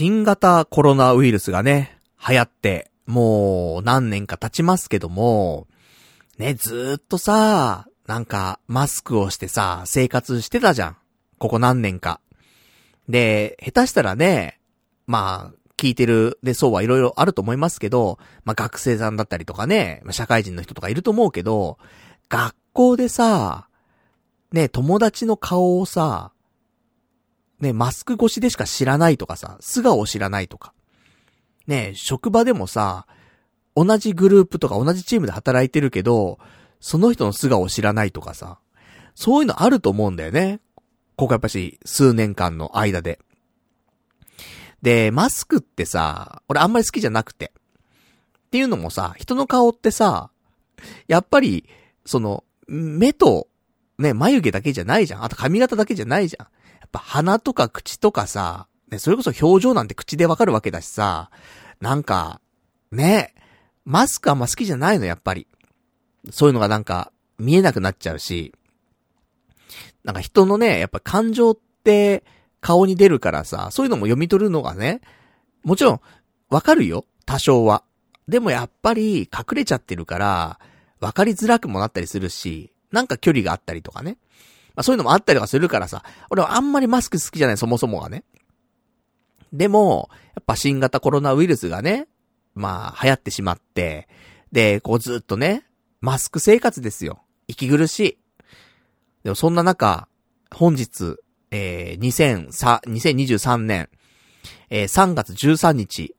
新型コロナウイルスがね、流行って、もう何年か経ちますけども、ね、ずっとさ、なんか、マスクをしてさ、生活してたじゃん。ここ何年か。で、下手したらね、まあ、聞いてる、で、そうはいろいろあると思いますけど、まあ学生さんだったりとかね、社会人の人とかいると思うけど、学校でさ、ね、友達の顔をさ、ね、マスク越しでしか知らないとかさ、素顔を知らないとか。ね、職場でもさ、同じグループとか同じチームで働いてるけど、その人の素顔を知らないとかさ、そういうのあると思うんだよね。ここやっぱし数年間の間で。で、マスクってさ、俺あんまり好きじゃなくて。っていうのもさ、人の顔ってさ、やっぱり、その、目と、ね、眉毛だけじゃないじゃん。あと髪型だけじゃないじゃん。っぱ鼻とか口とかさ、ね、それこそ表情なんて口でわかるわけだしさ、なんか、ね、マスクあんま好きじゃないの、やっぱり。そういうのがなんか、見えなくなっちゃうし、なんか人のね、やっぱ感情って顔に出るからさ、そういうのも読み取るのがね、もちろん、わかるよ、多少は。でもやっぱり隠れちゃってるから、わかりづらくもなったりするし、なんか距離があったりとかね。まあそういうのもあったりとかするからさ、俺はあんまりマスク好きじゃない、そもそもがね。でも、やっぱ新型コロナウイルスがね、まあ流行ってしまって、で、こうずっとね、マスク生活ですよ。息苦しい。でもそんな中、本日、えー、2023年、えー、3月13日、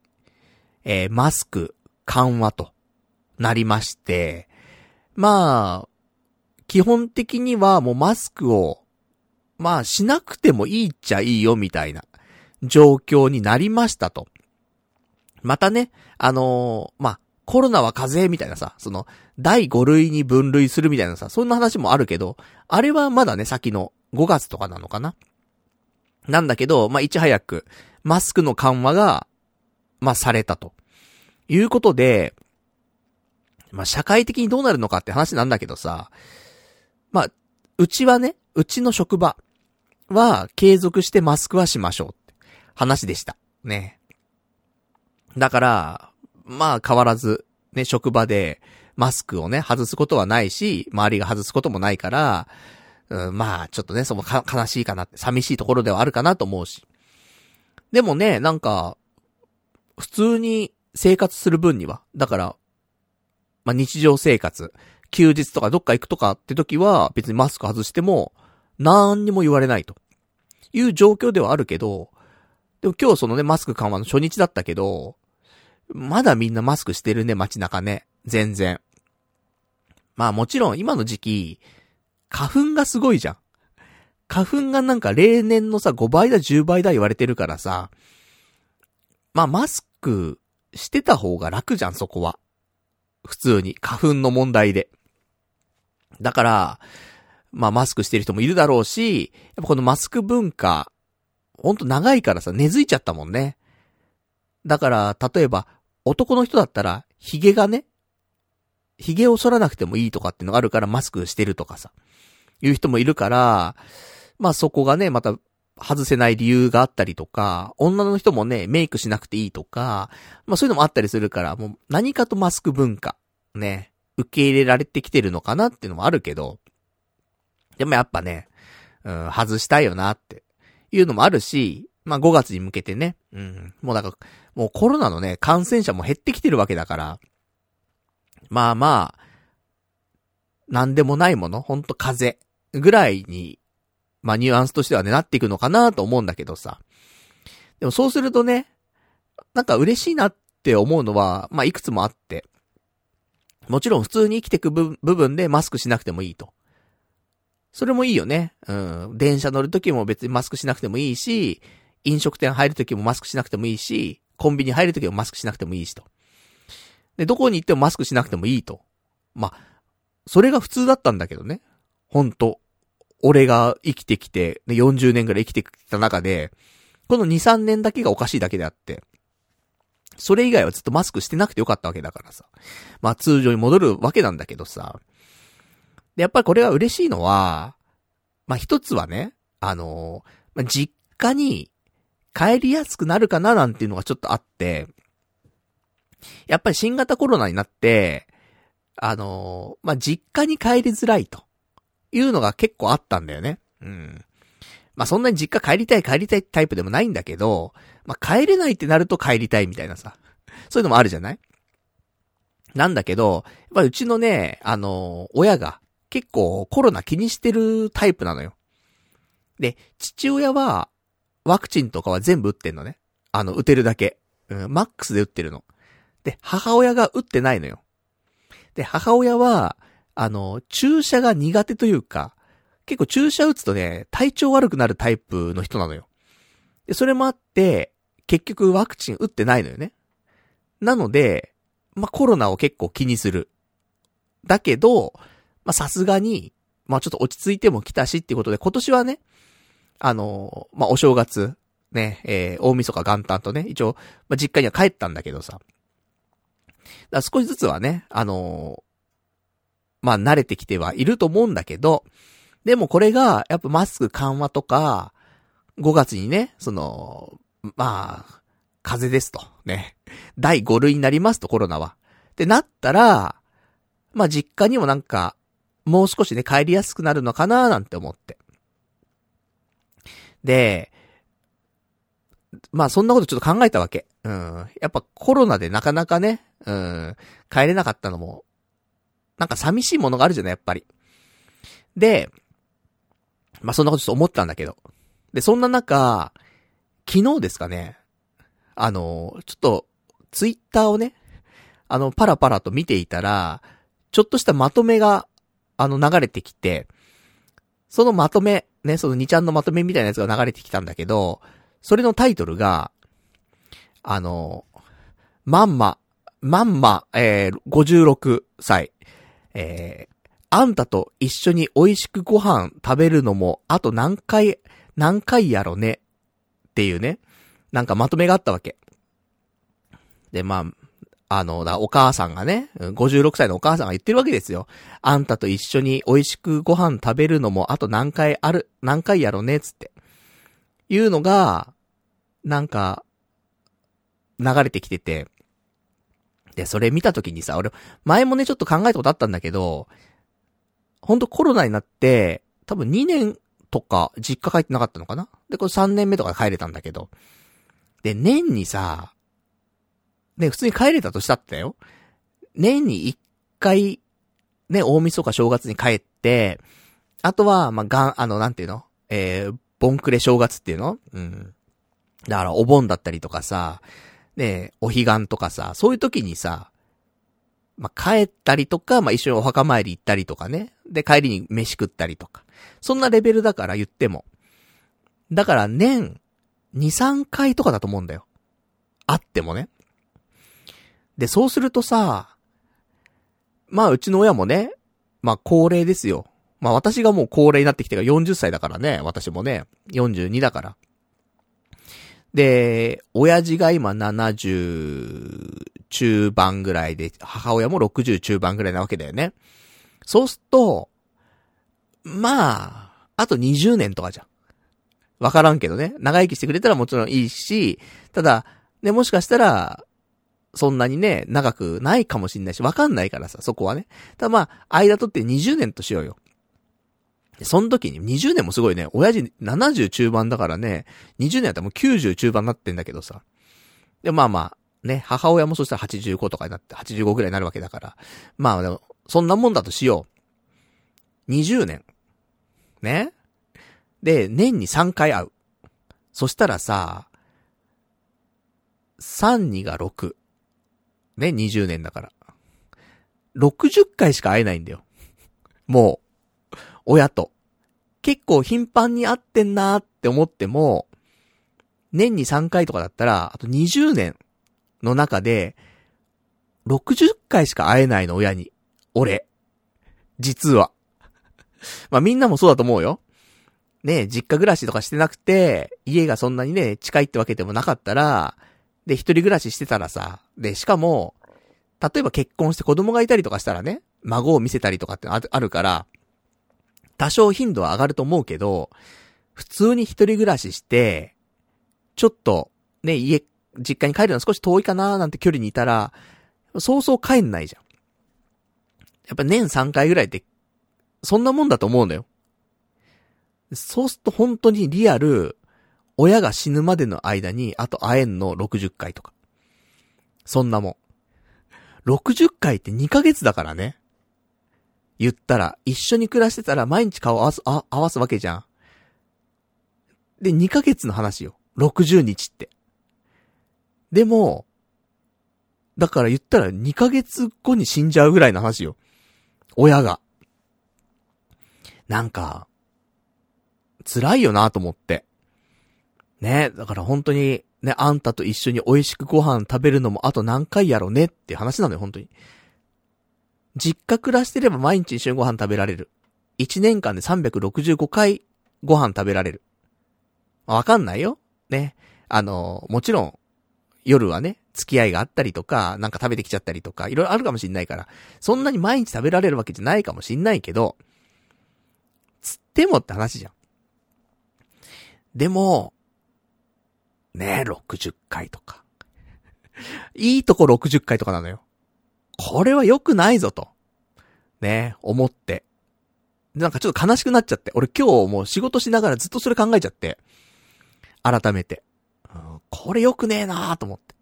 えー、マスク緩和となりまして、まあ、基本的にはもうマスクを、まあしなくてもいいっちゃいいよみたいな状況になりましたと。またね、あのー、まあ、コロナは風邪みたいなさ、その、第5類に分類するみたいなさ、そんな話もあるけど、あれはまだね、先の5月とかなのかななんだけど、まあ、いち早く、マスクの緩和が、まあ、されたと。いうことで、まあ、社会的にどうなるのかって話なんだけどさ、まあ、うちはね、うちの職場は継続してマスクはしましょうって話でした。ね。だから、まあ変わらず、ね、職場でマスクをね、外すことはないし、周りが外すこともないから、うん、まあちょっとね、そのか、悲しいかな、寂しいところではあるかなと思うし。でもね、なんか、普通に生活する分には、だから、まあ日常生活、休日とかどっか行くとかって時は、別にマスク外しても、何にも言われないと。いう状況ではあるけど、でも今日そのね、マスク緩和の初日だったけど、まだみんなマスクしてるね、街中ね。全然。まあもちろん今の時期、花粉がすごいじゃん。花粉がなんか例年のさ、5倍だ10倍だ言われてるからさ、まあマスクしてた方が楽じゃん、そこは。普通に。花粉の問題で。だから、まあマスクしてる人もいるだろうし、やっぱこのマスク文化、ほんと長いからさ、根付いちゃったもんね。だから、例えば、男の人だったら、髭がね、髭を剃らなくてもいいとかっていうのがあるからマスクしてるとかさ、いう人もいるから、まあそこがね、また外せない理由があったりとか、女の人もね、メイクしなくていいとか、まあそういうのもあったりするから、もう何かとマスク文化、ね、受け入れられてきてるのかなっていうのもあるけど、でもやっぱね、うん、外したいよなっていうのもあるし、まあ5月に向けてね、うん、もうだか、もうコロナのね、感染者も減ってきてるわけだから、まあまあ、なんでもないもの、ほんと風邪ぐらいに、まあニュアンスとしてはね、なっていくのかなと思うんだけどさ。でもそうするとね、なんか嬉しいなって思うのは、まあいくつもあって、もちろん普通に生きていく部分でマスクしなくてもいいと。それもいいよね。うん。電車乗るときも別にマスクしなくてもいいし、飲食店入るときもマスクしなくてもいいし、コンビニ入るときもマスクしなくてもいいしと。で、どこに行ってもマスクしなくてもいいと。ま、それが普通だったんだけどね。ほんと。俺が生きてきて、40年ぐらい生きてきた中で、この2、3年だけがおかしいだけであって、それ以外はずっとマスクしてなくてよかったわけだからさ。まあ通常に戻るわけなんだけどさ。で、やっぱりこれが嬉しいのは、まあ一つはね、あの、まあ、実家に帰りやすくなるかななんていうのがちょっとあって、やっぱり新型コロナになって、あの、まあ、実家に帰りづらいというのが結構あったんだよね。うん。まあ、そんなに実家帰りたい帰りたいタイプでもないんだけど、まあ、帰れないってなると帰りたいみたいなさ。そういうのもあるじゃない？なんだけど、やっぱうちのね、あの、親が結構コロナ気にしてるタイプなのよ。で、父親は、ワクチンとかは全部打ってんのね。あの、打てるだけ。うん、マックスで打ってるの。で、母親が打ってないのよ。で、母親は、あの、注射が苦手というか、結構注射打つとね、体調悪くなるタイプの人なのよ。で、それもあって、結局ワクチン打ってないのよね。なので、まあ、コロナを結構気にする。だけど、ま、さすがに、まあ、ちょっと落ち着いても来たしっていうことで、今年はね、あのまあ、お正月、ね、えー、大晦日元旦とね、一応、まあ、実家には帰ったんだけどさ。だ少しずつはね、あのまあ、慣れてきてはいると思うんだけど、でもこれが、やっぱマスク緩和とか、5月にね、その、まあ、風邪ですと。ね。第5類になりますと、コロナは。ってなったら、まあ実家にもなんか、もう少しね、帰りやすくなるのかななんて思って。で、まあそんなことちょっと考えたわけ。うん。やっぱコロナでなかなかね、うん、帰れなかったのも、なんか寂しいものがあるじゃない、やっぱり。で、まあそんなことちょっと思ったんだけど。で、そんな中、昨日ですかね、あの、ちょっと、ツイッターをね、あの、パラパラと見ていたら、ちょっとしたまとめが、あの、流れてきて、そのまとめ、ね、その2ちゃんのまとめみたいなやつが流れてきたんだけど、それのタイトルが、あの、まんま、まんま、えー、56歳、えー、あんたと一緒に美味しくご飯食べるのも、あと何回、何回やろね、っていうね、なんかまとめがあったわけ。で、まあ、あの、だ、お母さんがね、56歳のお母さんが言ってるわけですよ。あんたと一緒に美味しくご飯食べるのもあと何回ある、何回やろね、つって。いうのが、なんか、流れてきてて。で、それ見た時にさ、俺、前もね、ちょっと考えたことあったんだけど、ほんとコロナになって、多分2年とか、実家帰ってなかったのかな？で、これ3年目とか帰れたんだけど、で、年にさ、ね、普通に帰れたとしたってよ。年に一回、ね、大晦日正月に帰って、あとは、まあ、がん、あの、なんていうの？えー、ボンクレ正月っていうの？うん。だから、お盆だったりとかさ、ね、お彼岸とかさ、そういう時にさ、まあ、帰ったりとか、まあ、一緒にお墓参り行ったりとかね。で、帰りに飯食ったりとか。そんなレベルだから言っても。だから年、2、3回とかだと思うんだよ。あってもね。で、そうするとさ、まあうちの親もね、まあ高齢ですよ。まあ私がもう高齢になってきてから40歳だからね、私もね、42だから。で、親父が今70中盤ぐらいで、母親も60中盤ぐらいなわけだよね。そうすると、まあ、あと20年とかじゃん。わからんけどね。長生きしてくれたらもちろんいいし、ただ、ね、もしかしたら、そんなにね、長くないかもしんないし、わかんないからさ、そこはね。ただまあ、間取って20年としようよ。その時に、20年もすごいね、親父70中盤だからね、20年やったらもう90中盤になってんだけどさ。で、まあまあ、ね、母親もそしたら85とかになって、85ぐらいになるわけだから。まあでも、そんなもんだとしよう。20年。ねで、年に3回会う。そしたらさ、3、2が6。ね、20年だから。60回しか会えないんだよ。もう、親と。結構頻繁に会ってんなーって思っても、年に3回とかだったら、あと20年の中で、60回しか会えないの、親に。俺。実は。まあみんなもそうだと思うよ。ね、実家暮らしとかしてなくて、家がそんなにね、近いってわけでもなかったら、で、一人暮らししてたらさ、で、しかも、例えば結婚して子供がいたりとかしたらね、孫を見せたりとかってあるから、多少頻度は上がると思うけど、普通に一人暮らしして、ちょっと、ね、家、実家に帰るの少し遠いかなーなんて距離にいたら、そうそう帰んないじゃん。やっぱ年3回ぐらいって、そんなもんだと思うのよ。そうすると本当にリアル、親が死ぬまでの間に、あと会えんの60回とか。そんなもん。60回って2ヶ月だからね。言ったら、一緒に暮らしてたら毎日顔合わす、あ、合わすわけじゃん。で、2ヶ月の話よ。60日って。でも、だから言ったら2ヶ月後に死んじゃうぐらいの話よ。親が。なんか、辛いよなと思って。ね、だから本当に、ね、あんたと一緒に美味しくご飯食べるのもあと何回やろうねって話なのよ、本当に。実家暮らしてれば毎日一緒にご飯食べられる。1年間で365回ご飯食べられる。わかんないよ。ね。あの、もちろん、夜はね、付き合いがあったりとか、なんか食べてきちゃったりとか、いろいろあるかもしんないから、そんなに毎日食べられるわけじゃないかもしんないけど、ってもって話じゃん。でも、ねえ、60回とか。いいとこ60回とかなのよ。これは良くないぞと。ねえ、思って。なんかちょっと悲しくなっちゃって。俺今日もう仕事しながらずっとそれ考えちゃって。改めて。うん、これ良くねえなーと思って。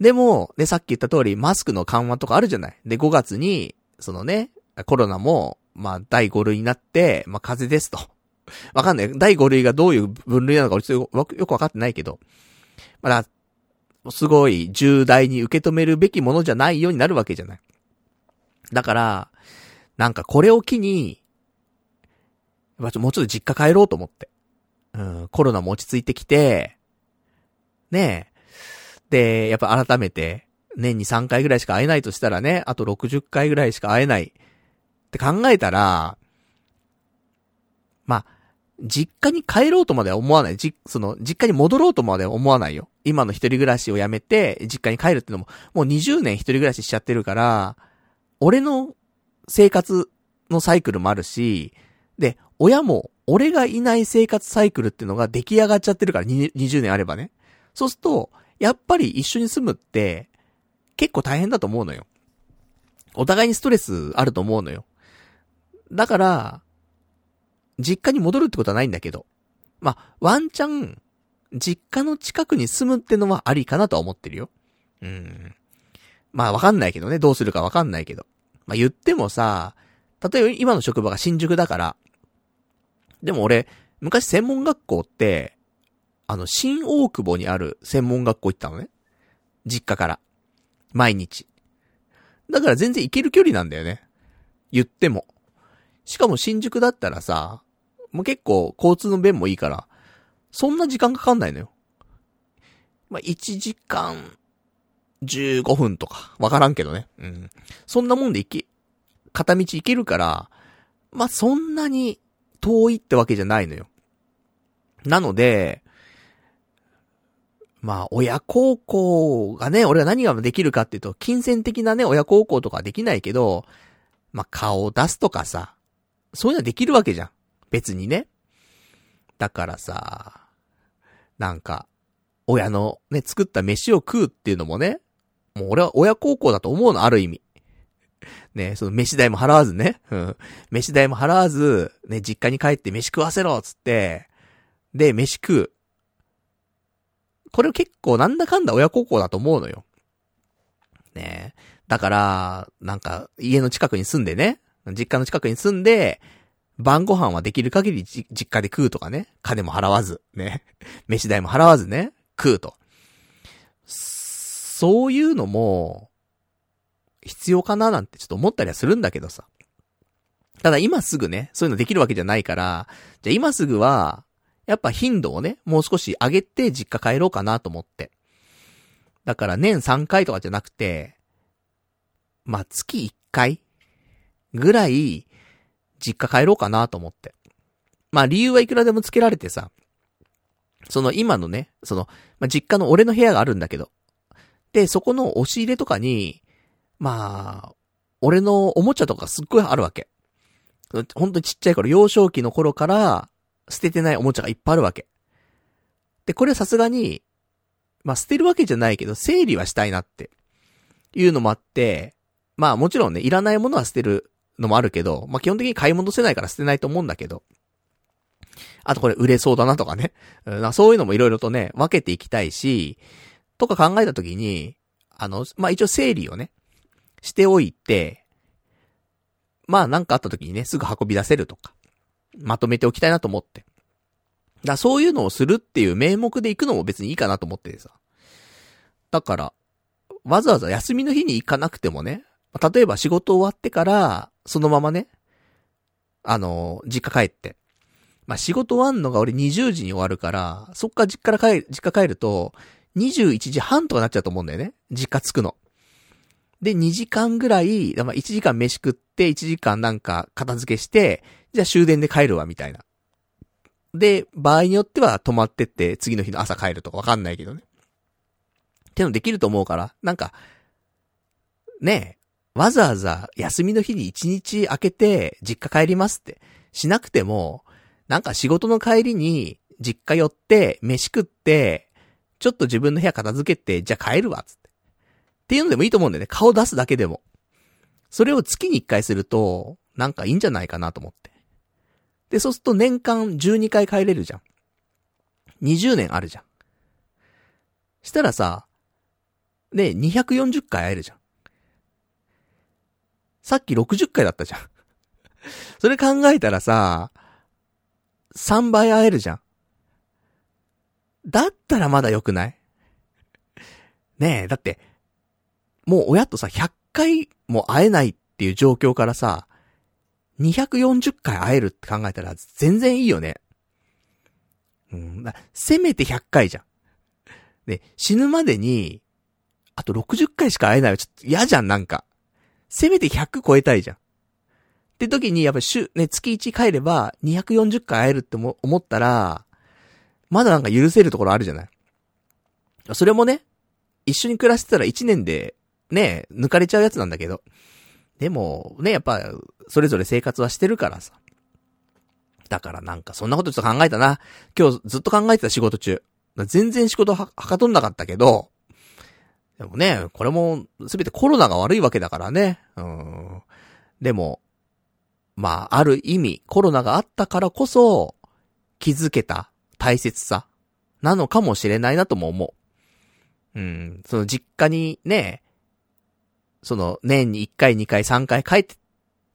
でも、ね、さっき言った通り、マスクの緩和とかあるじゃない。で、5月に、そのね、コロナも、まあ、第5類になって、まあ、風邪ですと。わかんない。第5類がどういう分類なのか、よくわかってないけど。まだ、すごい重大に受け止めるべきものじゃないようになるわけじゃない。だから、なんかこれを機に、もうちょっと実家帰ろうと思って。うん、コロナも落ち着いてきて、ねえ。で、やっぱ改めて、年に3回ぐらいしか会えないとしたらね、あと60回ぐらいしか会えないって考えたら、まあ、実家に帰ろうとまでは思わない。じ、その、実家に戻ろうとまでは思わないよ。今の一人暮らしをやめて、実家に帰るってのも、もう20年一人暮らししちゃってるから、俺の生活のサイクルもあるし、で、親も、俺がいない生活サイクルっていうのが出来上がっちゃってるから、20年あればね。そうすると、やっぱり一緒に住むって、結構大変だと思うのよ。お互いにストレスあると思うのよ。だから、実家に戻るってことはないんだけど、まあ、ワンチャン、実家の近くに住むってのはありかなとは思ってるよ。うん。まあ、わかんないけどね、どうするかわかんないけど。まあ、言ってもさ、例えば今の職場が新宿だから、でも俺、昔専門学校って、あの、新大久保にある専門学校行ったのね。実家から。毎日。だから全然行ける距離なんだよね。言っても。しかも新宿だったらさ、もう結構交通の便もいいから、そんな時間かかんないのよ。まあ、1時間15分とか、わからんけどね。うん。そんなもんで行け、片道行けるから、まあ、そんなに遠いってわけじゃないのよ。なので、まあ、親孝行がね、俺は何ができるかっていうと、金銭的なね、親孝行とかできないけど、まあ、顔を出すとかさ、そういうのはできるわけじゃん。別にね。だからさ、なんか、親のね、作った飯を食うっていうのもね、もう俺は親孝行だと思うの、ある意味。ね、その飯代も払わずね、うん。飯代も払わず、ね、実家に帰って飯食わせろつって、で、飯食う。これ結構なんだかんだ親孝行だと思うのよ。ねだから、なんか、家の近くに住んでね、実家の近くに住んで、晩ご飯はできる限り実家で食うとかね。金も払わず、ね。飯代も払わずね。食うと。そういうのも、必要かななんてちょっと思ったりはするんだけどさ。ただ今すぐね、そういうのできるわけじゃないから、じゃあ今すぐは、やっぱ頻度をね、もう少し上げて実家帰ろうかなと思って。だから年3回とかじゃなくて、まあ、月1回ぐらい実家帰ろうかなと思って。まあ理由はいくらでもつけられてさ、その今のね、その、まあ、実家の俺の部屋があるんだけど、で、そこの押し入れとかに、まあ、俺のおもちゃとかすっごいあるわけ。ほんとちっちゃい頃、幼少期の頃から捨ててないおもちゃがいっぱいあるわけ。で、これさすがに、まあ捨てるわけじゃないけど、整理はしたいなっていうのもあって、まあもちろんね、いらないものは捨てるのもあるけど、まあ基本的に買い戻せないから捨てないと思うんだけど、あとこれ売れそうだなとかね。うん、そういうのもいろいろとね、分けていきたいし、とか考えたときに、あの、まあ、一応整理をね、しておいて、まあなんかあった時にね、すぐ運び出せるとか、まとめておきたいなと思って。だそういうのをするっていう名目で行くのも別にいいかなと思ってさ。だから、わざわざ休みの日に行かなくてもね、例えば仕事終わってから、そのままね、あの、実家帰って。まあ、仕事終わんのが俺20時に終わるから、そっから実家から帰る、実家帰ると、21時半とかなっちゃうと思うんだよね。実家着くの。で、2時間ぐらい、まあ、1時間飯食って、1時間なんか片付けして、じゃあ終電で帰るわ、みたいな。で、場合によっては泊まってって、次の日の朝帰るとかわかんないけどね。ってのできると思うから、なんか、ねえ、わざわざ休みの日に1日空けて実家帰りますってしなくても、なんか仕事の帰りに実家寄って飯食って、ちょっと自分の部屋片付けて、じゃあ帰るわ、つって。っていうのでもいいと思うんだよね。顔出すだけでも。それを月に一回すると、なんかいいんじゃないかなと思って。で、そうすると年間12回帰れるじゃん。20年あるじゃん。したらさ、ね、240回会えるじゃん。さっき60回だったじゃん。それ考えたらさ、3倍会えるじゃん。だったらまだ良くない？ねえ、だって、もう親とさ、100回も会えないっていう状況からさ、240回会えるって考えたら全然いいよね。うん、せめて100回じゃん。で、死ぬまでに、あと60回しか会えないはちょっと嫌じゃん、なんか。せめて100超えたいじゃん。って時に、やっぱ週、ね、月1帰れば240回会えるって思ったら、まだなんか許せるところあるじゃないそれもね、一緒に暮らしてたら1年でね、抜かれちゃうやつなんだけど。でも、ね、やっぱ、それぞれ生活はしてるからさ。だからなんかそんなことちょっと考えたな。今日ずっと考えてた仕事中。全然仕事は、はかとんなかったけど、でもね、これも、すべてコロナが悪いわけだからね。うん。でも、まあ、ある意味、コロナがあったからこそ、気づけた大切さ、なのかもしれないなとも思う。うん。その実家にね、その、年に1回、2回、3回帰ってっ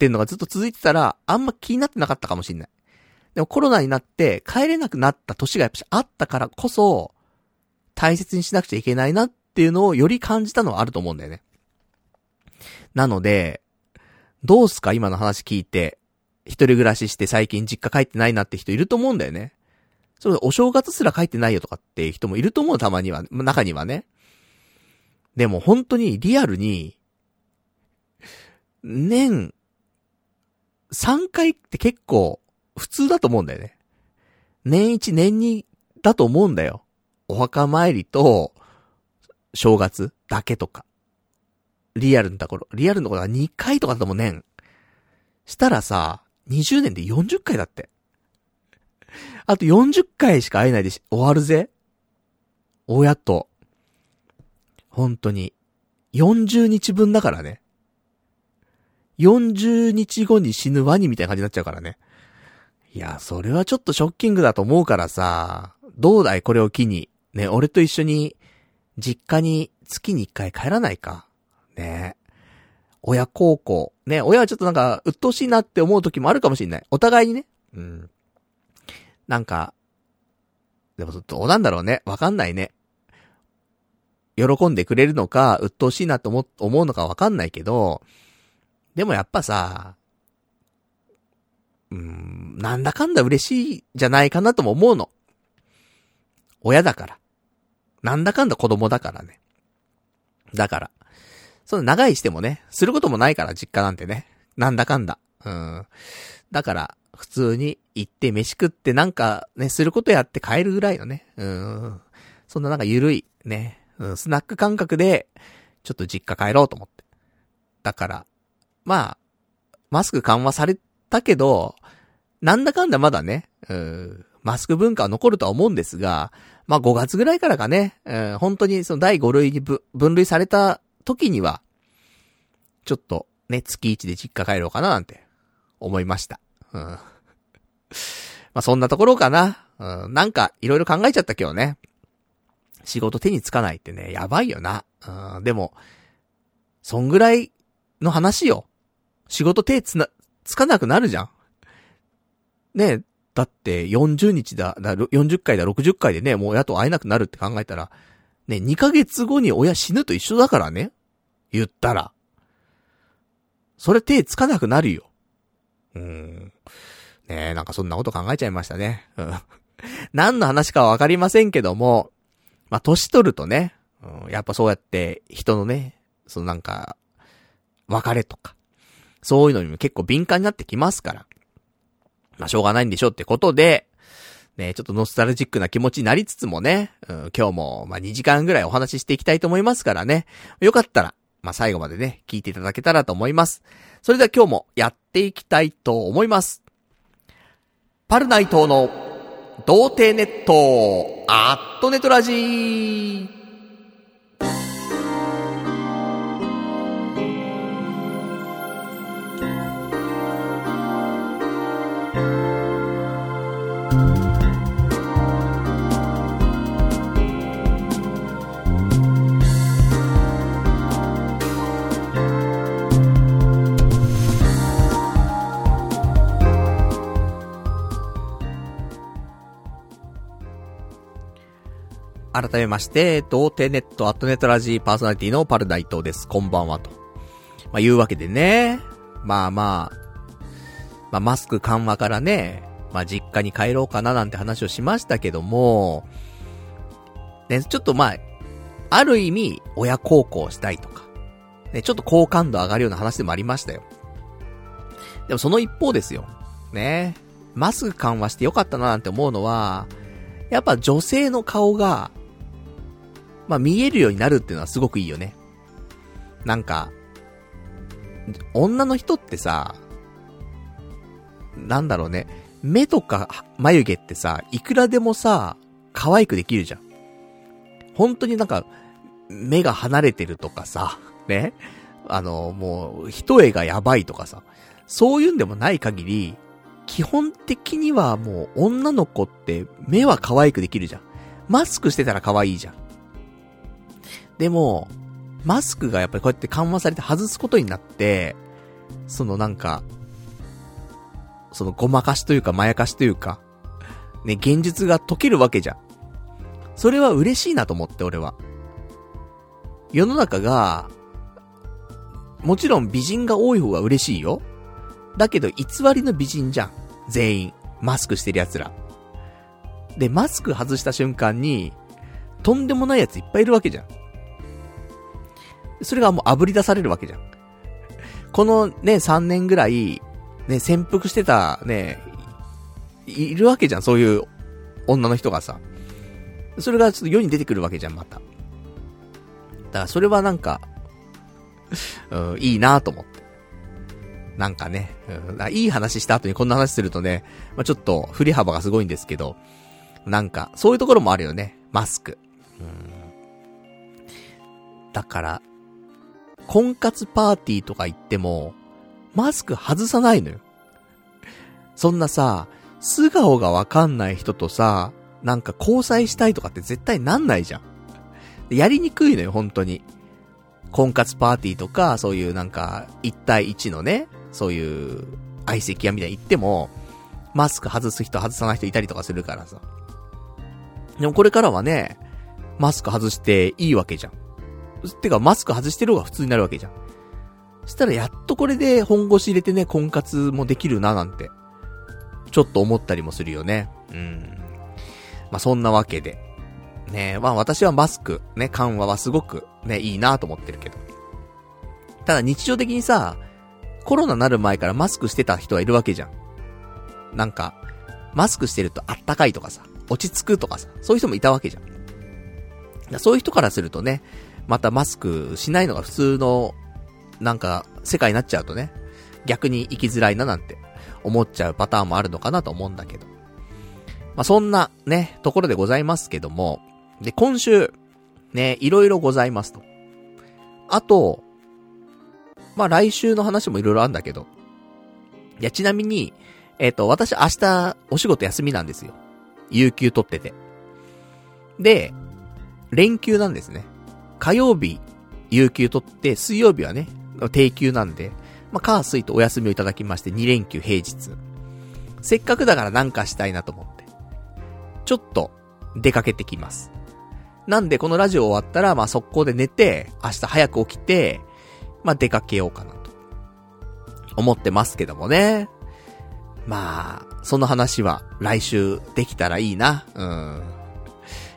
てんのがずっと続いてたら、あんま気になってなかったかもしんない。でもコロナになって帰れなくなった年がやっぱあったからこそ、大切にしなくちゃいけないなっっていうのをより感じたのはあると思うんだよね。なので、どうすか？今の話聞いて、一人暮らしして最近実家帰ってないなって人いると思うんだよね。それお正月すら帰ってないよとかっていう人もいると思う、たまには。中にはね。でも本当にリアルに、年、3回って結構普通だと思うんだよね。年1、年2だと思うんだよ。お墓参りと、正月だけとか。リアルのところ。リアルのところは2回とかだと思う年。したらさ、20年で40回だって。あと40回しか会えないでし、終わるぜ。親と。本当に。40日分だからね。40日後に死ぬワニみたいな感じになっちゃうからね。いや、それはちょっとショッキングだと思うからさ、どうだいこれを機に。ね、俺と一緒に、実家に月に一回帰らないか。ね。親孝行。ね、親はちょっとなんか、鬱陶しいなって思う時もあるかもしんない。お互いにね。うん。なんか、でもどうなんだろうね。わかんないね。喜んでくれるのか、鬱陶しいなと思、思うのかわかんないけど、でもやっぱさ、うん、なんだかんだ嬉しいじゃないかなとも思うの。親だから。なんだかんだ子供だからね。だから。その長いしてもね、することもないから実家なんてね。なんだかんだ。うん。だから、普通に行って飯食ってなんかね、することやって帰るぐらいのね。うん。そんななんかゆるい、ね。うん、スナック感覚で、ちょっと実家帰ろうと思って。だから、まあ、マスク緩和されたけど、なんだかんだまだね、うん、マスク文化は残るとは思うんですが、まあ5月ぐらいからかね、うん、本当にその第5類に分類された時には、ちょっとね、月1で実家帰ろうかななんて思いました。うん。まあそんなところかな。うん、なんかいろいろ考えちゃった今日ね。仕事手につかないってね、やばいよな。うん、でも、そんぐらいの話よ。仕事手つな、つかなくなるじゃん。ねえだって40日だ、だ40回だ、60回でね、もう親と会えなくなるって考えたら、ね、2ヶ月後に親死ぬと一緒だからね。言ったら。それ手つかなくなるよ。うーん。ねえ、なんかそんなこと考えちゃいましたね。うん。何の話かはわかりませんけども、まあ、年取るとね、うん、やっぱそうやって人のね、そのなんか、別れとか、そういうのにも結構敏感になってきますから。まあ、しょうがないんでしょってことで、ね、ちょっとノスタルジックな気持ちになりつつもね、うん、今日も、まあ、2時間ぐらいお話ししていきたいと思いますからね。よかったら、まあ、最後までね、聞いていただけたらと思います。それでは今日もやっていきたいと思います。パルナイトの、童貞ネット、アットネトラジー。改めまして、童貞ネットアットネットラジーパーソナリティのパルダイトです。こんばんはと。まあ、いうわけでね。まあまあ、まあ、マスク緩和からね、まあ、実家に帰ろうかななんて話をしましたけども、ね、ちょっとまあ、ある意味、親孝行したいとか、ね、ちょっと好感度上がるような話でもありましたよ。でもその一方ですよ。ね。マスク緩和してよかったななんて思うのは、やっぱ女性の顔が、まあ見えるようになるっていうのはすごくいいよね。なんか、女の人ってさ、なんだろうね、目とか眉毛ってさ、いくらでもさ、可愛くできるじゃん。本当になんか、目が離れてるとかさ、ね。あの、もう、一重がやばいとかさ、そういうんでもない限り、基本的にはもう女の子って目は可愛くできるじゃん。マスクしてたら可愛いじゃん。でも、マスクがやっぱりこうやって緩和されて外すことになって、そのなんか、そのごまかしというかまやかしというか、ね、現実が解けるわけじゃん。それは嬉しいなと思って、俺は。世の中が、もちろん美人が多い方が嬉しいよ。だけど偽りの美人じゃん。全員。マスクしてる奴ら。で、マスク外した瞬間に、とんでもない奴いっぱいいるわけじゃん。それがもう炙り出されるわけじゃん。このね、3年ぐらい、ね、潜伏してた、ね、いるわけじゃん、そういう女の人がさ。それがちょっと世に出てくるわけじゃん、また。だからそれはなんか、うん、いいなと思って。なんかね、うん、いい話した後にこんな話するとね、まあ、ちょっと振り幅がすごいんですけど、なんか、そういうところもあるよね。マスク。うん、だから、婚活パーティーとか行っても、マスク外さないのよ。そんなさ、素顔がわかんない人とさ、なんか交際したいとかって絶対なんないじゃん。やりにくいのよ、本当に。婚活パーティーとか、そういうなんか、一対一のね、そういう相席屋みたいに行っても、マスク外す人外さない人いたりとかするからさ。でもこれからはね、マスク外していいわけじゃん。てか、マスク外してる方が普通になるわけじゃん。したらやっとこれで本腰入れてね、婚活もできるななんて、ちょっと思ったりもするよね。うん。まあ、そんなわけで。ねまあ私はマスク、ね、緩和はすごくね、いいなと思ってるけど。ただ日常的にさ、コロナなる前からマスクしてた人はいるわけじゃん。なんか、マスクしてるとあったかいとかさ、落ち着くとかさ、そういう人もいたわけじゃん。そういう人からするとね、またマスクしないのが普通の、なんか、世界になっちゃうとね、逆に生きづらいななんて思っちゃうパターンもあるのかなと思うんだけど。まあ、そんなね、ところでございますけども、で、今週、ね、いろいろございますと。あと、まあ、来週の話もいろいろあるんだけど、いや、ちなみに、えっ、ー、と、私明日お仕事休みなんですよ。有給取ってて。で、連休なんですね。火曜日、有給取って、水曜日はね、定休なんで、まあ、火水とお休みをいただきまして、2連休平日。せっかくだからなんかしたいなと思って。ちょっと、出かけてきます。なんで、このラジオ終わったら、まあ、速攻で寝て、明日早く起きて、まあ、出かけようかなと。思ってますけどもね。まあ、その話は来週できたらいいな。うん。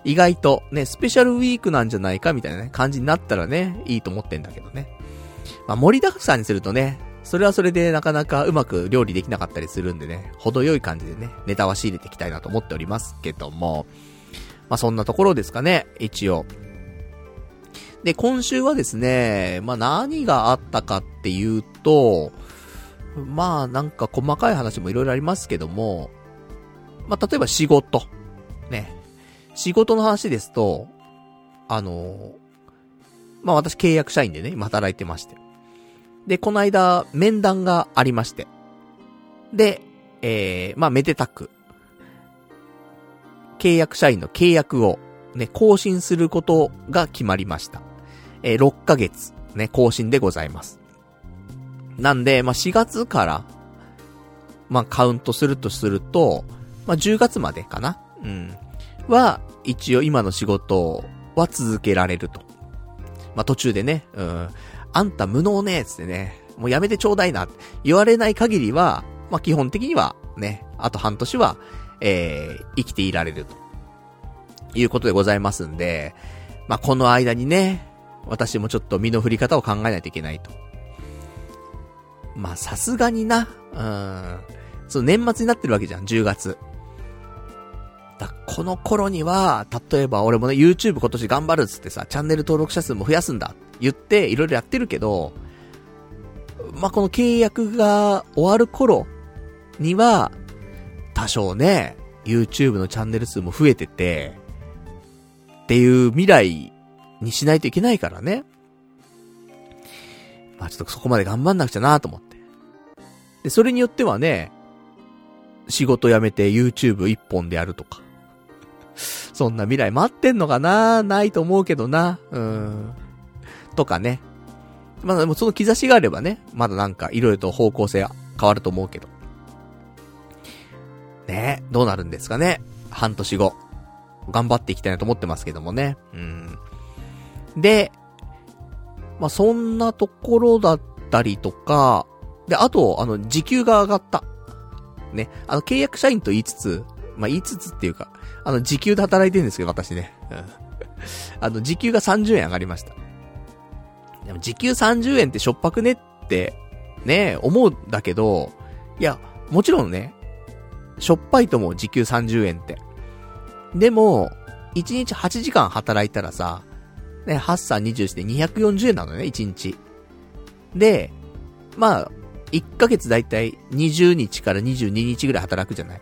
意外とね、スペシャルウィークなんじゃないかみたいなね、感じになったらね、いいと思ってんだけどね。まあ、盛りだくさんにするとね、それはそれでなかなかうまく料理できなかったりするんでね、程よい感じでね、ネタは仕入れていきたいなと思っておりますけども、まあそんなところですかね、一応。で、今週はですね、まあ何があったかっていうと、まあなんか細かい話もいろいろありますけども、まあ例えば仕事。ね。仕事の話ですと、あの、まあ私契約社員でね、今働いてまして。で、この間、面談がありまして。で、えー、まあ、めでたく、契約社員の契約を、ね、更新することが決まりました。えー、6ヶ月、ね、更新でございます。なんで、まあ、4月から、まあ、カウントするとすると、まあ、10月までかなうん。は、一応今の仕事は続けられると。まあ、途中でね、うん。あんた無能ねつってね、もうやめてちょうだいな、言われない限りは、まあ、基本的には、ね、あと半年は、えー、生きていられると。いうことでございますんで、まあ、この間にね、私もちょっと身の振り方を考えないといけないと。ま、さすがにな、うん。その年末になってるわけじゃん、10月。だこの頃には、例えば俺もね、YouTube 今年頑張るっつってさ、チャンネル登録者数も増やすんだ。言って、いろいろやってるけど、まあ、この契約が終わる頃には、多少ね、YouTube のチャンネル数も増えてて、っていう未来にしないといけないからね。まあ、ちょっとそこまで頑張んなくちゃなと思って。で、それによってはね、仕事辞めて YouTube 一本でやるとか。そんな未来待ってんのかな？ないと思うけどな。うん。とかね。まあでもその兆しがあればね、まだなんか色々と方向性は変わると思うけど。ねどうなるんですかね？半年後。頑張っていきたいなと思ってますけどもね。うん。で、まあそんなところだったりとか、で、あと、あの、時給が上がった。ね。あの、契約社員と言いつつ、まあ言いつつっていうか、あの、時給で働いてるんですけど、私ね。うん。あの、時給が30円上がりました。でも時給30円ってしょっぱくねって、ね、思うんだけど、いや、もちろんね、しょっぱいと思う、時給30円って。でも、1日8時間働いたらさ、ね、8、3、20して240円なのね、1日。で、まあ、1ヶ月だいたい20日から22日ぐらい働くじゃない。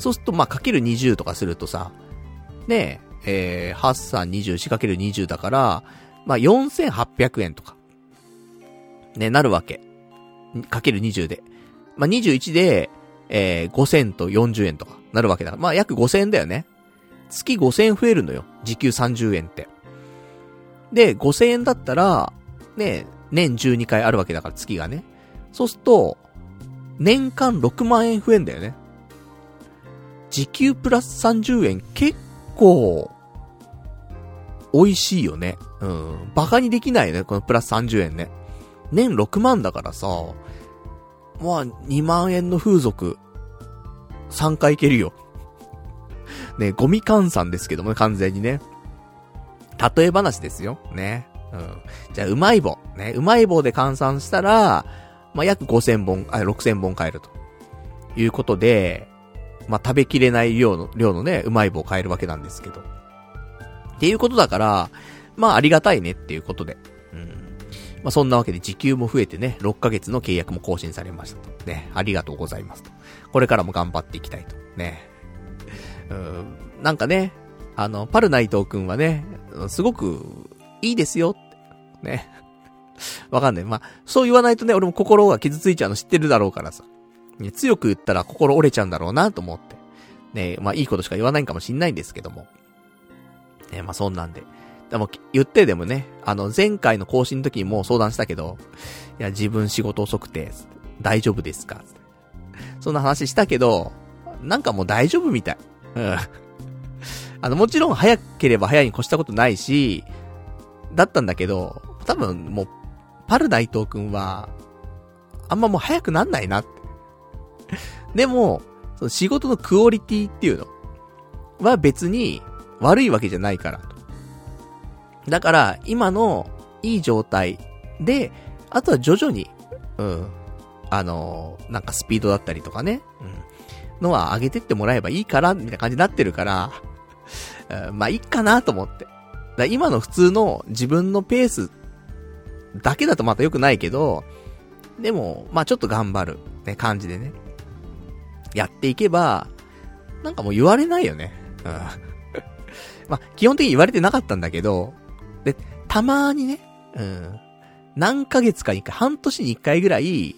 そうすると、まあ、かける20とかするとさ、ねえ、えー、8、3、24かける20だから、まあ、4800円とか、ね、なるわけ。かける20で。まあ、21で、えー、5000と40円とか、なるわけだから。まあ、約5000円だよね。月5000円増えるのよ。時給30円って。で、5000円だったら、ね、年12回あるわけだから、月がね。そうすると、年間6万円増えんだよね。時給プラス30円、結構、美味しいよね。うん。バカにできないよね、このプラス30円ね。年6万だからさ、まあ、2万円の風俗、3回いけるよ。ね、ゴミ換算ですけどもね、完全にね。例え話ですよ。ね。うん。じゃあ、うまい棒。ね、うまい棒で換算したら、まあ、約5000本、あ、6000本買えると。いうことで、まあ、食べきれない量の、量のね、うまい棒買えるわけなんですけど。っていうことだから、まあありがたいねっていうことで。うん。まあそんなわけで時給も増えてね、6ヶ月の契約も更新されましたと。ね、ありがとうございますと。これからも頑張っていきたいと。ね。うん、なんかね、あの、パルナイトくんはね、すごくいいですよ。ね。わかんない。まあ、そう言わないとね、俺も心が傷ついちゃうの知ってるだろうからさ。ね、強く言ったら心折れちゃうんだろうなと思って。ね、まあいいことしか言わないかもしんないんですけども。ね、まあそんなんで。でも、言ってでもね、あの、前回の更新の時にも相談したけど、いや、自分仕事遅くて、大丈夫ですか？そんな話したけど、なんかもう大丈夫みたい。うん。あの、もちろん早ければ早いに越したことないし、だったんだけど、多分もう、パルナイト君は、あんまもう早くなんないなって。でも、その仕事のクオリティっていうのは別に悪いわけじゃないから。だから、今のいい状態で、あとは徐々に、うん、あのー、なんかスピードだったりとかね、うん、のは上げてってもらえばいいから、みたいな感じになってるから、まあいいかなと思って。だ今の普通の自分のペースだけだとまた良くないけど、でも、まあちょっと頑張る、ね、感じでね。やっていけば、なんかもう言われないよね。うん。まあ、基本的に言われてなかったんだけど、で、たまにね、うん。何ヶ月かに一回、半年に一回ぐらい、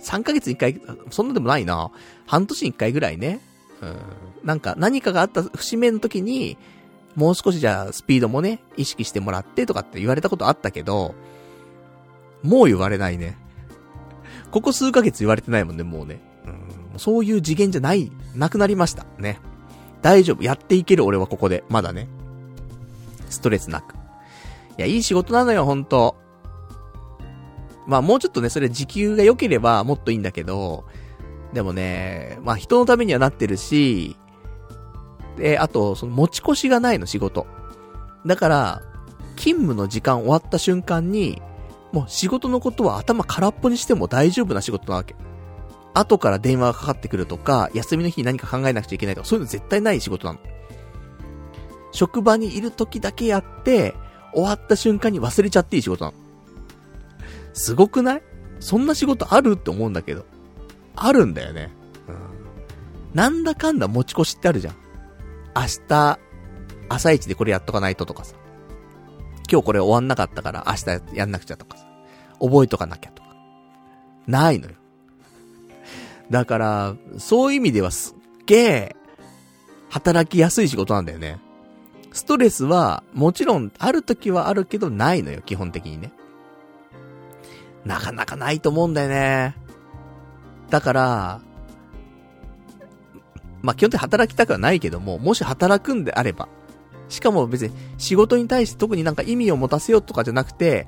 3ヶ月に一回、そんなでもないな。半年に一回ぐらいね。うん。なんか、何かがあった節目の時に、もう少しじゃあ、スピードもね、意識してもらってとかって言われたことあったけど、もう言われないね。ここ数ヶ月言われてないもんね、もうね。そういう次元じゃない、なくなりました。ね。大丈夫。やっていける俺はここで。まだね。ストレスなく。いや、いい仕事なのよ、ほんと。まあもうちょっとね、それ時給が良ければもっといいんだけど、でもね、まあ人のためにはなってるし、で、あと、その持ち越しがないの、仕事。だから、勤務の時間終わった瞬間に、もう仕事のことは頭空っぽにしても大丈夫な仕事なわけ。後から電話がかかってくるとか、休みの日に何か考えなくちゃいけないとか、そういうの絶対ない仕事なの。職場にいる時だけやって、終わった瞬間に忘れちゃっていい仕事なの。すごくない？そんな仕事ある？って思うんだけど。あるんだよね。うん。なんだかんだ持ち越しってあるじゃん。明日、朝一でこれやっとかないととかさ。今日これ終わんなかったから明日やんなくちゃとかさ。覚えとかなきゃとか。ないのよ。だから、そういう意味ではすっげえ、働きやすい仕事なんだよね。ストレスは、もちろん、ある時はあるけど、ないのよ、基本的にね。なかなかないと思うんだよね。だから、まあ、基本的に働きたくはないけども、もし働くんであれば、しかも別に仕事に対して特になんか意味を持たせようとかじゃなくて、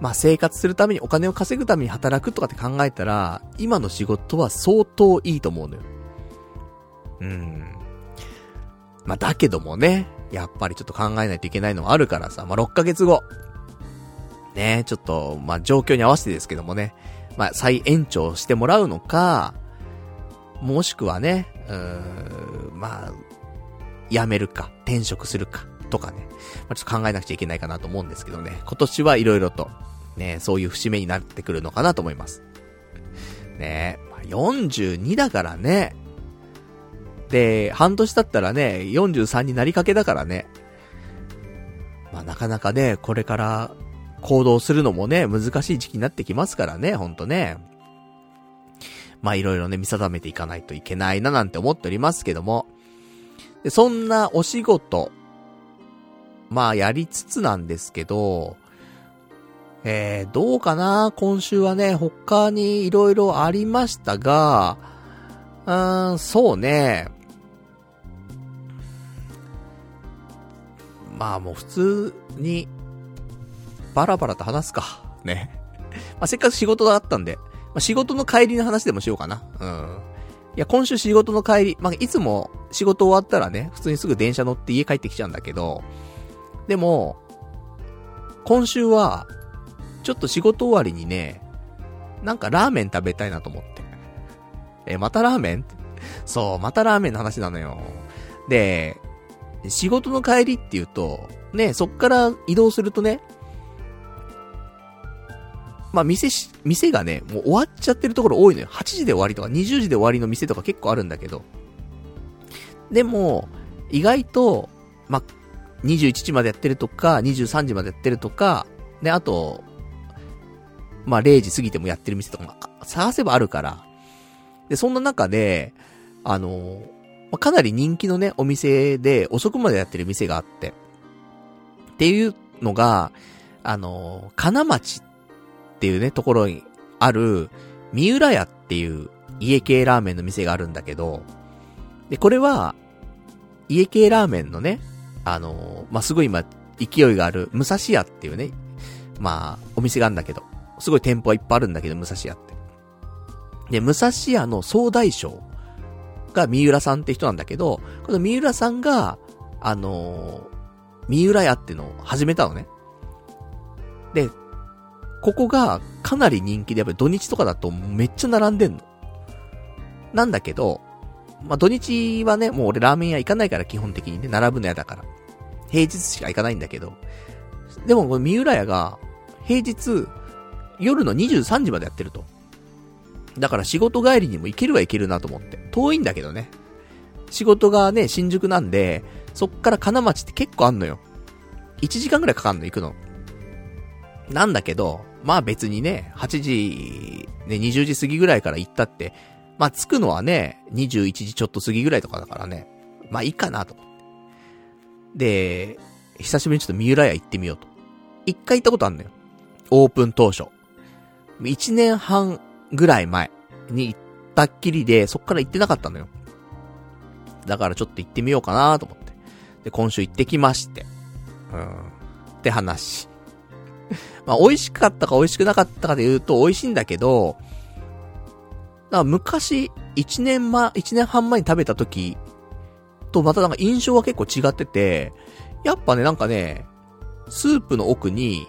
まあ、生活するためにお金を稼ぐために働くとかって考えたら、今の仕事は相当いいと思うのよ。うん。まあ、だけどもね、やっぱりちょっと考えないといけないのはあるからさ、まあ、6ヶ月後。ね、ちょっと、まあ、状況に合わせてですけどもね、まあ、再延長してもらうのか、もしくはね、うーん、まあ、辞めるか、転職するか、とかね、まあ、ちょっと考えなくちゃいけないかなと思うんですけどね、今年はいろいろと、ね、そういう節目になってくるのかなと思います。ねまあ、42だからね、で、半年経ったらね、43になりかけだからね。まあなかなかね、これから行動するのもね、難しい時期になってきますからね、ほんとね。まあいろいろね、見定めていかないといけないななんて思っておりますけども。で、そんなお仕事、まあやりつつなんですけど、えー、どうかな？今週はね、他に色々ありましたが、うーん、そうね。まあもう普通に、バラバラと話すか。ね。まあせっかく仕事があったんで、まあ、仕事の帰りの話でもしようかな。うん。いや、今週仕事の帰り、まあいつも仕事終わったらね、普通にすぐ電車乗って家帰ってきちゃうんだけど、でも、今週は、ちょっと仕事終わりにね、なんかラーメン食べたいなと思って。え、またラーメン？そう、またラーメンの話なのよ。で、仕事の帰りって言うと、ね、そっから移動するとね、まあ、店し、店がね、もう終わっちゃってるところ多いのよ。8時で終わりとか20時で終わりの店とか結構あるんだけど。でも、意外と、まあ、21時までやってるとか、23時までやってるとか、で、あと、まあ、0時過ぎてもやってる店とか、探せばあるから。で、そんな中で、あの、まかなり人気のね、お店で遅くまでやってる店があって。っていうのが、あの、金町っていうね、ところにある、三浦屋っていう家系ラーメンの店があるんだけど、で、これは、家系ラーメンのね、あのまあ、すごい今、勢いがある、武蔵屋っていうね、まあ、お店があるんだけど、すごい店舗はいっぱいあるんだけど、武蔵屋って。で、武蔵屋の総大将が三浦さんって人なんだけど、この三浦さんが、あの、三浦屋っていうのを始めたのね。で、ここがかなり人気で、やっぱり土日とかだとめっちゃ並んでんの。なんだけど、まあ、土日はね、もう俺ラーメン屋行かないから基本的にね、並ぶの屋だから。平日しか行かないんだけど。でもこの三浦屋が、平日、夜の23時までやってると。だから仕事帰りにも行けるは行けるなと思って。遠いんだけどね。仕事がね、新宿なんで、そっから金町って結構あんのよ。1時間くらいかかんの、行くの。なんだけど、まあ別にね、8時、ね、20時過ぎぐらいから行ったって、まあ着くのはね、21時ちょっと過ぎぐらいとかだからね、まあいいかなと。で、久しぶりにちょっと三浦屋行ってみようと。一回行ったことあるのよ。オープン当初。一年半ぐらい前に行ったっきりで、そっから行ってなかったのよ。だからちょっと行ってみようかなと思って。で、今週行ってきまして。うん。って話。まあ、美味しかったか美味しくなかったかで言うと美味しいんだけど、だから昔、一年前、一年半前に食べた時とまたなんか印象は結構違ってて、やっぱね、なんかね、スープの奥に、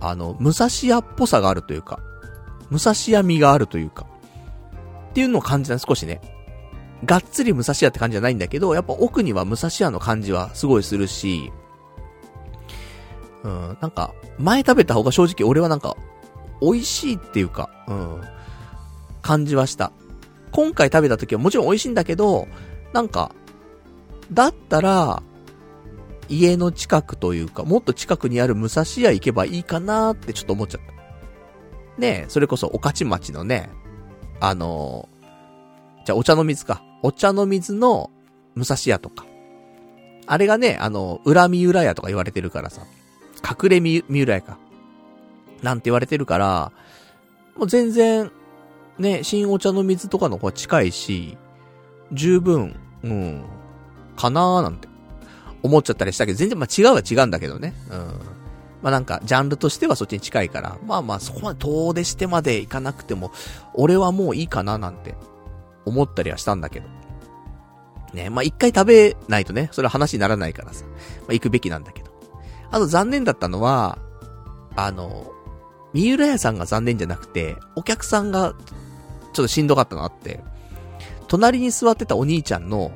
あの、武蔵屋っぽさがあるというか、武蔵屋味があるというか、っていうのを感じた少しね。がっつり武蔵屋って感じじゃないんだけど、やっぱ奥には武蔵屋の感じはすごいするし、うん、なんか、前食べた方が正直俺はなんか、美味しいっていうか、うん、感じはした。今回食べた時はもちろん美味しいんだけど、なんか、だったら、家の近くというか、もっと近くにある武蔵屋行けばいいかなーってちょっと思っちゃった。ねえそれこそ、御徒町のね、あのー、じゃあお茶の水か。お茶の水の武蔵屋とか。あれがね、あの、恨み浦屋とか言われてるからさ。隠れ、三浦屋か。なんて言われてるから、もう全然、ね、新お茶の水とかの方が近いし、十分、うん、かなーなんて、思っちゃったりしたけど、全然まあ違うは違うんだけどね。うん。まあなんか、ジャンルとしてはそっちに近いから、まあまあそこまで遠出してまで行かなくても、俺はもういいかななんて、思ったりはしたんだけど。ね、まあ一回食べないとね、それは話にならないからさ、まあ行くべきなんだけど。あと残念だったのは、あの、三浦屋さんが残念じゃなくて、お客さんが、ちょっとしんどかったのあって、隣に座ってたお兄ちゃんの、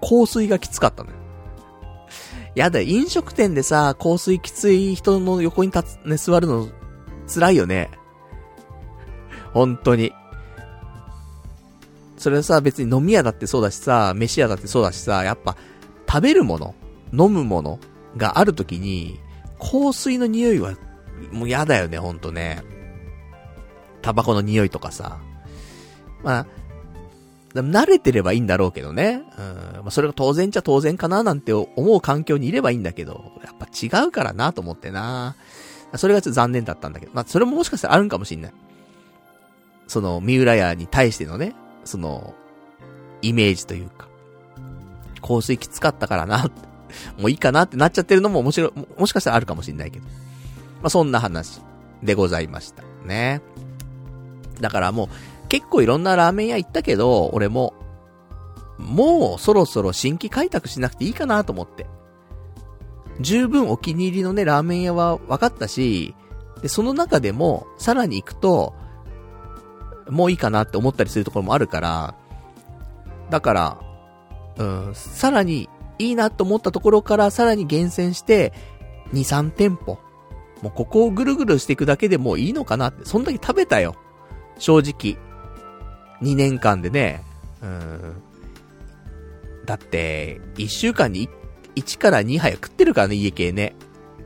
香水がきつかったのよ。やだ、飲食店でさ、香水きつい人の横に立つ、ね、座るの、辛いよね。本当に。それはさ、別に飲み屋だってそうだしさ、飯屋だってそうだしさ、やっぱ、食べるもの、飲むもの、がある時に、香水の匂いは、もう嫌だよね、ほんとね。タバコの匂いとかさ。まあ、慣れてればいいんだろうけどね。うん。まあ、それが当然ちゃ当然かななんて思う環境にいればいいんだけど、やっぱ違うからなと思ってな。それがちょっと残念だったんだけど。まあ、それももしかしたらあるんかもしんない。その、三浦屋に対してのね、その、イメージというか。香水きつかったからな、もういいかなってなっちゃってるのも面白い、もしかしたらあるかもしんないけど。まあ、そんな話でございました。ね。だからもう、結構いろんなラーメン屋行ったけど、俺も、もうそろそろ新規開拓しなくていいかなと思って。十分お気に入りのね、ラーメン屋は分かったし、で、その中でも、さらに行くと、もういいかなって思ったりするところもあるから、だから、うん、さらにいいなと思ったところからさらに厳選して、2、3店舗。もうここをぐるぐるしていくだけでもういいのかなって。そんだけ食べたよ。正直。2年間でね。うん。だって、一週間に1から2杯食ってるからね、家系ね。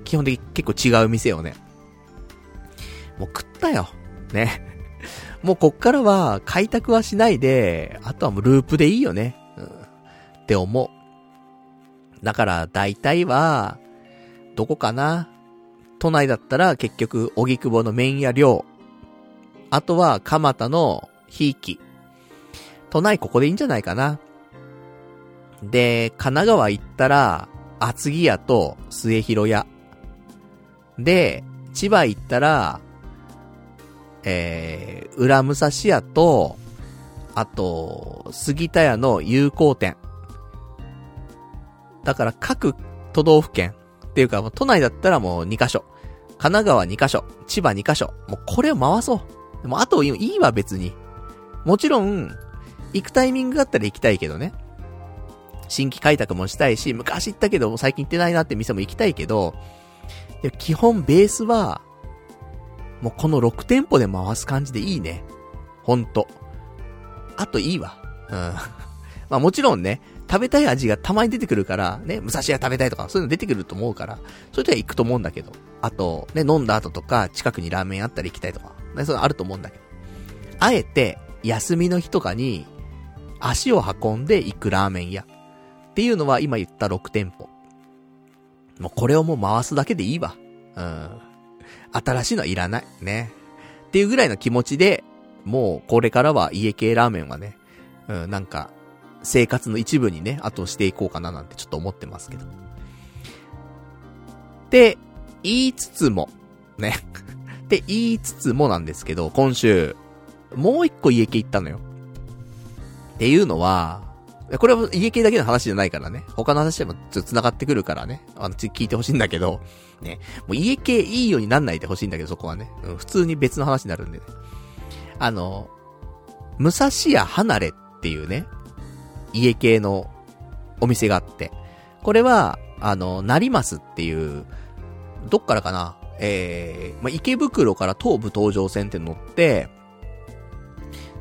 基本的に結構違う店をね。もう食ったよ。ね。もうこっからは開拓はしないで、あとはもうループでいいよね。うん。って思う。だから大体は、どこかな都内だったら結局、荻窪の麺屋寮。あとは、蒲田のひいき。都内ここでいいんじゃないかな。で、神奈川行ったら、厚木屋と末広屋。で、千葉行ったら、えー、裏武蔵屋と、あと、杉田屋の友好店。だから各都道府県っていうか、都内だったらもう2カ所。神奈川2カ所、千葉2カ所。もうこれを回そう。でもあといいわ別に。もちろん、行くタイミングがあったら行きたいけどね。新規開拓もしたいし、昔行ったけど最近行ってないなって店も行きたいけど、基本ベースは、もうこの6店舗で回す感じでいいね。ほんと。あといいわ。うん。まあもちろんね、食べたい味がたまに出てくるから、ね、武蔵屋食べたいとか、そういうの出てくると思うから、それでは行くと思うんだけど。あと、ね、飲んだ後とか、近くにラーメンあったら行きたいとか、ね、そういうのあると思うんだけど。あえて、休みの日とかに、足を運んで行くラーメン屋。っていうのは今言った6店舗。もうこれをもう回すだけでいいわ。うん。新しいのはいらない。ね。っていうぐらいの気持ちで、もうこれからは家系ラーメンはね、うん、なんか、生活の一部にね、あとしていこうかななんてちょっと思ってますけど。って言いつつも、ね。って言いつつもなんですけど、今週、もう一個家系行ったのよ。っていうのは、これは家系だけの話じゃないからね。他の話でもちょっと繋がってくるからね。あの、聞いてほしいんだけど、ね。もう家系いいようになんないでほしいんだけど、そこはね。うん、普通に別の話になるんでね。あの、武蔵屋離れっていうね、家系のお店があって、これは、あの、成増っていう、どっからかなえー、まあ、池袋から東武東上線って乗って、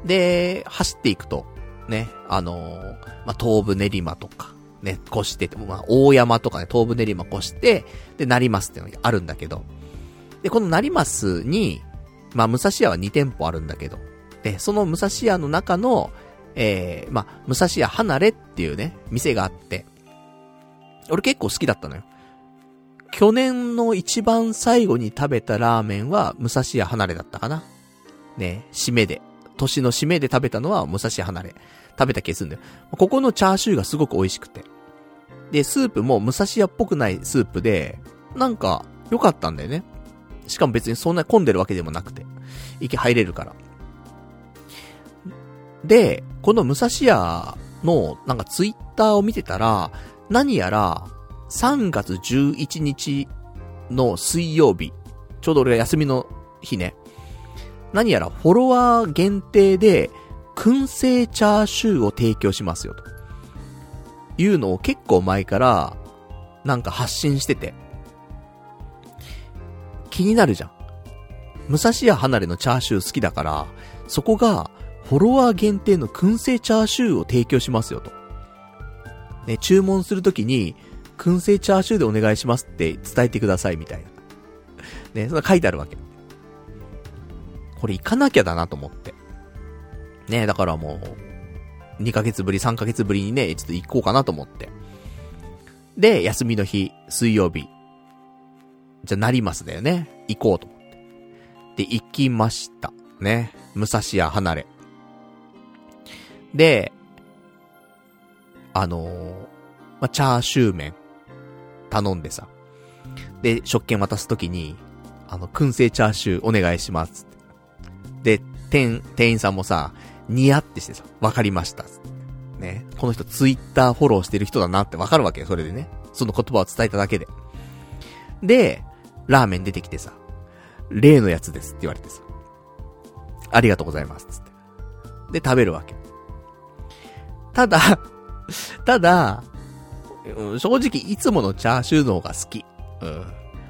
で、走っていくと、ね、あのー、まあ、東武練馬とか、ね、越して、まあ、大山とかね、東武練馬越して、で、成増っていうのがあるんだけど、で、この成増に、まあ、武蔵屋は2店舗あるんだけど、で、その武蔵屋の中の、えー、まあ、武蔵屋離れっていうね、店があって、俺結構好きだったのよ。去年の一番最後に食べたラーメンは、武蔵屋離れだったかな。ね、締めで。年の締めで食べたのは、武蔵離れ。食べた気がするんだよ。ここのチャーシューがすごく美味しくて。で、スープも武蔵屋っぽくないスープで、なんか、良かったんだよね。しかも別にそんな混んでるわけでもなくて。息入れるから。で、この武蔵屋の、なんかツイッターを見てたら、何やら、3月11日の水曜日、ちょうど俺が休みの日ね。何やらフォロワー限定で、燻製チャーシューを提供しますよ、と。いうのを結構前から、なんか発信してて。気になるじゃん。武蔵屋離れのチャーシュー好きだから、そこが、フォロワー限定の燻製チャーシューを提供しますよ、と。ね、注文するときに、燻製チャーシューでお願いしますって伝えてください、みたいな。ね、そんな書いてあるわけ。これ行かなきゃだなと思って。ね、だからもう、2ヶ月ぶり、3ヶ月ぶりにね、ちょっと行こうかなと思って。で、休みの日、水曜日。じゃ、なりますだよね。行こうと思って。で、行きました。ね。武蔵屋離れ。で、あのー、まあ、チャーシュー麺、頼んでさ。で、食券渡すときに、あの、燻製チャーシューお願いします。店、店員さんもさ、ニヤってしてさ、わかりました。ね。この人ツイッターフォローしてる人だなってわかるわけよ、それでね。その言葉を伝えただけで。で、ラーメン出てきてさ、例のやつですって言われてさ、ありがとうございます、つって。で、食べるわけ。ただ、ただ、うん正直いつものチャーシューの方が好き。うん。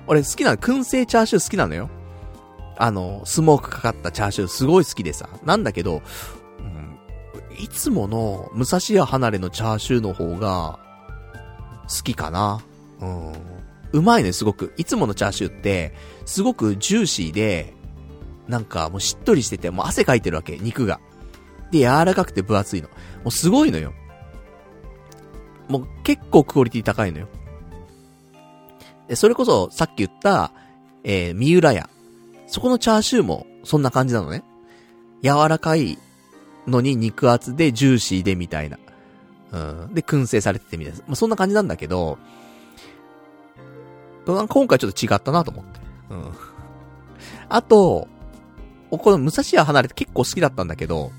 俺好きなの、燻製チャーシュー好きなのよ。あの、スモークかかったチャーシューすごい好きでさ。なんだけど、うん、いつもの武蔵屋離れのチャーシューの方が、好きかな。うん。うまいね、すごく。いつものチャーシューって、すごくジューシーで、なんかもうしっとりしてて、もう汗かいてるわけ、肉が。で、柔らかくて分厚いの。もうすごいのよ。もう結構クオリティ高いのよ。で、それこそさっき言った、えー、三浦屋。そこのチャーシューもそんな感じなのね。柔らかいのに肉厚でジューシーでみたいな。うん。で、燻製されててみたいな。まあ、そんな感じなんだけど、今回ちょっと違ったなと思って。うん。あと、この武蔵屋離れて結構好きだったんだけど、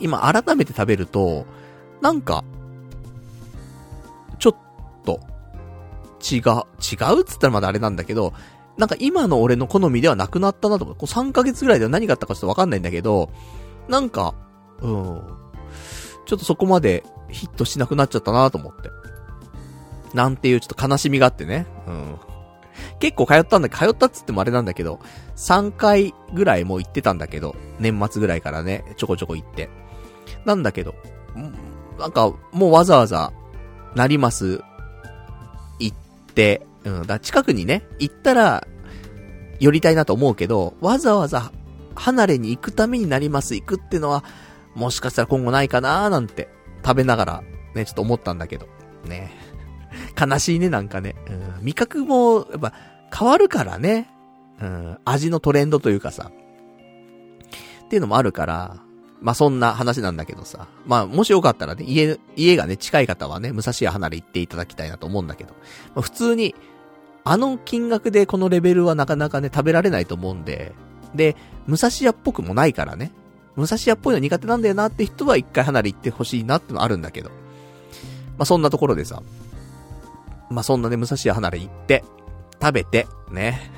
今改めて食べると、なんか、ちょっと、違う、違うっつったらまだあれなんだけど、なんか今の俺の好みではなくなったなと思って、こう3ヶ月ぐらいでは何があったかちょっとわかんないんだけど、なんか、うん、ちょっとそこまでヒットしなくなっちゃったなと思って。なんていうちょっと悲しみがあってね。うん。結構通ったんだ、通ったっつってもあれなんだけど、3回ぐらいもう行ってたんだけど、年末ぐらいからね、ちょこちょこ行って。なんだけど、なんか、もうわざわざ、なります、行って、うん、だ近くにね、行ったら、寄りたいなと思うけど、わざわざ、離れに行くためになります行くってのは、もしかしたら今後ないかなーなんて、食べながら、ね、ちょっと思ったんだけど、ね。悲しいね、なんかね。うん、味覚も、やっぱ、変わるからね。うん、味のトレンドというかさ。っていうのもあるから、まあ、そんな話なんだけどさ。まあ、もしよかったらね、家、家がね、近い方はね、武蔵屋離れ行っていただきたいなと思うんだけど。まあ、普通に、あの金額でこのレベルはなかなかね、食べられないと思うんで。で、武蔵屋っぽくもないからね。武蔵屋っぽいの苦手なんだよなって人は一回離れ行ってほしいなってのあるんだけど。まあ、そんなところでさ。まあ、そんなね、武蔵屋離れ行って、食べて、ね。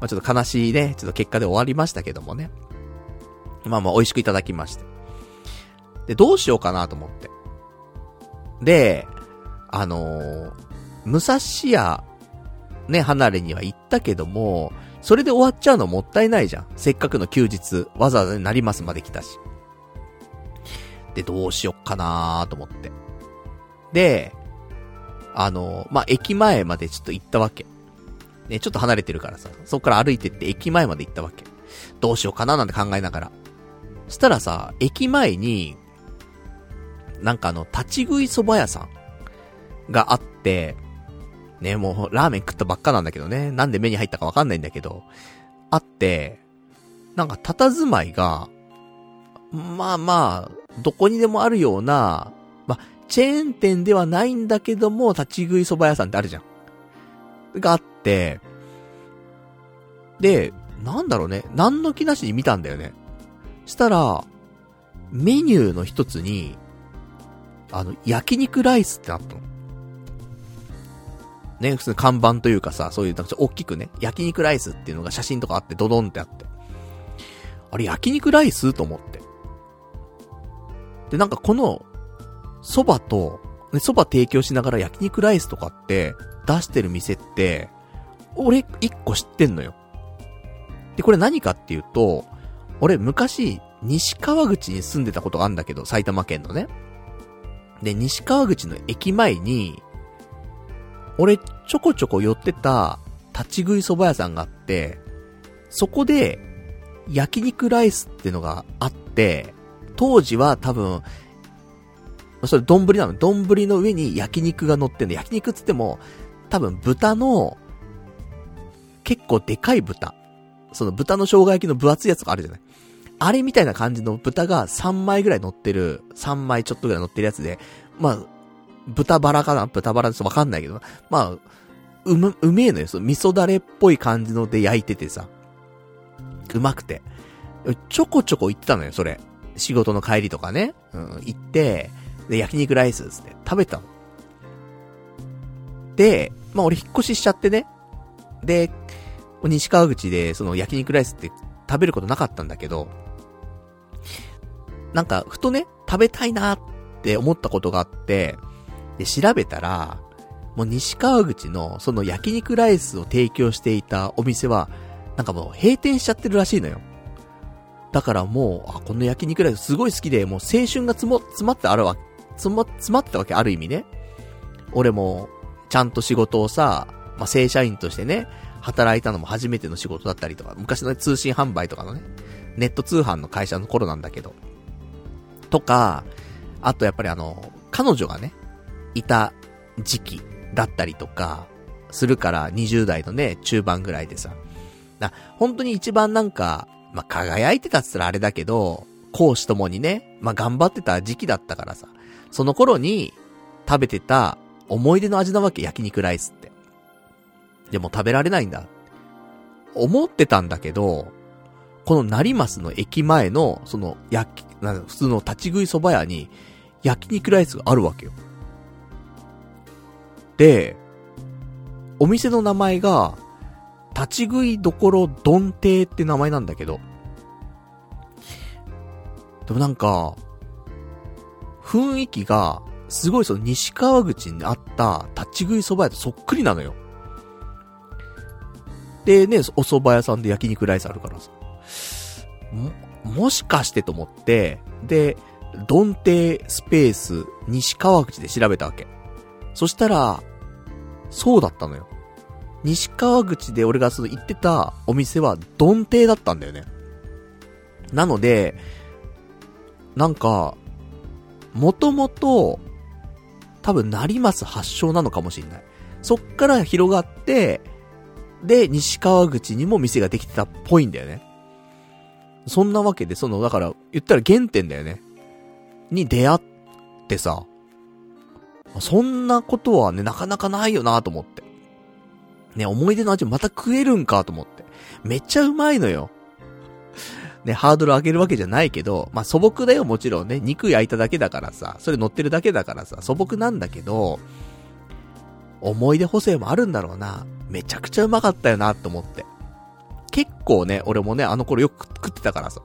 ま、ちょっと悲しいね、ちょっと結果で終わりましたけどもね。まあまあ美味しくいただきまして。で、どうしようかなと思って。で、あのー、武蔵屋、ね、離れには行ったけども、それで終わっちゃうのもったいないじゃん。せっかくの休日、わざわざになりますまで来たし。で、どうしよっかなーと思って。で、あの、まあ、駅前までちょっと行ったわけ。ね、ちょっと離れてるからさ、そっから歩いてって駅前まで行ったわけ。どうしようかななんて考えながら。したらさ、駅前に、なんかあの、立ち食い蕎麦屋さんがあって、ね、もう、ラーメン食ったばっかなんだけどね。なんで目に入ったかわかんないんだけど、あって、なんか佇まいが、まあまあ、どこにでもあるような、まあ、チェーン店ではないんだけども、立ち食い蕎麦屋さんってあるじゃん。があって、で、なんだろうね、何の気なしに見たんだよね。したら、メニューの一つに、あの、焼肉ライスってあったの。ね、普通看板というかさ、そういう、なんか大きくね、焼肉ライスっていうのが写真とかあって、ドドンってあって。あれ、焼肉ライスと思って。で、なんかこの、蕎麦と、ね、蕎麦提供しながら焼肉ライスとかって出してる店って、俺一個知ってんのよ。で、これ何かっていうと、俺昔、西川口に住んでたことがあるんだけど、埼玉県のね。で、西川口の駅前に、俺ちょこちょこ寄ってた立ち食い蕎麦屋さんがあって、そこで焼肉ライスってのがあって、当時は多分、それ丼なの。丼の上に焼肉が乗ってんの。焼肉っつっても、多分豚の、結構でかい豚。その豚の生姜焼きの分厚いやつがあるじゃない。あれみたいな感じの豚が3枚ぐらい乗ってる、3枚ちょっとぐらい乗ってるやつで、まあ、豚バラかな？豚バラですわかんないけど、まあ、うむ、うめえのよ。その味噌だれっぽい感じので焼いててさ。うまくて。ちょこちょこ行ってたのよ、それ。仕事の帰りとかね。うん、行って、で、焼肉ライスつって食べたの。で、まあ俺引っ越ししちゃってね。で、西川口でその焼肉ライスって食べることなかったんだけど、なんか、ふとね、食べたいなって思ったことがあって、で、調べたら、もう西川口のその焼肉ライスを提供していたお店は、なんかもう閉店しちゃってるらしいのよ。だからもう、あ、この焼肉ライスすごい好きで、もう青春がつも、詰まってあるわ、詰ま、詰まったわけ、ある意味ね。俺も、ちゃんと仕事をさ、まあ、正社員としてね、働いたのも初めての仕事だったりとか、昔の、通信販売とかのね、ネット通販の会社の頃なんだけど。とか、あとやっぱりあの、彼女がね、いた時期だったりとか、するから20代のね、中盤ぐらいでさ。な、本当に一番なんか、まあ、輝いてたっつったらあれだけど、講師ともにね、まあ、頑張ってた時期だったからさ、その頃に食べてた思い出の味なわけ、焼肉ライスって。でも食べられないんだ。思ってたんだけど、この成増の駅前の、その、焼き、普通の立ち食い蕎麦屋に、焼肉ライスがあるわけよ。で、お店の名前が、立ち食いどころ丼亭って名前なんだけど、でもなんか、雰囲気が、すごいその西川口にあった立ち食い蕎麦屋とそっくりなのよ。でね、お蕎麦屋さんで焼肉ライスあるからさ。も、もしかしてと思って、で、丼亭スペース西川口で調べたわけ。そしたら、そうだったのよ。西川口で俺がその行ってたお店は丼亭だったんだよね。なので、なんか、もともと、多分成増発祥なのかもしんない。そっから広がって、で、西川口にも店ができてたっぽいんだよね。そんなわけで、その、だから、言ったら原点だよね。に出会ってさ、そんなことはね、なかなかないよなと思って。ね、思い出の味また食えるんかと思って。めっちゃうまいのよ。ね、ハードル上げるわけじゃないけど、まあ、素朴だよ、もちろんね。肉焼いただけだからさ、それ乗ってるだけだからさ、素朴なんだけど、思い出補正もあるんだろうな。めちゃくちゃうまかったよな、と思って。結構ね、俺もね、あの頃よく食ってたからさ。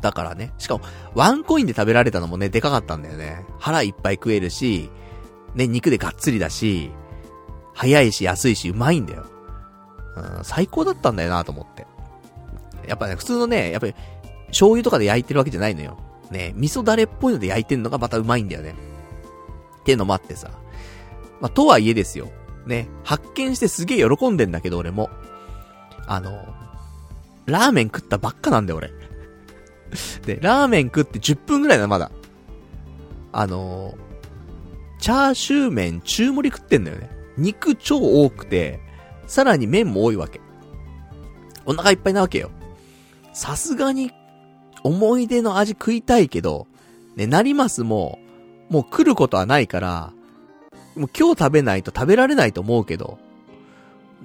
だからね。しかも、ワンコインで食べられたのもね、でかかったんだよね。腹いっぱい食えるし、ね、肉でがっつりだし、早いし安いしうまいんだよ。うん、最高だったんだよなと思って。やっぱね、普通のね、やっぱり、醤油とかで焼いてるわけじゃないのよ。ね、味噌だれっぽいので焼いてんのがまたうまいんだよね。っていうのもあってさ。まあ、とはいえですよ。ね、発見してすげえ喜んでんだけど俺も。あの、ラーメン食ったばっかなんだよ俺。で、ラーメン食って10分ぐらいだまだ。あのチャーシュー麺中盛り食ってんだよね。肉超多くて、さらに麺も多いわけ。お腹いっぱいなわけよ。さすがに、思い出の味食いたいけど、ね、なりますも、もう来ることはないから、もう今日食べないと食べられないと思うけど、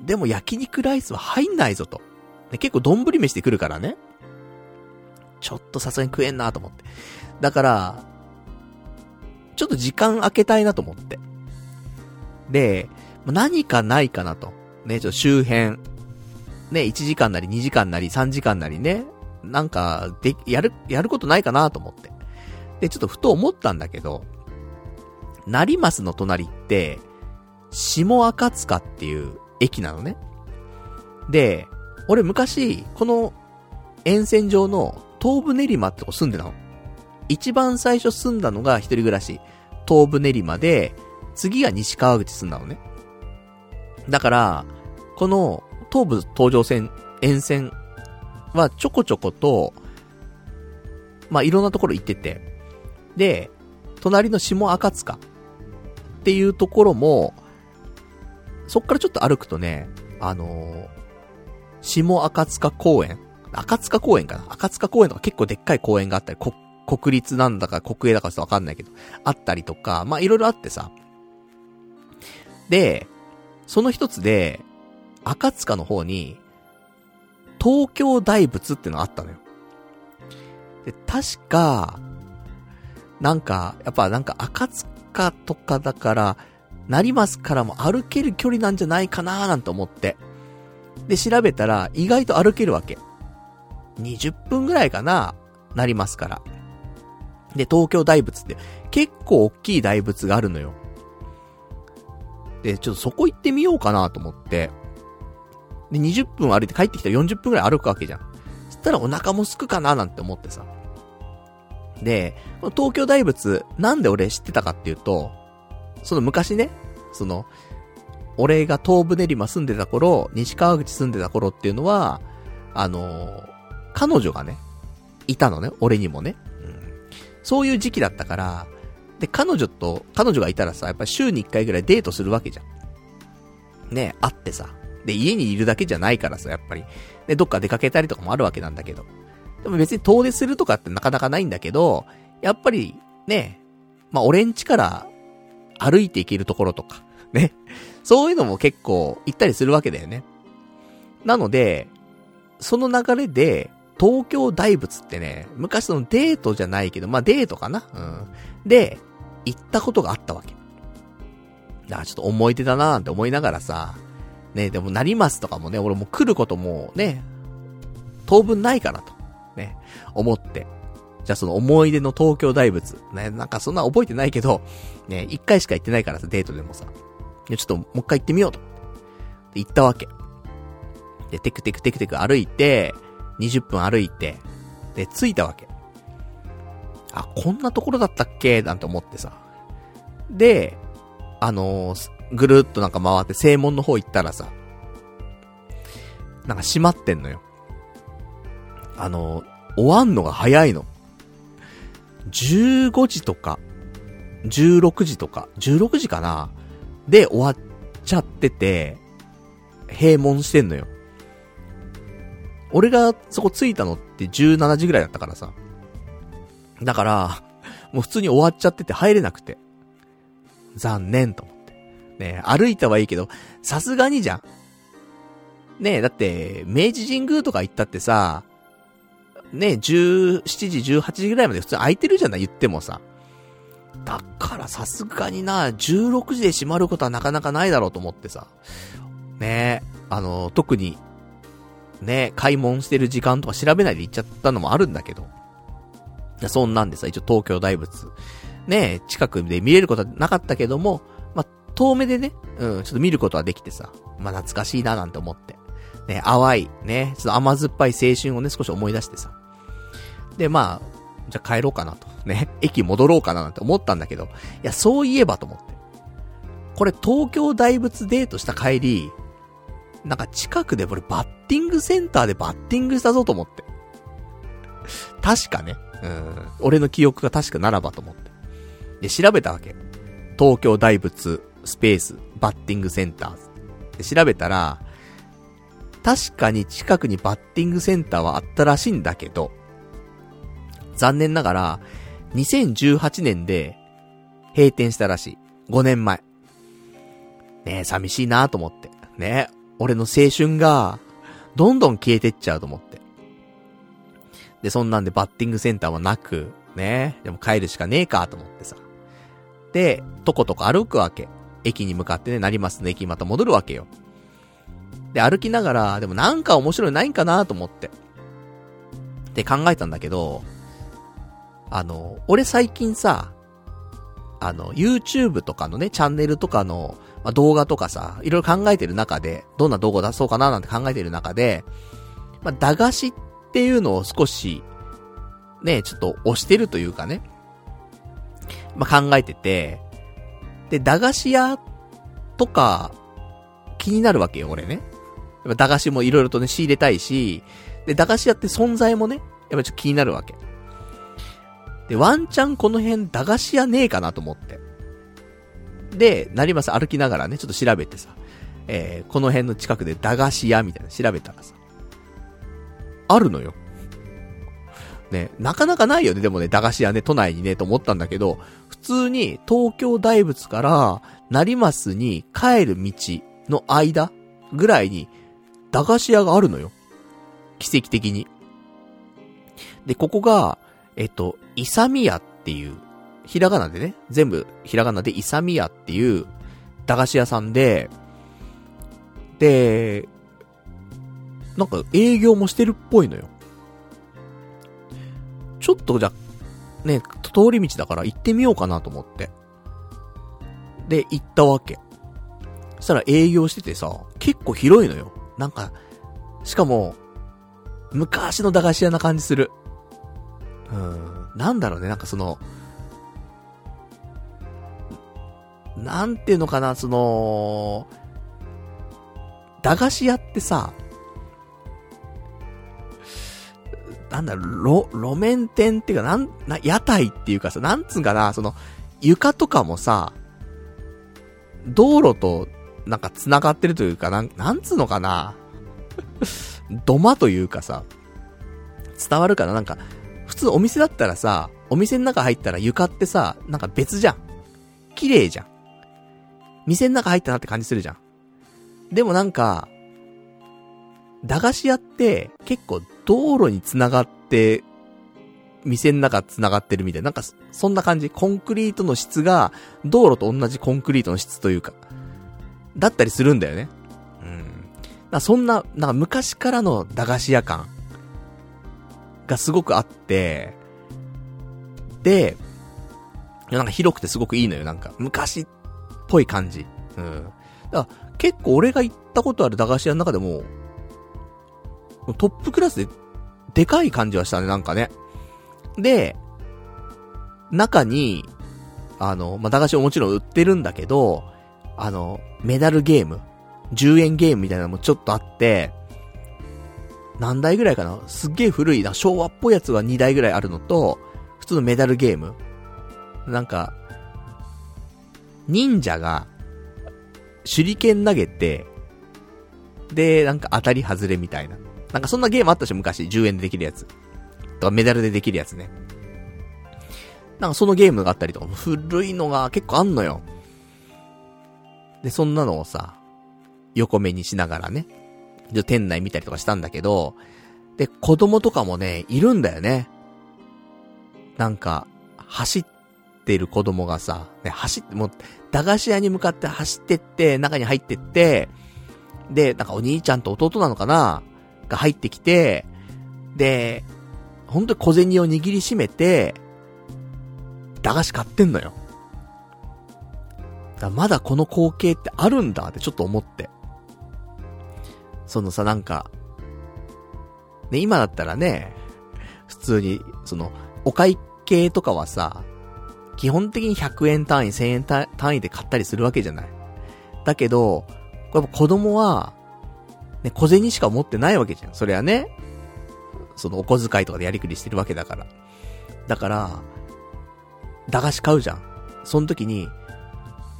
でも焼肉ライスは入んないぞと。ね、結構丼飯で来るからね。ちょっとさすがに食えんなと思って。だから、ちょっと時間空けたいなと思って。で、何かないかなと。ね、ちょっと周辺。ね、1時間なり2時間なり3時間なりね。なんか、で、やる、やることないかなと思って。で、ちょっとふと思ったんだけど、成増の隣って、下赤塚っていう駅なのね。で、俺昔、この沿線上の東部練馬ってとこ住んでたの。一番最初住んだのが一人暮らし。東部練馬で、次が西川口住んだのね。だから、この東部東上線、沿線はちょこちょこと、まあ、いろんなところ行ってて、で、隣の下赤塚っていうところも、そっからちょっと歩くとね、あのー、下赤塚公園赤塚公園かな赤塚公園とか結構でっかい公園があったり、国立なんだか国営だかちょっとわかんないけど、あったりとか、まあ、いろいろあってさ、で、その一つで、赤塚の方に、東京大仏ってのがあったのよ。で、確か、なんか、やっぱなんか赤塚とかだから、なりますからも歩ける距離なんじゃないかなーなんて思って。で、調べたら、意外と歩けるわけ。20分ぐらいかな、なりますから。で、東京大仏って、結構大きい大仏があるのよ。で、ちょっとそこ行ってみようかなと思って、で、20分歩いて帰ってきたら40分くらい歩くわけじゃん。ったらお腹もすくかななんて思ってさ。で、東京大仏、なんで俺知ってたかっていうと、その昔ね、その、俺が東部練馬住んでた頃、西川口住んでた頃っていうのは、あの彼女がね、いたのね、俺にもね。うん。そういう時期だったから、で、彼女と、彼女がいたらさ、やっぱ週に1回ぐらいデートするわけじゃん。ね、会ってさ。で、家にいるだけじゃないからさ、やっぱり。で、どっか出かけたりとかもあるわけなんだけど。でも別に遠出するとかってなかなかないんだけど、やっぱり、ね、まあ、俺ん家から歩いて行けるところとか、ね。そういうのも結構行ったりするわけだよね。なので、その流れで、東京大仏ってね、昔のデートじゃないけど、まあ、デートかな？うん。で、行ったことがあったわけ。だからちょっと思い出だなーなんて思いながらさ、ね、でもなりますとかもね、俺も来ることもね、当分ないかなと、ね、思って。じゃあその思い出の東京大仏。ね、なんかそんな覚えてないけど、ね、一回しか行ってないからさ、デートでもさ。ちょっともう一回行ってみようと。行ったわけ。で、テクテクテクテク歩いて、20分歩いて、で、着いたわけ。あ、こんなところだったっけ？なんて思ってさ。で、あのー、ぐるっとなんか回って正門の方行ったらさ、なんか閉まってんのよ。あのー、終わんのが早いの。15時とか、16時とか、16時かな？で終わっちゃってて、閉門してんのよ。俺がそこ着いたのって17時ぐらいだったからさ。だから、もう普通に終わっちゃってて入れなくて。残念と思って。ね歩いたはいいけど、さすがにじゃん。ねえ、だって、明治神宮とか行ったってさ、ねえ、17時、18時ぐらいまで普通空いてるじゃない言ってもさ。だからさすがにな、16時で閉まることはなかなかないだろうと思ってさ。ねえ、あの、特に、ね、開門してる時間とか調べないで行っちゃったのもあるんだけど。そんなんでさ、一応東京大仏。ね、近くで見れることはなかったけども、まあ、遠目でね、うん、ちょっと見ることはできてさ、まあ、懐かしいななんて思って。ね、淡い、ね、ちょっと甘酸っぱい青春をね、少し思い出してさ。で、まあ、じゃあ帰ろうかなと。ね、駅戻ろうかななんて思ったんだけど、いや、そういえばと思って。これ東京大仏デートした帰り、なんか近くで俺バッティングセンターでバッティングしたぞと思って。確かね。うん。俺の記憶が確かならばと思って。で、調べたわけ。東京大仏スペースバッティングセンター。で、調べたら、確かに近くにバッティングセンターはあったらしいんだけど、残念ながら、2018年で閉店したらしい。5年前。ねえ、寂しいなと思って。ねえ、俺の青春が、どんどん消えてっちゃうと思って。で、そんなんでバッティングセンターはなく、ね、でも帰るしかねえかと思ってさ。で、とことこ歩くわけ。駅に向かってね、なりますね、駅にまた戻るわけよ。で、歩きながら、でもなんか面白いないんかなと思って。って考えたんだけど、あの、俺最近さ、あの、YouTube とかのね、チャンネルとかの、まあ、動画とかさ、いろいろ考えてる中で、どんな動画出そうかななんて考えてる中で、まあ、駄菓子っていうのを少し、ね、ちょっと押してるというかね、まあ、考えてて、で、駄菓子屋とか、気になるわけよ、俺ね。やっぱ駄菓子もいろいろとね、仕入れたいし、で、駄菓子屋って存在もね、やっぱちょっと気になるわけ。で、ワンチャンこの辺駄菓子屋ねえかなと思って。で、なります歩きながらね、ちょっと調べてさ、えー、この辺の近くで駄菓子屋みたいな調べたらさ、あるのよ。ね、なかなかないよね、でもね、駄菓子屋ね、都内にね、と思ったんだけど、普通に東京大仏から成増に帰る道の間ぐらいに駄菓子屋があるのよ。奇跡的に。で、ここが、えっと、イサミヤっていうひらがなでね、全部ひらがなでイサミヤっていう駄菓子屋さんで、で、なんか営業もしてるっぽいのよ。ちょっとじゃ、ね、通り道だから行ってみようかなと思って。で、行ったわけ。そしたら営業しててさ、結構広いのよ。なんか、しかも、昔の駄菓子屋な感じする。うん。なんだろうね、なんかその、なんていうのかな、その、駄菓子屋ってさ、なんだろ、路、路面店っていうか、なん、な、屋台っていうかさ、なんつうんかな、その、床とかもさ、道路と、なんか繋がってるというか、なん、なんつうのかな。土間というかさ、伝わるかななんか、普通お店だったらさ、お店の中入ったら床ってさ、なんか別じゃん。綺麗じゃん。店の中入ったなって感じするじゃん。でもなんか、駄菓子屋って結構道路に繋がって、店の中繋がってるみたいな。なんか、そんな感じ。コンクリートの質が、道路と同じコンクリートの質というか、だったりするんだよね。うん。だそんな、なんか昔からの駄菓子屋感がすごくあって、で、なんか広くてすごくいいのよ。なんか、昔っぽい感じ。うん。だから結構俺が行ったことある駄菓子屋の中でも、トップクラスで、でかい感じはしたね、なんかね。で、中に、あの、まあ、駄菓子ももちろん売ってるんだけど、あの、メダルゲーム、10円ゲームみたいなのもちょっとあって、何台ぐらいかな？すっげえ古いな、昭和っぽいやつは2台ぐらいあるのと、普通のメダルゲーム。なんか、忍者が、手裏剣投げて、で、なんか当たり外れみたいな。なんかそんなゲームあったし、昔。10円でできるやつ。とか、メダルでできるやつね。なんかそのゲームがあったりとか、古いのが結構あんのよ。で、そんなのをさ、横目にしながらね。で、店内見たりとかしたんだけど、で、子供とかもね、いるんだよね。なんか、走ってる子供がさ、ね、走って、もう、駄菓子屋に向かって走ってって、中に入ってって、で、なんかお兄ちゃんと弟なのかな？が入ってきて、で、本当に小銭を握りしめて、駄菓子買ってんのよ。だまだこの光景ってあるんだってちょっと思って。そのさ、なんか、ね、今だったらね、普通に、その、お会計とかはさ、基本的に100円単位、1000円単位で買ったりするわけじゃない。だけど、やっぱ子供は、ね、小銭しか持ってないわけじゃん。それはね、そのお小遣いとかでやりくりしてるわけだから。だから、駄菓子買うじゃん。その時に、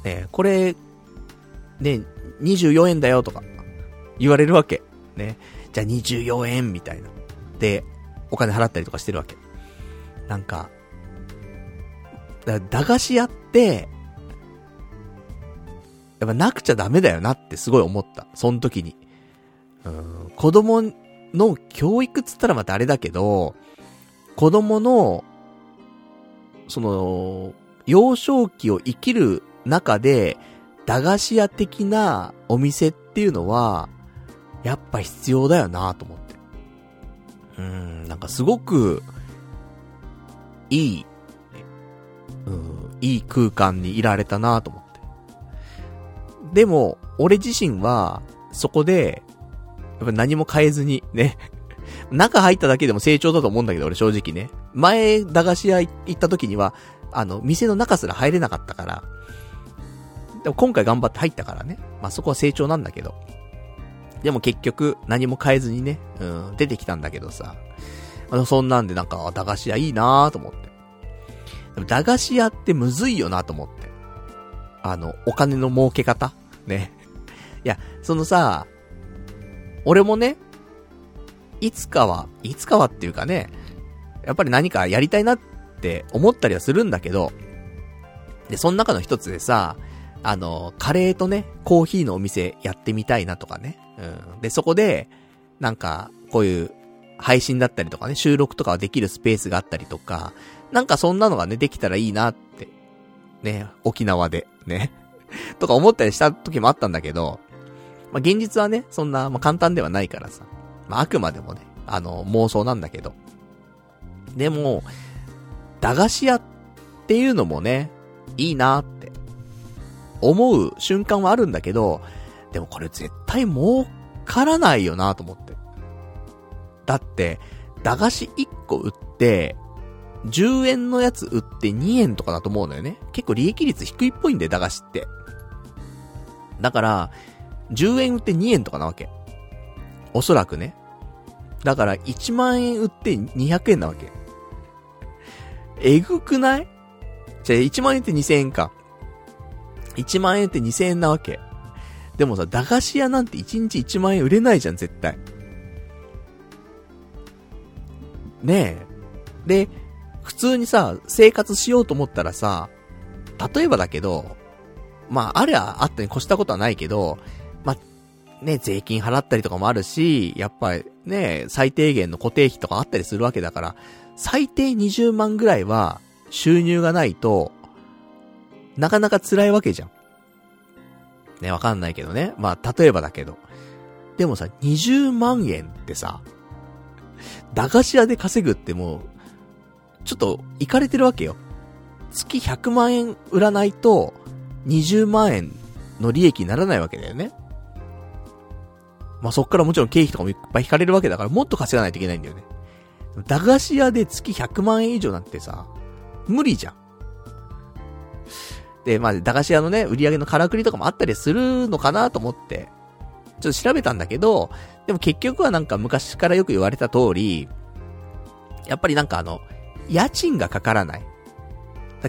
ね、これ、ね、24円だよとか、言われるわけ。ね。じゃあ24円みたいな。で、お金払ったりとかしてるわけ。なんか、だ駄菓子屋って、やっぱなくちゃダメだよなってすごい思った。その時に。うん、子供の教育っつったらまたあれだけど、子供の、その、幼少期を生きる中で、駄菓子屋的なお店っていうのは、やっぱ必要だよなと思って。うん、なんかすごく、いい、うん、いい空間にいられたなと思って。でも、俺自身は、そこで、やっぱ何も変えずに、ね。中入っただけでも成長だと思うんだけど、俺正直ね。前、駄菓子屋行った時には、あの、店の中すら入れなかったから。でも今回頑張って入ったからね。まあ、そこは成長なんだけど。でも結局、何も変えずにね、うん、出てきたんだけどさ。あの、そんなんでなんか、駄菓子屋いいなーと思って。でも駄菓子屋ってむずいよなと思って。あの、お金の儲け方？ね。いや、そのさ、俺もね、いつかは、いつかはっていうかね、やっぱり何かやりたいなって思ったりはするんだけど、で、その中の一つでさ、あの、カレーとね、コーヒーのお店やってみたいなとかね。うん。で、そこで、なんか、こういう、配信だったりとかね、収録とかはできるスペースがあったりとか、なんかそんなのがね、できたらいいなって。ね、沖縄で、ね。とか思ったりした時もあったんだけど、まあ、現実はね、そんな、まあ、簡単ではないからさ。まあ、あくまでもね、あの、妄想なんだけど。でも、駄菓子屋っていうのもね、いいなって、思う瞬間はあるんだけど、でもこれ絶対儲からないよなと思って。だって、駄菓子1個売って、10円のやつ売って2円とかだと思うのよね。結構利益率低いっぽいんだよ、駄菓子って。だから、10円売って2円とかなわけ。おそらくね。だから、1万円売って200円なわけ。えぐくない？じゃあ、1万円って2000円か。1万円って2000円なわけ。でもさ、駄菓子屋なんて1日1万円売れないじゃん、絶対。ねえ。で、通にさ、生活しようと思ったらさ、例えばだけど、まあ、あれはあったに越したことはないけど、まあ、ね、税金払ったりとかもあるし、やっぱりね、最低限の固定費とかあったりするわけだから、最低20万ぐらいは収入がないと、なかなか辛いわけじゃん。ね、わかんないけどね。まあ、例えばだけど。でもさ、20万円ってさ、駄菓子屋で稼ぐってもう、ちょっと、行かれてるわけよ。月100万円売らないと、20万円の利益にならないわけだよね。まあ、そっからもちろん経費とかもいっぱい引かれるわけだから、もっと稼がないといけないんだよね。駄菓子屋で月100万円以上なんてさ、無理じゃん。で、まあ、駄菓子屋のね、売り上げのからくりとかもあったりするのかなと思って、ちょっと調べたんだけど、でも結局はなんか昔からよく言われた通り、やっぱりなんかあの、家賃がかからない。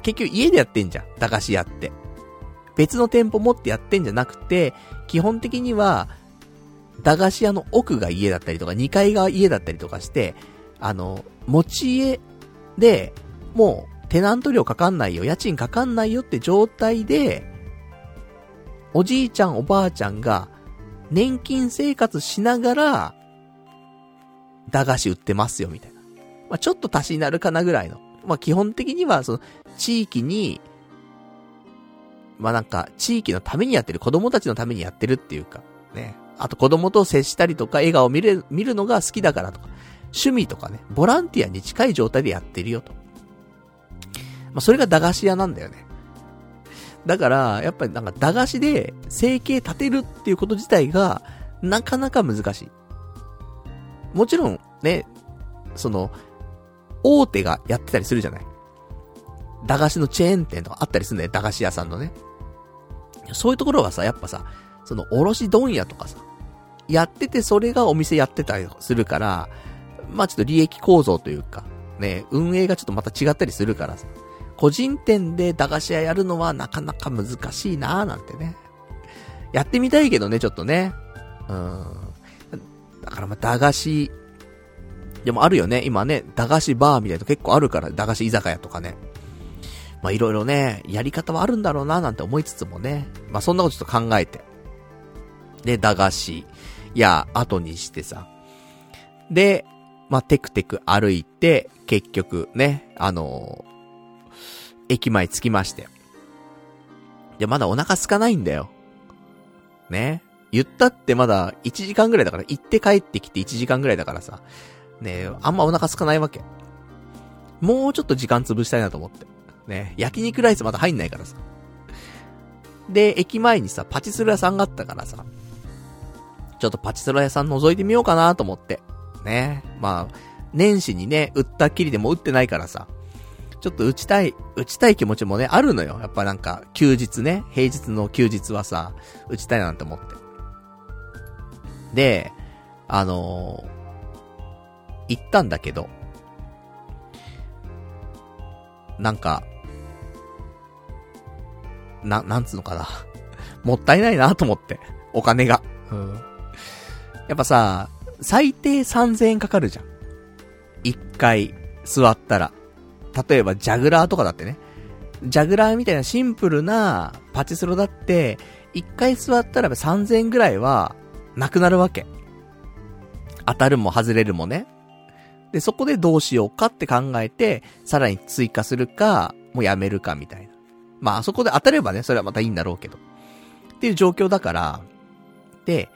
結局家でやってんじゃん、駄菓子屋って。別の店舗持ってやってんじゃなくて、基本的には、駄菓子屋の奥が家だったりとか、2階が家だったりとかして、あの、持ち家で、もう、テナント料かかんないよ、家賃かかんないよって状態で、おじいちゃんおばあちゃんが、年金生活しながら、駄菓子売ってますよ、みたいな。まあ、ちょっと足しになるかなぐらいの。まあ、基本的には、その、地域に、まあ、なんか、地域のためにやってる、子供たちのためにやってるっていうか、ね。あと子供と接したりとか、笑顔を見れ、見るのが好きだからとか、趣味とかね、ボランティアに近い状態でやってるよと。まあ、それが駄菓子屋なんだよね。だから、やっぱりなんか駄菓子で生計立てるっていうこと自体が、なかなか難しい。もちろん、ね、その、大手がやってたりするじゃない。駄菓子のチェーン店とかあったりするんだよ、駄菓子屋さんのね。そういうところはさ、やっぱさ、その、おろし問屋とかさ、やっててそれがお店やってたりするから、まあちょっと利益構造というか、ね、運営がちょっとまた違ったりするからさ、個人店で駄菓子屋やるのはなかなか難しいなーなんてね。やってみたいけどね、ちょっとね。うん。だからまあ駄菓子、でもあるよね、今ね、駄菓子バーみたいなの結構あるから、駄菓子居酒屋とかね。まあいろいろね、やり方はあるんだろうななんて思いつつもね。まあそんなことちょっと考えて。で、駄菓子や後にしてさ。で、まあテクテク歩いて、結局ね、あの駅前着きまして。で、まだお腹空かないんだよ。ね。言ったってまだ1時間ぐらいだから、行って帰ってきて1時間ぐらいだからさ。ねあんまお腹空かないわけ。もうちょっと時間潰したいなと思って。ね焼肉ライスまだ入んないからさ。で、駅前にさ、パチスロ屋さんがあったからさ。ちょっとパチスロ屋さん覗いてみようかなと思って。ねまあ、年始にね、売ったっきりでも売ってないからさ。ちょっと打ちたい、打ちたい気持ちもね、あるのよ。やっぱなんか、休日ね、平日の休日はさ、打ちたいなって思って。で、あのー、行ったんだけど、なんか、な、なんつうのかな。もったいないなと思って。お金が。うん。やっぱさ、最低3000円かかるじゃん。一回座ったら。例えばジャグラーとかだってね。ジャグラーみたいなシンプルなパチスロだって、一回座ったら3000円ぐらいは、なくなるわけ。当たるも外れるもね。で、そこでどうしようかって考えて、さらに追加するか、もうやめるかみたいな。まあ、あそこで当たればね、それはまたいいんだろうけど。っていう状況だから、で、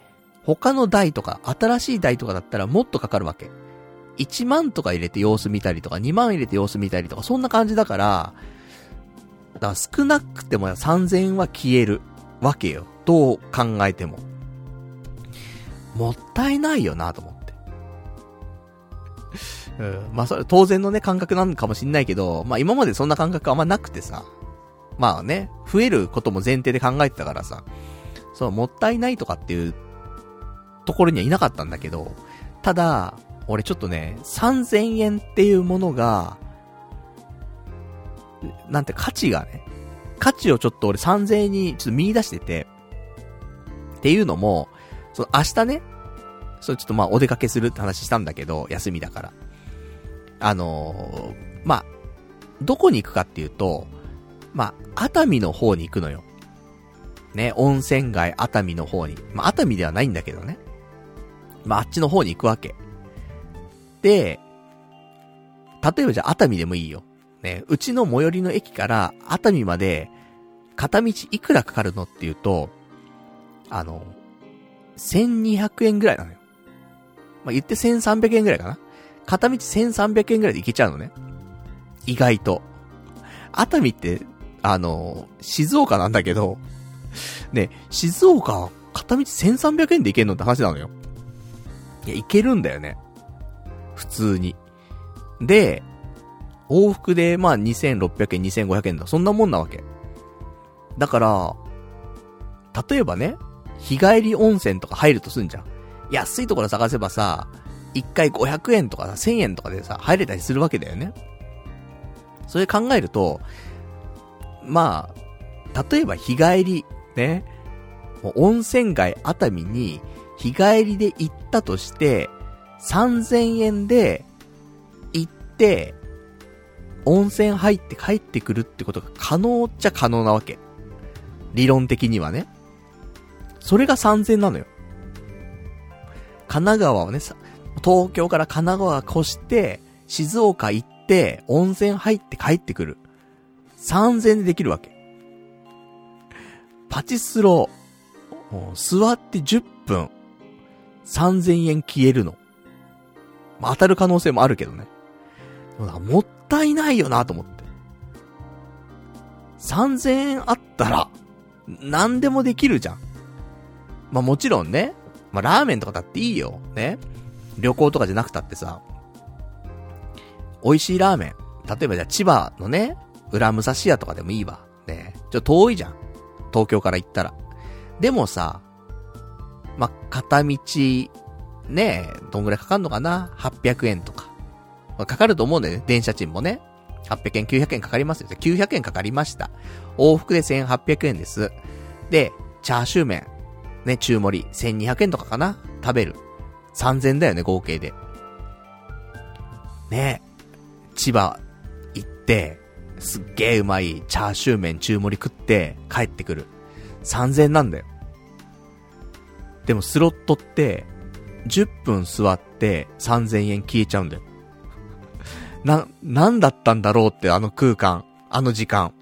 他の台とか、新しい台とかだったらもっとかかるわけ。1万とか入れて様子見たりとか、2万入れて様子見たりとか、そんな感じだから、だから少なくても3000は消えるわけよ。どう考えても。もったいないよなと思って。うん。まあ、それ当然のね、感覚なのかもしんないけど、まあ今までそんな感覚あんまなくてさ。まあね、増えることも前提で考えてたからさ。そう、もったいないとかっていうところにはいなかったんだけど、ただ、俺ちょっとね、3000円っていうものが、なんて価値がね、価値をちょっと俺3000円にちょっと見出してて、っていうのも、その明日ね、それちょっとまあお出かけするって話したんだけど、休みだから。あのー、まあ、どこに行くかっていうと、まあ、熱海の方に行くのよ。ね、温泉街熱海の方に。まあ、熱海ではないんだけどね。まあ、あっちの方に行くわけ。で、例えばじゃあ熱海でもいいよ。ね、うちの最寄りの駅から熱海まで、片道いくらかかるのっていうと、あの、1200円ぐらいなのよ。まあ、言って1300円ぐらいかな。片道1300円ぐらいで行けちゃうのね。意外と。熱海って、あの、静岡なんだけど、ね、静岡、片道1300円で行けんのって話なのよ。いや、行けるんだよね。普通に。で、往復で、まあ、2600円、2500円だ。そんなもんなわけ。だから、例えばね、日帰り温泉とか入るとすんじゃん。安いところ探せばさ、1回500円とかさ、1000円とかでさ、入れたりするわけだよね。それ考えると、まあ、例えば日帰り、ね、温泉街熱海に日帰りで行ったとして、3000円で行って、温泉入って帰ってくるってことが可能っちゃ可能なわけ。理論的にはね。それが3000なのよ。神奈川をね、東京から神奈川越して、静岡行って、温泉入って帰ってくる。3000でできるわけ。パチスロー、座って10分、3000円消えるの。まあ、当たる可能性もあるけどね。もったいないよなと思って。3000円あったら、何でもできるじゃん。まあもちろんね、まあラーメンとかだっていいよ。ね。旅行とかじゃなくたってさ、美味しいラーメン。例えばじゃあ千葉のね、裏武蔵屋とかでもいいわ。ね。ちょ遠いじゃん。東京から行ったら。でもさ、ま、片道、ねどんぐらいかかんのかな ?800 円とか。かかると思うんだよね。電車賃もね。800円、900円かかりますよ。900円かかりました。往復で1800円です。で、チャーシュー麺。ね、中盛り。1200円とかかな？食べる。3000だよね、合計で。ね千葉行って、すっげえうまいチャーシュー麺中盛り食って帰ってくる。3000なんだよ。でもスロットって、10分座って3000円消えちゃうんだよ。な、なんだったんだろうってあの空間、あの時間。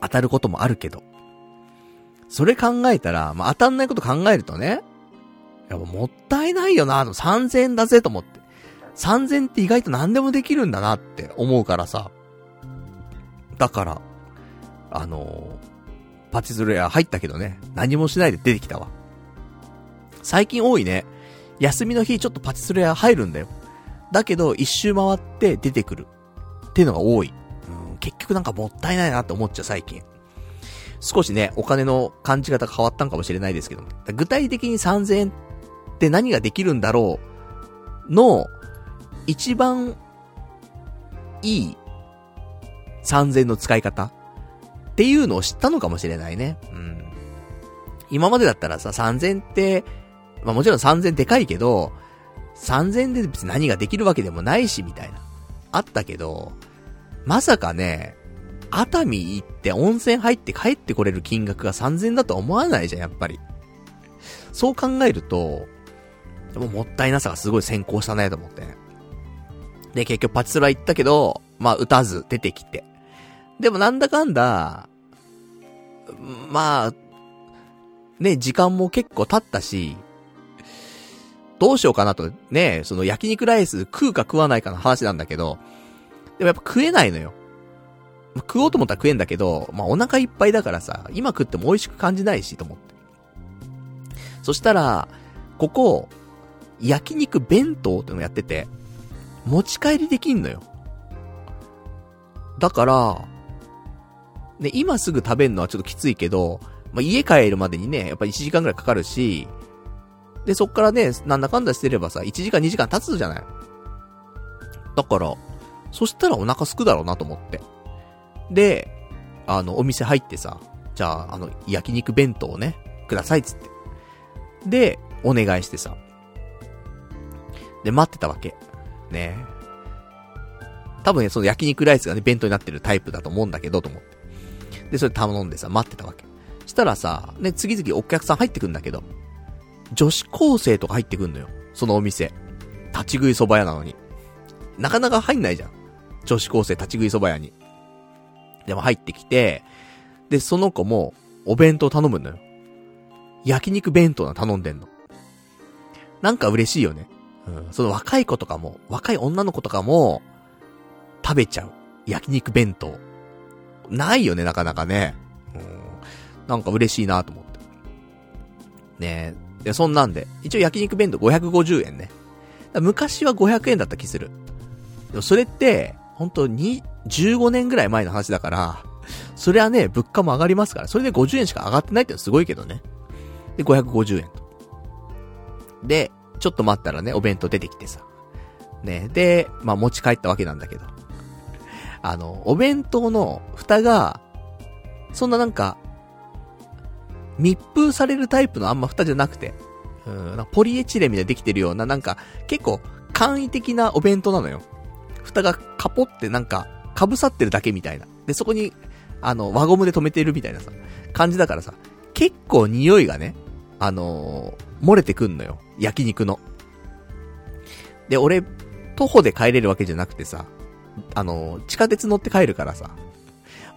当たることもあるけど。それ考えたら、まあ、当たんないこと考えるとね、やっぱもったいないよな、3000円だぜと思って。3000って意外と何でもできるんだなって思うからさ。だから、あのー、パチスロ屋入ったけどね、何もしないで出てきたわ。最近多いね。休みの日ちょっとパチスロ屋入るんだよ。だけど、一周回って出てくる。っていうのが多い。うん、結局なんかもったいないなって思っちゃう最近。少しね、お金の感じ方変わったんかもしれないですけども。具体的に3000円って何ができるんだろうの、一番いい3000の使い方っていうのを知ったのかもしれないね。うん。今までだったらさ、3000って、まあもちろん3000でかいけど、3000で別に何ができるわけでもないし、みたいな。あったけど、まさかね、熱海行って温泉入って帰ってこれる金額が3000だとは思わないじゃん、やっぱり。そう考えると、でももったいなさがすごい先行したねと思ってで、結局パチスロ行ったけど、まあ打たず出てきて。でもなんだかんだ、まあ、ね、時間も結構経ったし、どうしようかなと、ね、その焼肉ライス食うか食わないかの話なんだけど、でもやっぱ食えないのよ。食おうと思ったら食えんだけど、まあお腹いっぱいだからさ、今食っても美味しく感じないし、と思って。そしたら、ここ、焼肉弁当ってのやってて、持ち帰りできんのよ。だから、ね、今すぐ食べるのはちょっときついけど、まあ、家帰るまでにね、やっぱり1時間くらいかかるし、で、そっからね、なんだかんだしてればさ、1時間2時間経つじゃない。だから、そしたらお腹すくだろうなと思って。で、あの、お店入ってさ、じゃあ、あの、焼肉弁当をね、くださいっつって。で、お願いしてさ。で、待ってたわけ。ね多分ね、その焼肉ライスがね、弁当になってるタイプだと思うんだけど、と思って。で、それ頼んでさ、待ってたわけ。したらさ、ね、次々お客さん入ってくんだけど、女子高生とか入ってくんのよ。そのお店。立ち食い蕎麦屋なのに。なかなか入んないじゃん。女子高生立ち食い蕎麦屋に。でも入ってきて、で、その子も、お弁当頼むのよ。焼肉弁当な頼んでんの。なんか嬉しいよね。うん。その若い子とかも、若い女の子とかも、食べちゃう。焼肉弁当。ないよね、なかなかね。うん。なんか嬉しいなと思って。ねえ。で、そんなんで。一応焼肉弁当550円ね。昔は500円だった気する。でもそれって、本当に、15年ぐらい前の話だから、それはね、物価も上がりますから、それで50円しか上がってないってのはすごいけどね。で、550円と。で、ちょっと待ったらね、お弁当出てきてさ。ね、で、まあ持ち帰ったわけなんだけど。あの、お弁当の蓋が、そんななんか、密封されるタイプのあんま蓋じゃなくて、うん、ポリエチレンみたいにできてるような、なんか、結構、簡易的なお弁当なのよ。蓋がカポってなんか、被さってるだけみたいな。で、そこに、あの、輪ゴムで止めてるみたいなさ、感じだからさ、結構匂いがね、あのー、漏れてくんのよ。焼肉の。で、俺、徒歩で帰れるわけじゃなくてさ、あのー、地下鉄乗って帰るからさ、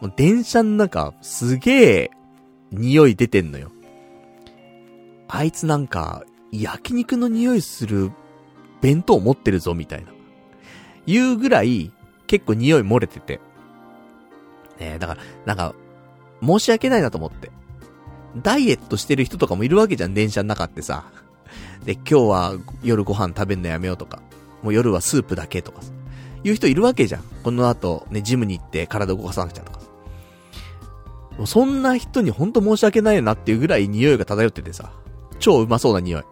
もう電車の中、すげえ、匂い出てんのよ。あいつなんか、焼肉の匂いする弁当持ってるぞ、みたいな。言うぐらい、結構匂い漏れてて。ねだから、なんか、申し訳ないなと思って。ダイエットしてる人とかもいるわけじゃん、電車の中ってさ。で、今日は夜ご飯食べんのやめようとか。もう夜はスープだけとかさ。いう人いるわけじゃん。この後、ね、ジムに行って体動かさなくちゃとか。そんな人にほんと申し訳ないよなっていうぐらい匂いが漂っててさ。超うまそうな匂い。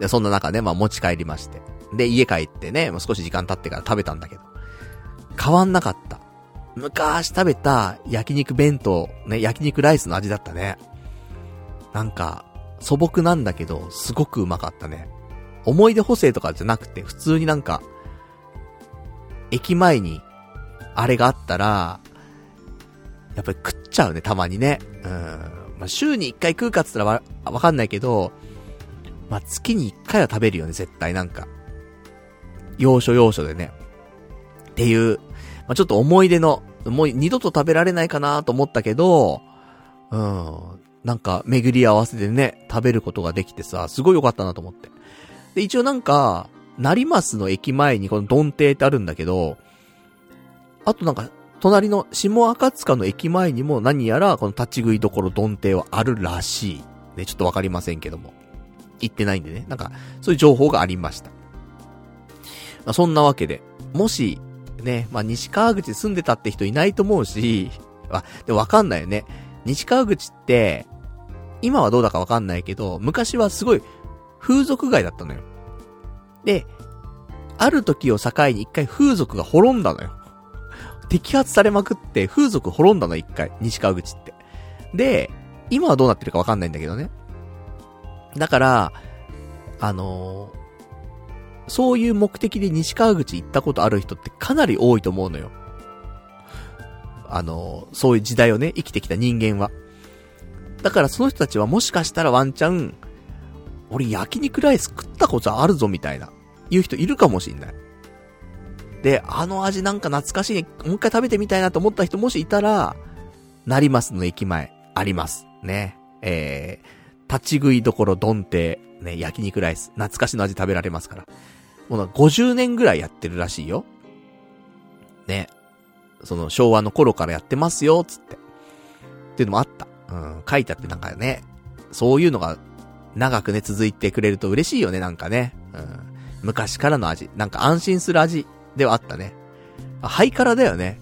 で、そんな中ね、まあ持ち帰りまして。で、家帰ってね、もう少し時間経ってから食べたんだけど。変わんなかった。昔食べた焼肉弁当、ね、焼肉ライスの味だったね。なんか、素朴なんだけど、すごくうまかったね。思い出補正とかじゃなくて、普通になんか、駅前に、あれがあったら、やっぱり食っちゃうね、たまにね。うん。まあ、週に一回食うかっつったらわ、わかんないけど、まあ、月に一回は食べるよね、絶対なんか。要所要所でね。っていう、まあ、ちょっと思い出の、もう二度と食べられないかなと思ったけど、うん。なんか、巡り合わせでね、食べることができてさ、すごい良かったなと思って。で、一応なんか、成増の駅前にこのドンテってあるんだけど、あとなんか、隣の下赤塚の駅前にも何やらこの立ち食いどころドンテはあるらしい。ね、ちょっとわかりませんけども。行ってないんでね。なんか、そういう情報がありました。まあ、そんなわけで、もし、ね、まあ、西川口住んでたって人いないと思うし、あ、でもわかんないよね。西川口って、今はどうだかわかんないけど、昔はすごい風俗街だったのよ。で、ある時を境に一回風俗が滅んだのよ。摘発されまくって風俗滅んだの一回、西川口って。で、今はどうなってるかわかんないんだけどね。だから、あのー、そういう目的で西川口行ったことある人ってかなり多いと思うのよ。あの、そういう時代をね、生きてきた人間は。だからその人たちはもしかしたらワンチャン、俺焼肉ライス食ったことあるぞみたいな、言う人いるかもしんない。で、あの味なんか懐かしい、もう一回食べてみたいなと思った人もしいたら、なりますの駅前、あります。ね。えー、立ち食いどころどんて、ね、焼肉ライス、懐かしの味食べられますから。もう50年ぐらいやってるらしいよ。ね。その昭和の頃からやってますよ、つって。っていうのもあった。うん、書いてあってなんかね、そういうのが長くね、続いてくれると嬉しいよね、なんかね。うん。昔からの味。なんか安心する味ではあったね。ハイカラだよね。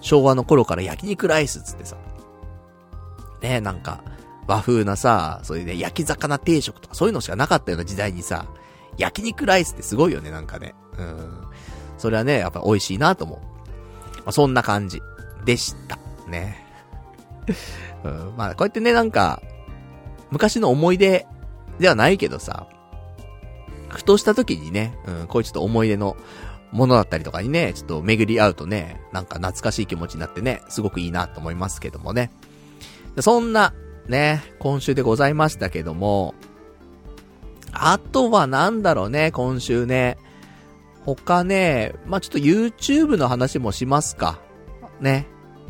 昭和の頃から焼肉ライスつってさ。ねなんか、和風なさ、そういうね、焼き魚定食とかそういうのしかなかったような時代にさ、焼肉ライスってすごいよね、なんかね。うん。それはね、やっぱ美味しいなと思う。まあ、そんな感じでした。ね。うん、まあ、こうやってね、なんか、昔の思い出ではないけどさ、ふとした時にね、うん、こういうちょっと思い出のものだったりとかにね、ちょっと巡り合うとね、なんか懐かしい気持ちになってね、すごくいいなと思いますけどもね。そんな、ね、今週でございましたけども、あとはなんだろうね、今週ね。他ね、まあ、ちょっと YouTube の話もしますか。ね。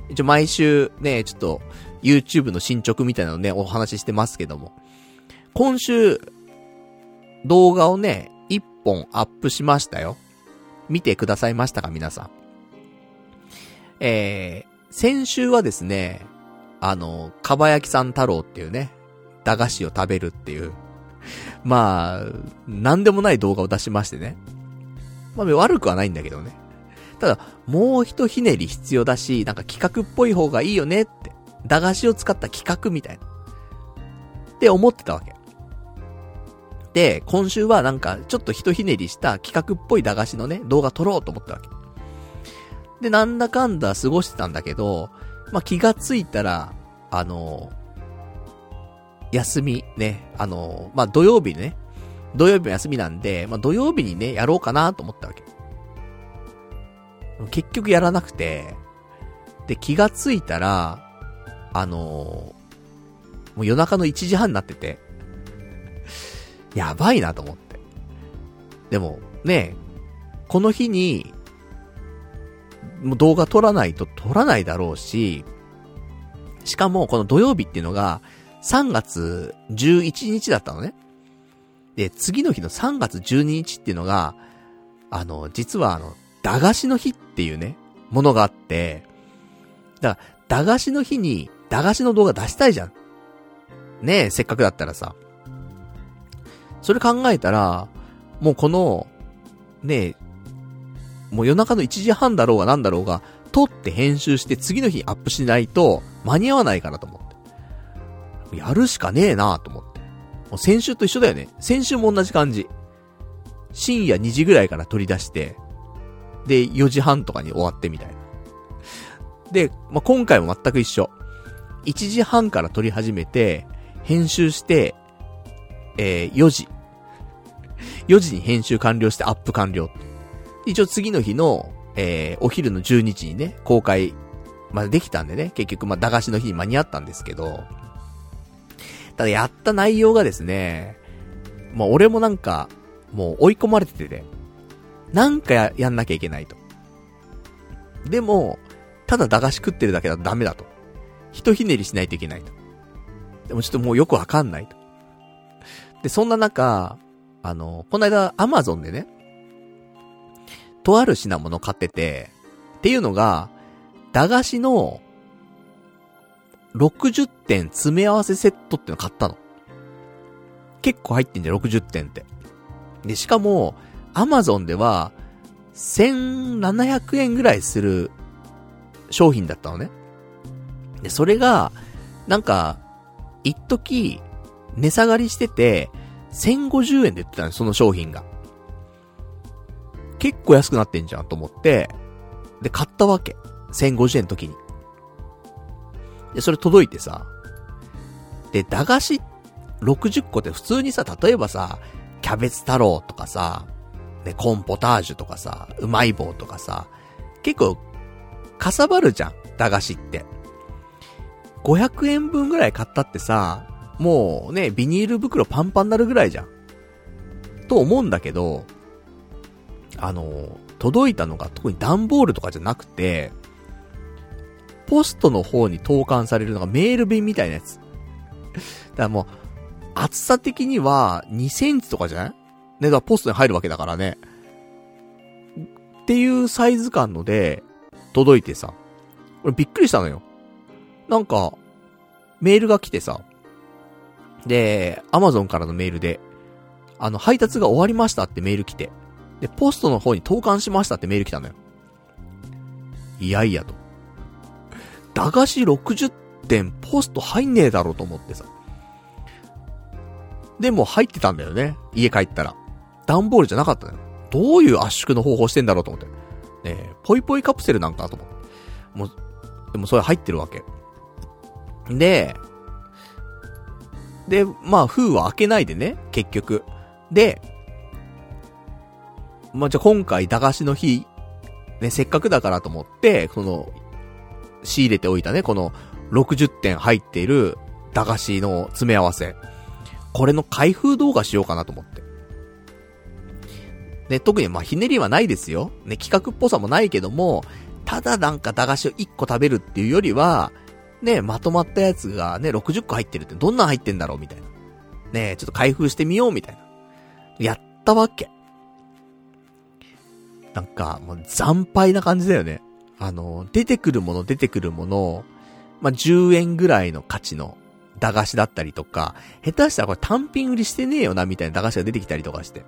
一応毎週ね、ちょっと YouTube の進捗みたいなのね、お話ししてますけども。今週、動画をね、一本アップしましたよ。見てくださいましたか、皆さん。えー、先週はですね、あの、かば焼きさん太郎っていうね、駄菓子を食べるっていう、まあ、なんでもない動画を出しましてね。まあ、悪くはないんだけどね。ただ、もう一ひねり必要だし、なんか企画っぽい方がいいよねって。駄菓子を使った企画みたいな。って思ってたわけ。で、今週はなんか、ちょっとひひねりした企画っぽい駄菓子のね、動画撮ろうと思ったわけ。で、なんだかんだ過ごしてたんだけど、まあ、気がついたら、あの休みね、あのまあ、土曜日ね、土曜日も休みなんで、まあ、土曜日にね、やろうかなと思ったわけ。結局やらなくて、で、気がついたら、あのもう夜中の1時半になってて、やばいなと思って。でも、ねこの日に、もう動画撮らないと撮らないだろうし、しかもこの土曜日っていうのが、3月11日だったのね。で、次の日の3月12日っていうのが、あの、実はあの、駄菓子の日っていうね、ものがあって、だから、駄菓子の日に、駄菓子の動画出したいじゃん。ねえ、せっかくだったらさ。それ考えたら、もうこの、ねえ、もう夜中の1時半だろうがなんだろうが、撮って編集して次の日アップしないと間に合わないかなと思って。やるしかねえなと思って。もう先週と一緒だよね。先週も同じ感じ。深夜2時ぐらいから撮り出して、で、4時半とかに終わってみたいな。で、まあ、今回も全く一緒。1時半から撮り始めて、編集して、えー、4時。4時に編集完了してアップ完了。一応次の日の、えー、お昼の12時にね、公開までできたんでね、結局まあ、駄菓子の日に間に合ったんですけど、ただやった内容がですね、もう俺もなんか、もう追い込まれてて、なんかや、やんなきゃいけないと。でも、ただ駄菓子食ってるだけだとダメだと。ひひねりしないといけないと。でもちょっともうよくわかんないと。で、そんな中、あの、この間、アマゾンでね、とある品物買ってて、っていうのが、駄菓子の、60点詰め合わせセットっての買ったの。結構入ってんじゃん、60点って。で、しかも、アマゾンでは、1700円ぐらいする商品だったのね。で、それが、なんか、一時、値下がりしてて、1050円で売ってたのその商品が。結構安くなってんじゃんと思って、で、買ったわけ。1050円の時に。で、それ届いてさ、で、駄菓子60個って普通にさ、例えばさ、キャベツ太郎とかさ、ね、コンポタージュとかさ、うまい棒とかさ、結構、かさばるじゃん、駄菓子って。500円分ぐらい買ったってさ、もうね、ビニール袋パンパンになるぐらいじゃん。と思うんだけど、あの、届いたのが特に段ボールとかじゃなくて、ポストの方に投函されるのがメール便みたいなやつ。だからもう、厚さ的には2センチとかじゃない？ね、だからポストに入るわけだからね。っていうサイズ感ので、届いてさ。俺びっくりしたのよ。なんか、メールが来てさ。で、アマゾンからのメールで、あの、配達が終わりましたってメール来て。で、ポストの方に投函しましたってメール来たのよ。いやいやと。駄菓子60点ポスト入んねえだろうと思ってさ。でも入ってたんだよね。家帰ったら。段ボールじゃなかったのよ。どういう圧縮の方法してんだろうと思って。ねえ、ポイポイカプセルなんかと思って。もう、でもそれ入ってるわけ。で、で、まあ、封は開けないでね、結局。で、まあ、じゃあ今回駄菓子の日、ね、せっかくだからと思って、この、仕入れておいたね、この60点入っている駄菓子の詰め合わせ。これの開封動画しようかなと思って。ね、特にまあひねりはないですよ。ね、企画っぽさもないけども、ただなんか駄菓子を1個食べるっていうよりは、ね、まとまったやつがね、60個入ってるってどんなん入ってんだろうみたいな。ね、ちょっと開封してみようみたいな。やったわけ。なんか、もう惨敗な感じだよね。あの、出てくるもの出てくるもの、まあ、10円ぐらいの価値の駄菓子だったりとか、下手したらこれ単品売りしてねえよなみたいな駄菓子が出てきたりとかして。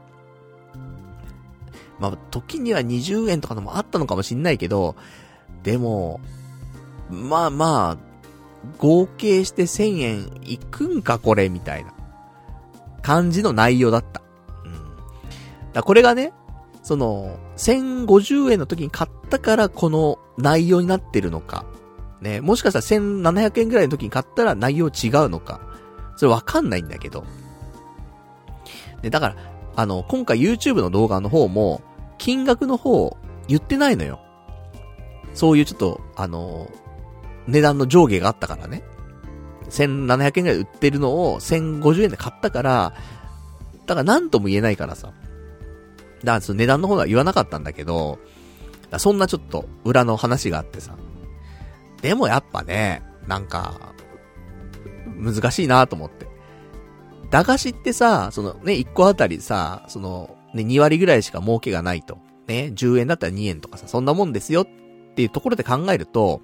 まあ、時には20円とかのもあったのかもしんないけど、でも、まあまあ、合計して1000円いくんかこれみたいな感じの内容だった。うん。だこれがね、その、1050円の時に買ったからこの内容になってるのか。ね、もしかしたら1700円ぐらいの時に買ったら内容違うのか。それわかんないんだけど。で、だから、あの、今回 YouTube の動画の方も、金額の方、言ってないのよ。そういうちょっと、あの、値段の上下があったからね。1700円ぐらい売ってるのを1050円で買ったから、だから何とも言えないからさ。だからその値段の方は言わなかったんだけど、そんなちょっと裏の話があってさ。でもやっぱね、なんか、難しいなと思って。駄菓子ってさ、そのね、1個あたりさ、その、ね、2割ぐらいしか儲けがないと。ね、10円だったら2円とかさ、そんなもんですよっていうところで考えると、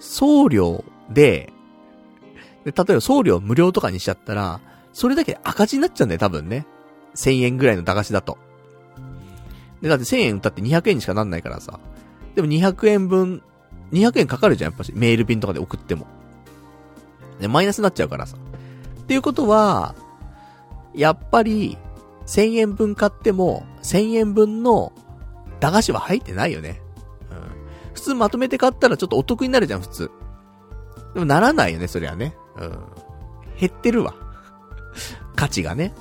送料で、で、例えば送料無料とかにしちゃったら、それだけ赤字になっちゃうんだよ、多分ね。1000円ぐらいの駄菓子だと。で、だって1000円売って200円にしかなんないからさ。でも200円分、200円かかるじゃん、やっぱし。メール便とかで送っても。で、マイナスになっちゃうからさ。っていうことは、やっぱり、1000円分買っても、1000円分の駄菓子は入ってないよね。うん。普通まとめて買ったらちょっとお得になるじゃん、普通。でもならないよね、そりゃね。うん。減ってるわ。価値がね。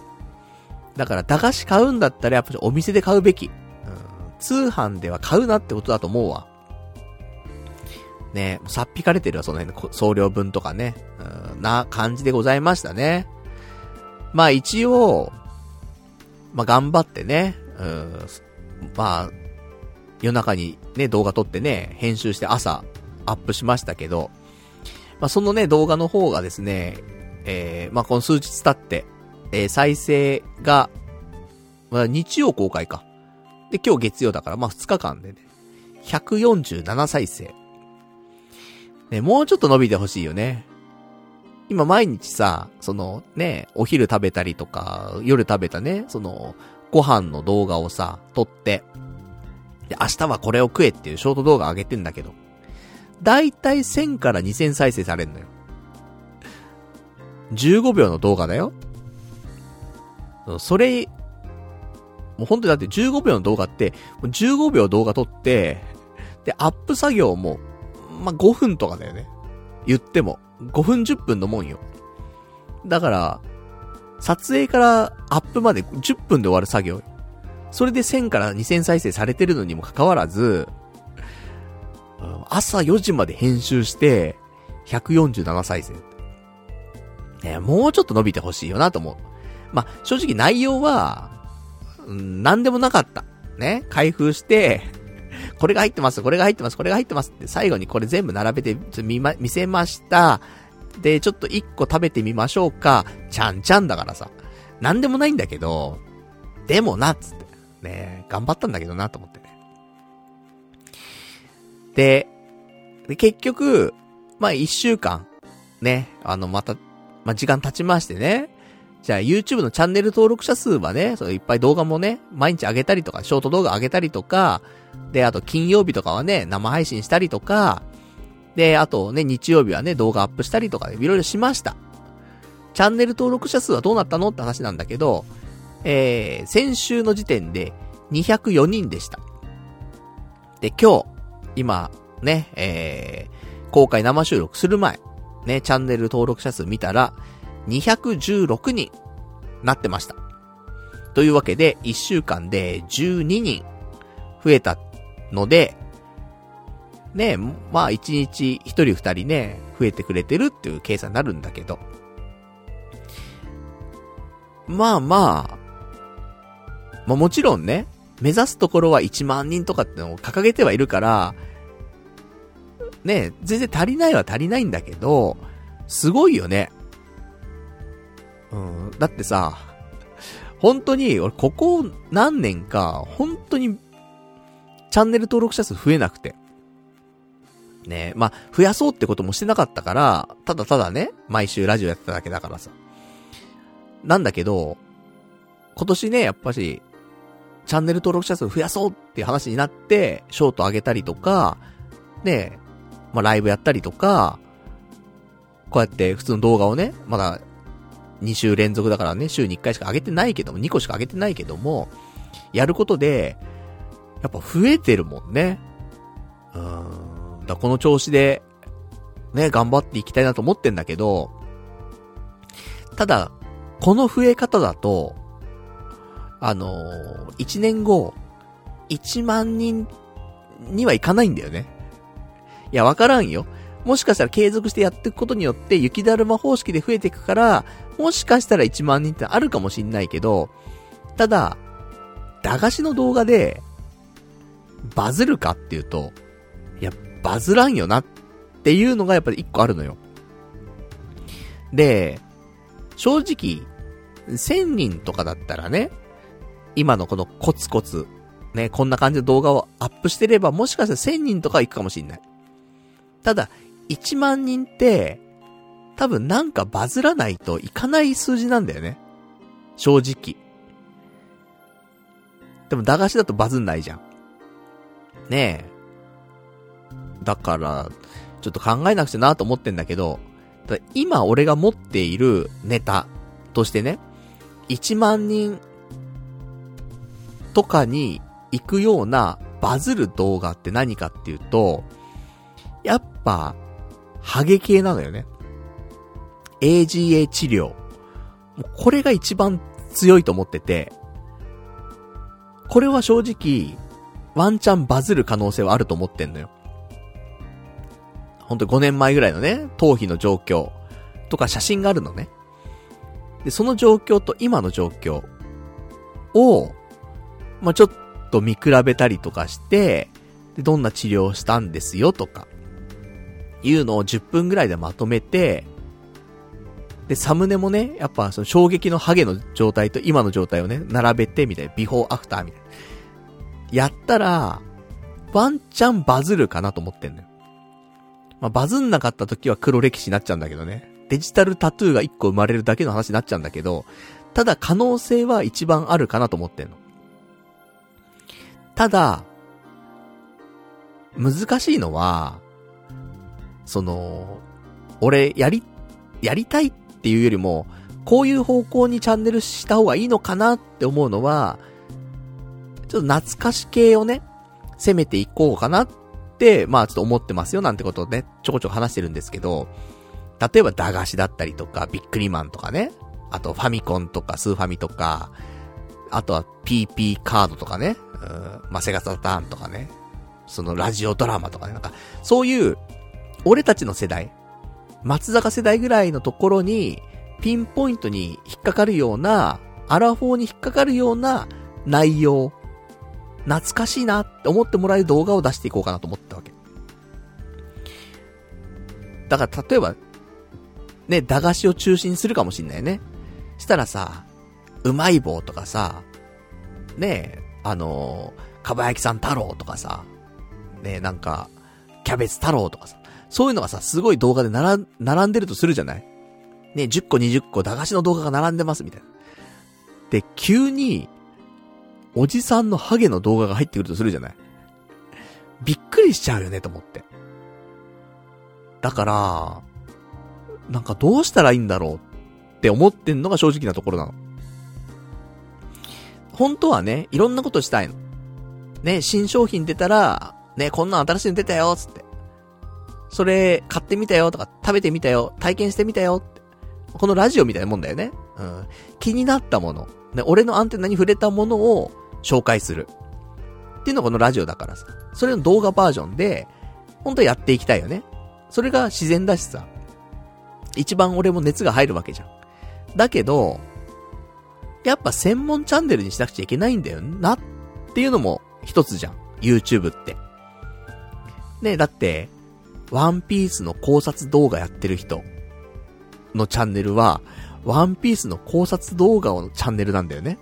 だから、駄菓子買うんだったらやっぱお店で買うべき。うん。通販では買うなってことだと思うわ。ねさっぴかれてるわ、その辺の送料分とかね。うん、な感じでございましたね。まあ一応、まあ頑張ってね、うん、まあ、夜中にね、動画撮ってね、編集して朝アップしましたけど、まあそのね、動画の方がですね、えー、まあこの数日経って、えー、再生が、まあ、日曜公開か。で、今日月曜だから、まあ、2日間でね、147再生。ね、もうちょっと伸びてほしいよね。今毎日さ、そのね、お昼食べたりとか、夜食べたね、その、ご飯の動画をさ、撮って、で、明日はこれを食えっていうショート動画上げてんだけど、だいたい1000から2000再生されんのよ。15秒の動画だよ。それ、もう本当にだって15秒の動画って、15秒動画撮って、で、アップ作業も、まあ、5分とかだよね。言っても。5分10分のもんよ。だから、撮影からアップまで10分で終わる作業。それで1000から2000再生されてるのにもかかわらず、朝4時まで編集して、147再生。ね、もうちょっと伸びてほしいよなと思う。まあ、正直内容は、うん、なんでもなかった。ね、開封して、これが入ってます、これが入ってます、これが入ってますって最後にこれ全部並べて見ま、見せました。で、ちょっと一個食べてみましょうか。ちゃんちゃんだからさ。なんでもないんだけど、でもな、つって。ね頑張ったんだけどな、と思ってね。で、で結局、まあ一週間、ね、あの、また、まあ時間経ちましてね。じゃあ YouTube のチャンネル登録者数はね、そいっぱい動画もね、毎日上げたりとか、ショート動画上げたりとか、で、あと金曜日とかはね、生配信したりとか、で、あとね、日曜日はね、動画アップしたりとか、いろいろしました。チャンネル登録者数はどうなったのって話なんだけど、えー、先週の時点で204人でした。で、今日、今、ね、えー、公開生収録する前、ね、チャンネル登録者数見たら、216人、なってました。というわけで、1週間で12人、増えたので、ね、まあ1日1人2人ね、増えてくれてるっていう計算になるんだけど。まあまあ、まあもちろんね、目指すところは1万人とかってのを掲げてはいるから、ね、全然足りないは足りないんだけど、すごいよね。うん、だってさ、本当に、俺ここ何年か、本当に、チャンネル登録者数増えなくて。ねまあ、増やそうってこともしてなかったから、ただただね、毎週ラジオやってただけだからさ。なんだけど、今年ね、やっぱし、チャンネル登録者数増やそうっていう話になって、ショート上げたりとか、ね、まあ、ライブやったりとか、こうやって普通の動画をね、まだ2週連続だからね、週に1回しか上げてないけども、2個しか上げてないけども、やることで、やっぱ増えてるもんね。うーん。だこの調子で、ね、頑張っていきたいなと思ってんだけど、ただ、この増え方だと、あのー、1年後、1万人にはいかないんだよね。いや、わからんよ。もしかしたら継続してやっていくことによって、雪だるま方式で増えていくから、もしかしたら1万人ってあるかもしんないけど、ただ、駄菓子の動画で、バズるかっていうと、いや、バズらんよなっていうのがやっぱり一個あるのよ。で、正直、1000人とかだったらね、今のこのコツコツ、ね、こんな感じの動画をアップしてれば、もしかしたら1000人とか行くかもしんない。ただ、1万人って、多分なんかバズらないといかない数字なんだよね。正直。でも駄菓子だとバズんないじゃん。ねえ。だから、ちょっと考えなくちゃなと思ってんだけど、だ今俺が持っているネタとしてね、1万人とかに行くようなバズる動画って何かっていうと、やっぱ、ハゲ系なのよね。AGA 治療。これが一番強いと思ってて、これは正直、ワンチャンバズる可能性はあると思ってんのよ。ほんと5年前ぐらいのね、頭皮の状況とか写真があるのね。で、その状況と今の状況を、まあ、ちょっと見比べたりとかして、で、どんな治療をしたんですよとか、いうのを10分ぐらいでまとめて、で、サムネもね、やっぱその衝撃のハゲの状態と今の状態をね、並べてみたいな、ビフォーアフターみたいな。やったら、ワンチャンバズるかなと思ってんのよ。まあ、バズんなかった時は黒歴史になっちゃうんだけどね。デジタルタトゥーが1個生まれるだけの話になっちゃうんだけど、ただ可能性は一番あるかなと思ってんの。ただ、難しいのは、その、俺、やり、やりたいっっていうよりも、こういう方向にチャンネルした方がいいのかなって思うのは、ちょっと懐かし系をね、攻めていこうかなって、まあちょっと思ってますよなんてことをね、ちょこちょこ話してるんですけど、例えば駄菓子だったりとか、ビックリマンとかね、あとファミコンとかスーファミとか、あとは PP カードとかね、うん、まあ、セガサターンとかね、そのラジオドラマとかね、なんか、そういう、俺たちの世代、松坂世代ぐらいのところに、ピンポイントに引っかかるような、アラフォーに引っかかるような内容、懐かしいなって思ってもらえる動画を出していこうかなと思ったわけ。だから例えば、ね、駄菓子を中心にするかもしんないね。したらさ、うまい棒とかさ、ねあのー、かば焼きさん太郎とかさ、ねなんか、キャベツ太郎とかさ、そういうのがさ、すごい動画で並、並んでるとするじゃない？ね、10個20個駄菓子の動画が並んでますみたいな。で、急に、おじさんのハゲの動画が入ってくるとするじゃない？びっくりしちゃうよね、と思って。だから、なんかどうしたらいいんだろうって思ってんのが正直なところなの。本当はね、いろんなことしたいの。ね、新商品出たら、ね、こんなん新しいの出たよ、つって。それ、買ってみたよとか、食べてみたよ、体験してみたよって。このラジオみたいなもんだよね。うん。気になったもの。ね、俺のアンテナに触れたものを紹介する。っていうのがこのラジオだからさ。それの動画バージョンで、本当はやっていきたいよね。それが自然だしさ。一番俺も熱が入るわけじゃん。だけど、やっぱ専門チャンネルにしなくちゃいけないんだよなっていうのも一つじゃん。YouTube って。ねだって、ワンピースの考察動画やってる人のチャンネルは、ワンピースの考察動画のチャンネルなんだよね。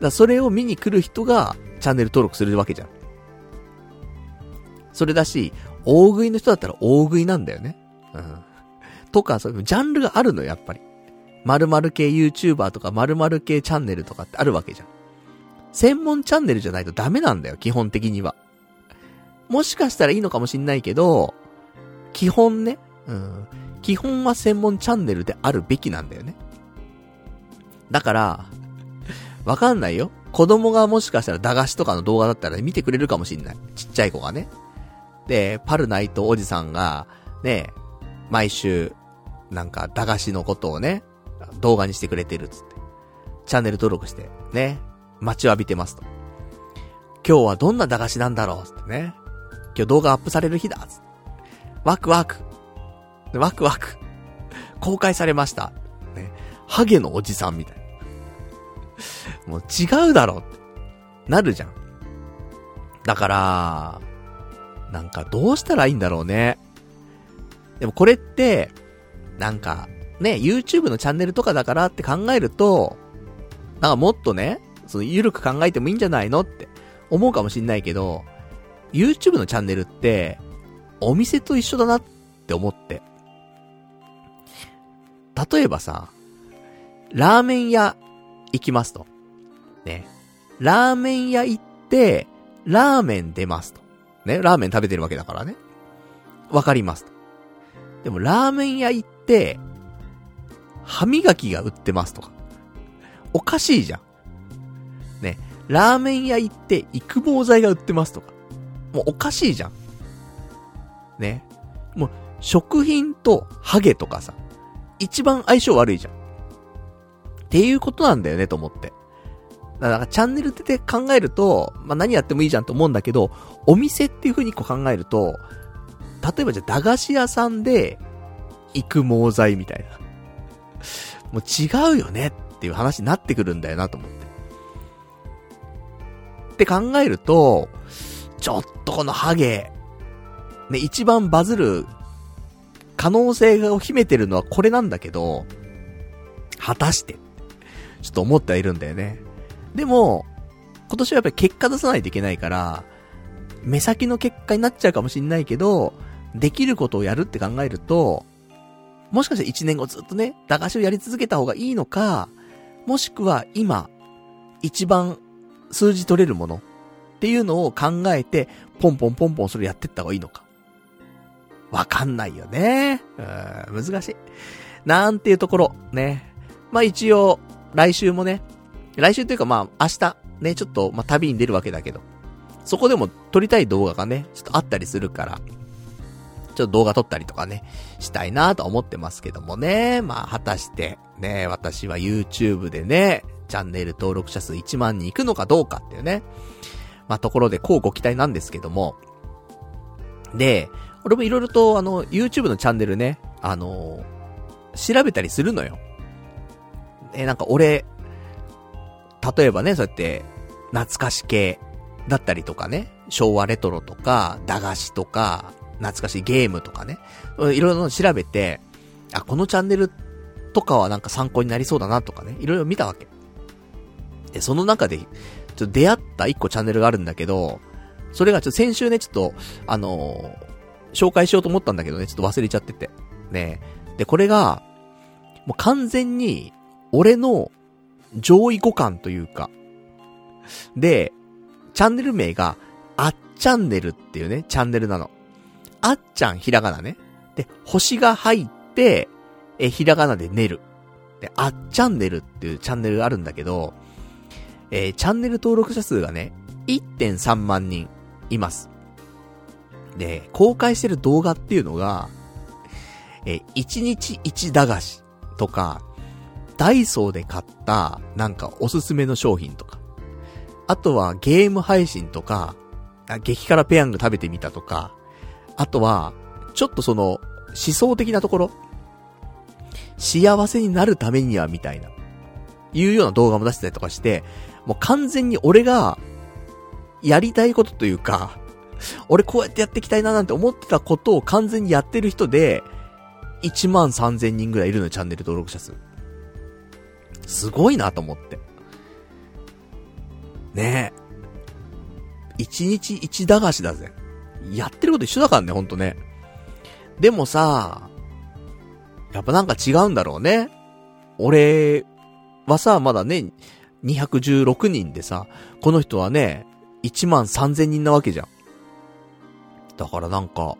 だそれを見に来る人がチャンネル登録するわけじゃん。それだし、大食いの人だったら大食いなんだよね。うん。とか、そういうジャンルがあるのやっぱり。〇〇系 YouTuber とか〇〇系チャンネルとかってあるわけじゃん。専門チャンネルじゃないとダメなんだよ、基本的には。もしかしたらいいのかもしんないけど、基本ね、うん。基本は専門チャンネルであるべきなんだよね。だから、わかんないよ。子供がもしかしたら駄菓子とかの動画だったら見てくれるかもしんない。ちっちゃい子がね。で、パルナイトおじさんが、ね、毎週、なんか駄菓子のことをね、動画にしてくれてるっつって。チャンネル登録して、ね、待ちわびてますと。今日はどんな駄菓子なんだろうつってね。今日動画アップされる日だつって。ワクワク。ワクワク。公開されました。ね。ハゲのおじさんみたいな。もう違うだろって。なるじゃん。だから、なんかどうしたらいいんだろうね。でもこれって、なんか、ね、YouTube のチャンネルとかだからって考えると、なんかもっとね、その、ゆるく考えてもいいんじゃないのって思うかもしんないけど、YouTube のチャンネルって、お店と一緒だなって思って。例えばさ、ラーメン屋行きますと。ね。ラーメン屋行って、ラーメン出ますと。ね。ラーメン食べてるわけだからね。わかりますと。でも、ラーメン屋行って、歯磨きが売ってますとか。おかしいじゃん。ね。ラーメン屋行って育毛剤が売ってますとか。もうおかしいじゃん。ね。もう、食品とハゲとかさ、一番相性悪いじゃん。っていうことなんだよね、と思って。だから、チャンネルって考えると、まあ、何やってもいいじゃんと思うんだけど、お店っていう風にこう考えると、例えばじゃあ駄菓子屋さんで、育毛剤みたいな。もう違うよねっていう話になってくるんだよなと思って。って考えると、ちょっとこのハゲ、ね、一番バズる可能性を秘めてるのはこれなんだけど、果たして、ちょっと思ってはいるんだよね。でも、今年はやっぱり結果出さないといけないから、目先の結果になっちゃうかもしんないけど、できることをやるって考えると、もしかして1年後ずっとね、駄菓子をやり続けた方がいいのか、もしくは今、一番数字取れるものっていうのを考えて、ポンポンポンポンそれやってった方がいいのか。わかんないよね。うん、難しい。なんていうところ、ね。まあ一応、来週もね、来週というかまあ明日、ね、ちょっと、まあ旅に出るわけだけど、そこでも撮りたい動画がね、ちょっとあったりするから、ちょっと動画撮ったりとかね、したいなと思ってますけどもね。まあ果たして、ね、私は YouTube でね、チャンネル登録者数1万人行くのかどうかっていうね。まあところで、こうご期待なんですけども。で、俺もいろいろと、あの、YouTube のチャンネルね、あのー、調べたりするのよ。え、なんか俺、例えばね、そうやって、懐かし系だったりとかね、昭和レトロとか、駄菓子とか、懐かしいゲームとかね、いろいろ調べて、あ、このチャンネルとかはなんか参考になりそうだなとかね、いろいろ見たわけ。で、その中で、ちょっと出会った一個チャンネルがあるんだけど、それがちょっと先週ね、ちょっと、あのー、紹介しようと思ったんだけどね、ちょっと忘れちゃってて。ねで、これが、もう完全に、俺の上位互換というか、で、チャンネル名が、あっチャンネルっていうね、チャンネルなの。あっちゃんひらがなね。で、星が入って、え、ひらがなで寝る。で、あっチャンネルっていうチャンネルがあるんだけど、えー、チャンネル登録者数がね、1.3万人います。で、公開してる動画っていうのが、えー、1日1駄菓子とか、ダイソーで買った、なんかおすすめの商品とか、あとはゲーム配信とか、激辛ペヤング食べてみたとか、あとは、ちょっとその、思想的なところ、幸せになるためにはみたいな、いうような動画も出してたりとかして、もう完全に俺が、やりたいことというか、俺こうやってやっていきたいななんて思ってたことを完全にやってる人で、1万3000人ぐらいいるのよ、チャンネル登録者数。すごいなと思って。ねえ。1日1駄菓子だぜ。やってること一緒だからね、ほんとね。でもさ、やっぱなんか違うんだろうね。俺はさ、まだね、216人でさ、この人はね、1万3000人なわけじゃん。だからなんか、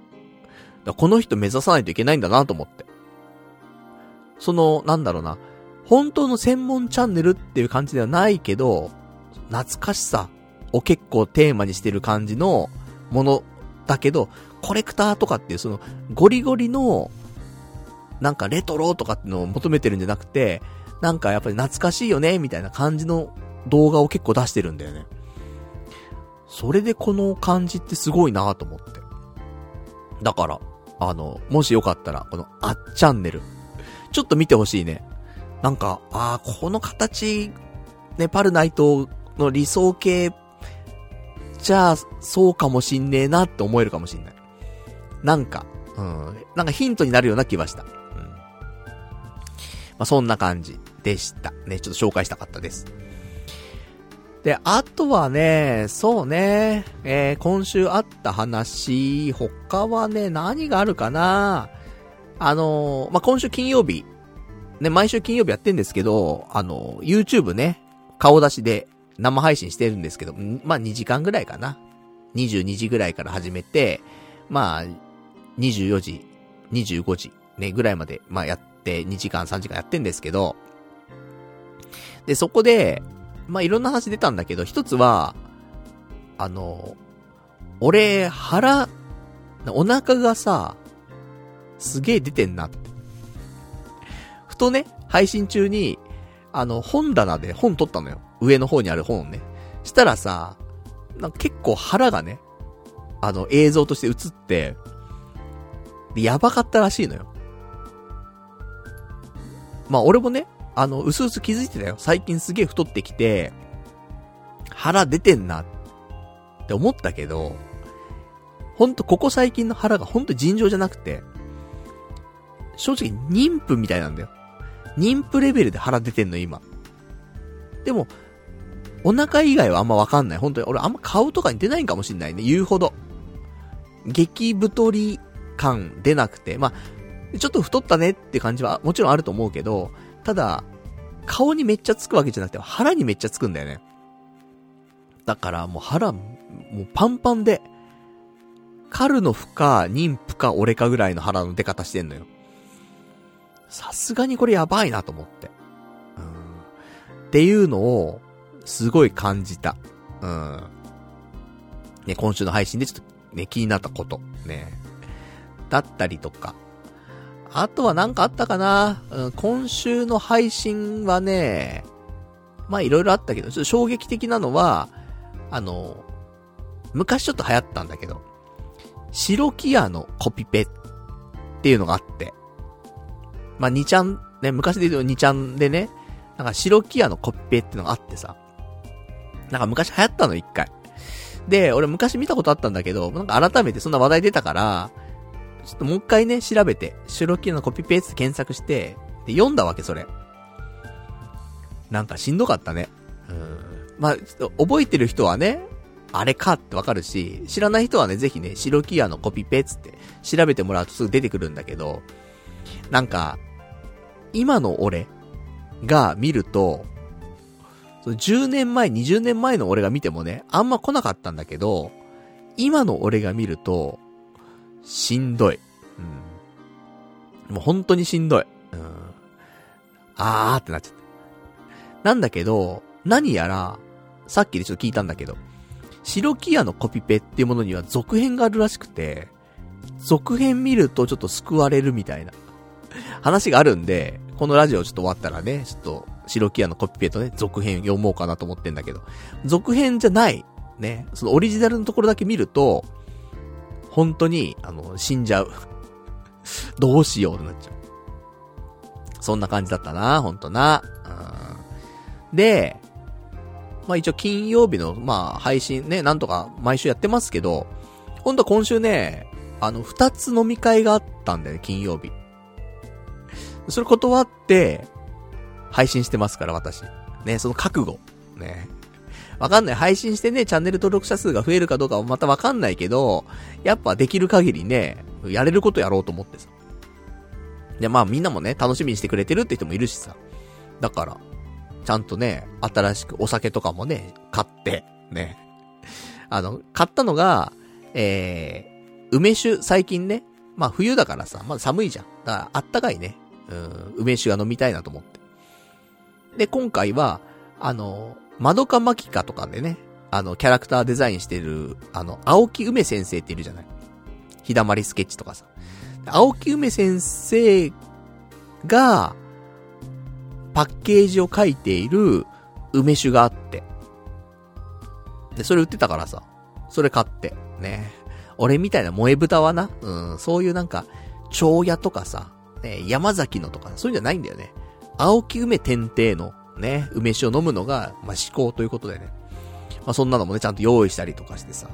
この人目指さないといけないんだなと思って。その、なんだろうな、本当の専門チャンネルっていう感じではないけど、懐かしさを結構テーマにしてる感じのものだけど、コレクターとかっていうそのゴリゴリのなんかレトロとかってのを求めてるんじゃなくて、なんかやっぱり懐かしいよね、みたいな感じの動画を結構出してるんだよね。それでこの感じってすごいなと思って。だから、あの、もしよかったら、このあっチャンネル、ちょっと見てほしいね。なんか、ああ、この形、ね、パルナイトの理想形、じゃあ、そうかもしんねえなって思えるかもしんない。なんか、うん、なんかヒントになるような気はした。うんまあ、そんな感じでした。ね、ちょっと紹介したかったです。で、あとはね、そうね、えー、今週あった話、他はね、何があるかな。あのー、まあ、今週金曜日、ね、毎週金曜日やってんですけど、あのー、YouTube ね、顔出しで生配信してるんですけど、まあ、2時間ぐらいかな。22時ぐらいから始めて、まあ、24時、25時、ね、ぐらいまで、まあ、やって2時間3時間やってんですけど、で、そこで、まあ、いろんな話出たんだけど、一つは、あの、俺、腹、お腹がさ、すげえ出てんなって。ふとね、配信中に、あの、本棚で本取ったのよ。上の方にある本をね。したらさ、結構腹がね、あの、映像として映って、で、やばかったらしいのよ。まあ俺もね、あの、うすうす気づいてたよ。最近すげえ太ってきて、腹出てんなって思ったけど、ほんとここ最近の腹がほんと尋常じゃなくて、正直妊婦みたいなんだよ。妊婦レベルで腹出てんの今。でも、お腹以外はあんまわかんない。本当に。俺あんま顔とかに出ないんかもしんないね。言うほど。激太り感出なくて。まあ、ちょっと太ったねって感じはもちろんあると思うけど、ただ、顔にめっちゃつくわけじゃなくて腹にめっちゃつくんだよね。だからもう腹、もうパンパンで、カルの負か、妊婦か俺かぐらいの腹の出方してんのよ。さすがにこれやばいなと思って。うん。っていうのを、すごい感じた。うん。ね、今週の配信でちょっとね、気になったこと。ね。だったりとか。あとは何かあったかな、うん、今週の配信はね、まあいろいろあったけど、ちょっと衝撃的なのは、あの、昔ちょっと流行ったんだけど、白木屋のコピペっていうのがあって、まあ2ちゃん、ね、昔で言うと2ちゃんでね、なんか白木屋のコピペっていうのがあってさ、なんか昔流行ったの一回。で、俺昔見たことあったんだけど、なんか改めてそんな話題出たから、ちょっともう一回ね、調べて、白木のコピペース検索して、で、読んだわけ、それ。なんかしんどかったね。うん。まあ、覚えてる人はね、あれかってわかるし、知らない人はね、ぜひね、白木屋のコピペつって調べてもらうとすぐ出てくるんだけど、なんか、今の俺が見ると、その10年前、20年前の俺が見てもね、あんま来なかったんだけど、今の俺が見ると、しんどい。うん。もう本当にしんどい。うん。あーってなっちゃった。なんだけど、何やら、さっきでちょっと聞いたんだけど、白木屋のコピペっていうものには続編があるらしくて、続編見るとちょっと救われるみたいな話があるんで、このラジオちょっと終わったらね、ちょっと白木屋のコピペとね、続編読もうかなと思ってんだけど、続編じゃない、ね、そのオリジナルのところだけ見ると、本当に、あの、死んじゃう。どうしようってなっちゃう。そんな感じだったな、ほんとな。うん、で、まあ一応金曜日の、まあ配信ね、なんとか毎週やってますけど、ほんと今週ね、あの、二つ飲み会があったんだよね、金曜日。それ断って、配信してますから、私。ね、その覚悟。ね。わかんない。配信してね、チャンネル登録者数が増えるかどうかはまたわかんないけど、やっぱできる限りね、やれることやろうと思ってさ。で、まあみんなもね、楽しみにしてくれてるって人もいるしさ。だから、ちゃんとね、新しくお酒とかもね、買って、ね。あの、買ったのが、えー、梅酒、最近ね、まあ冬だからさ、まだ寒いじゃん。だからあったかいね、うん、梅酒が飲みたいなと思って。で、今回は、あの、まどかまきかとかでね、あの、キャラクターデザインしてる、あの、青木梅先生っているじゃないひだまりスケッチとかさ。青木梅先生が、パッケージを書いている梅酒があって。で、それ売ってたからさ、それ買って、ね。俺みたいな萌え豚はな、うん、そういうなんか、蝶屋とかさ、ね、山崎のとか、そういうんじゃないんだよね。青木梅天帝の、ね、梅酒を飲むのが、まあ、思考ということでね。まあ、そんなのもね、ちゃんと用意したりとかしてさ。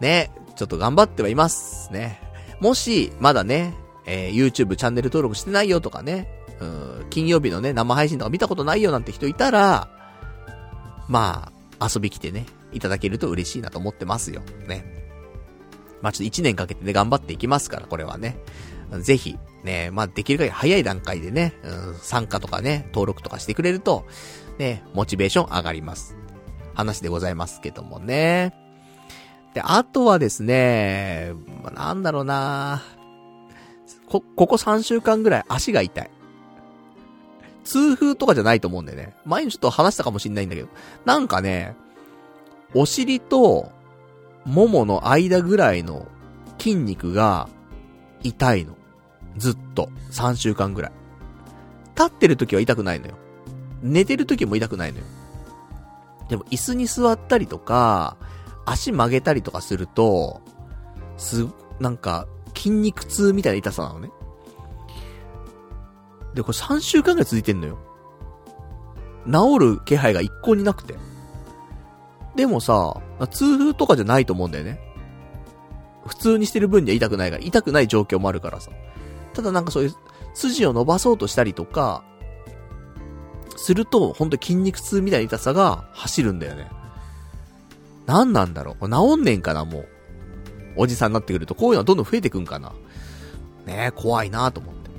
ね、ちょっと頑張ってはいます。ね。もし、まだね、えー、YouTube チャンネル登録してないよとかね、うん、金曜日のね、生配信とか見たことないよなんて人いたら、まあ、遊び来てね、いただけると嬉しいなと思ってますよ。ね。まあちょっと1年かけてね、頑張っていきますから、これはね。ぜひ、ね、まあ、できる限り早い段階でね、うん、参加とかね、登録とかしてくれると、ね、モチベーション上がります。話でございますけどもね。で、あとはですね、まあ、なんだろうなこ、ここ3週間ぐらい足が痛い。痛風とかじゃないと思うんだよね。前にちょっと話したかもしんないんだけど。なんかね、お尻と、ももの間ぐらいの筋肉が痛いの。ずっと。3週間ぐらい。立ってる時は痛くないのよ。寝てる時も痛くないのよ。でも椅子に座ったりとか、足曲げたりとかすると、す、なんか、筋肉痛みたいな痛さなのね。で、これ3週間ぐらい続いてんのよ。治る気配が一向になくて。でもさ、痛風とかじゃないと思うんだよね。普通にしてる分には痛くないから、痛くない状況もあるからさ。ただなんかそういう筋を伸ばそうとしたりとか、すると、ほんと筋肉痛みたいな痛さが走るんだよね。何なんだろうこれ治んねんかなもう。おじさんになってくると、こういうのはどんどん増えてくんかなねえ、怖いなと思って。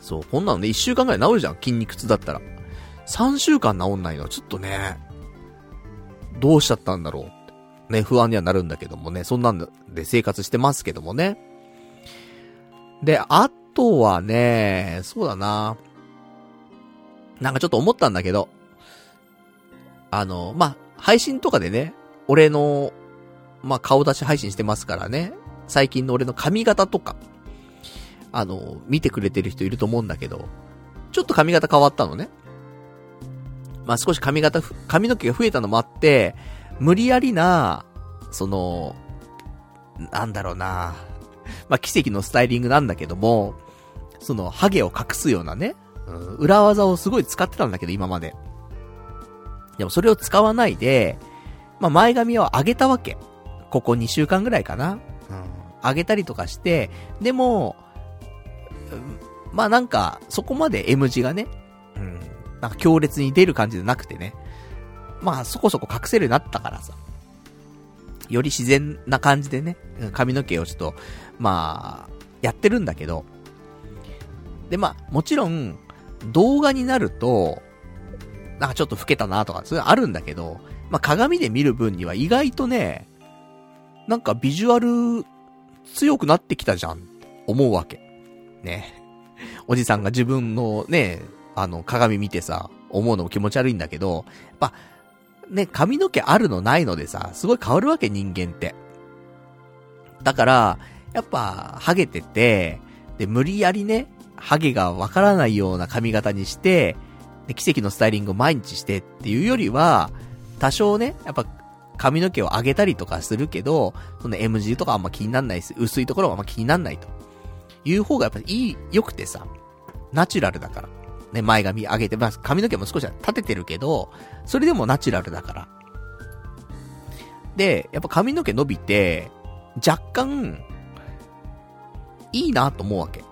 そう、こんなのね、1週間くらい治るじゃん、筋肉痛だったら。3週間治んないのはちょっとね、どうしちゃったんだろう。ね、不安にはなるんだけどもね、そんなんで生活してますけどもね。で、あとはね、そうだな。なんかちょっと思ったんだけど、あの、まあ、配信とかでね、俺の、まあ、顔出し配信してますからね、最近の俺の髪型とか、あの、見てくれてる人いると思うんだけど、ちょっと髪型変わったのね。まあ、少し髪型、髪の毛が増えたのもあって、無理やりな、その、なんだろうな、まあ、奇跡のスタイリングなんだけども、その、ハゲを隠すようなね、うん、裏技をすごい使ってたんだけど、今まで。でもそれを使わないで、まあ、前髪を上げたわけ。ここ2週間ぐらいかな。うん。上げたりとかして、でも、うん、まあなんか、そこまで M 字がね、うん、なんか強烈に出る感じじゃなくてね。まあそこそこ隠せるようになったからさ。より自然な感じでね、髪の毛をちょっと、まあ、やってるんだけど、で、まあ、もちろん、動画になると、なんかちょっと老けたなとか、それあるんだけど、まあ、鏡で見る分には意外とね、なんかビジュアル強くなってきたじゃん、思うわけ。ね。おじさんが自分のね、あの、鏡見てさ、思うのも気持ち悪いんだけど、やっぱ、ね、髪の毛あるのないのでさ、すごい変わるわけ人間って。だから、やっぱ、ハゲてて、で、無理やりね、ハゲがわからないような髪型にして、で、奇跡のスタイリングを毎日してっていうよりは、多少ね、やっぱ、髪の毛を上げたりとかするけど、その M 字とかあんま気になんないし、薄いところはあんま気になんないと。いう方がやっぱいい、良くてさ、ナチュラルだから。ね、前髪上げて、まあ、髪の毛も少しは立ててるけど、それでもナチュラルだから。で、やっぱ髪の毛伸びて、若干、いいなと思うわけ。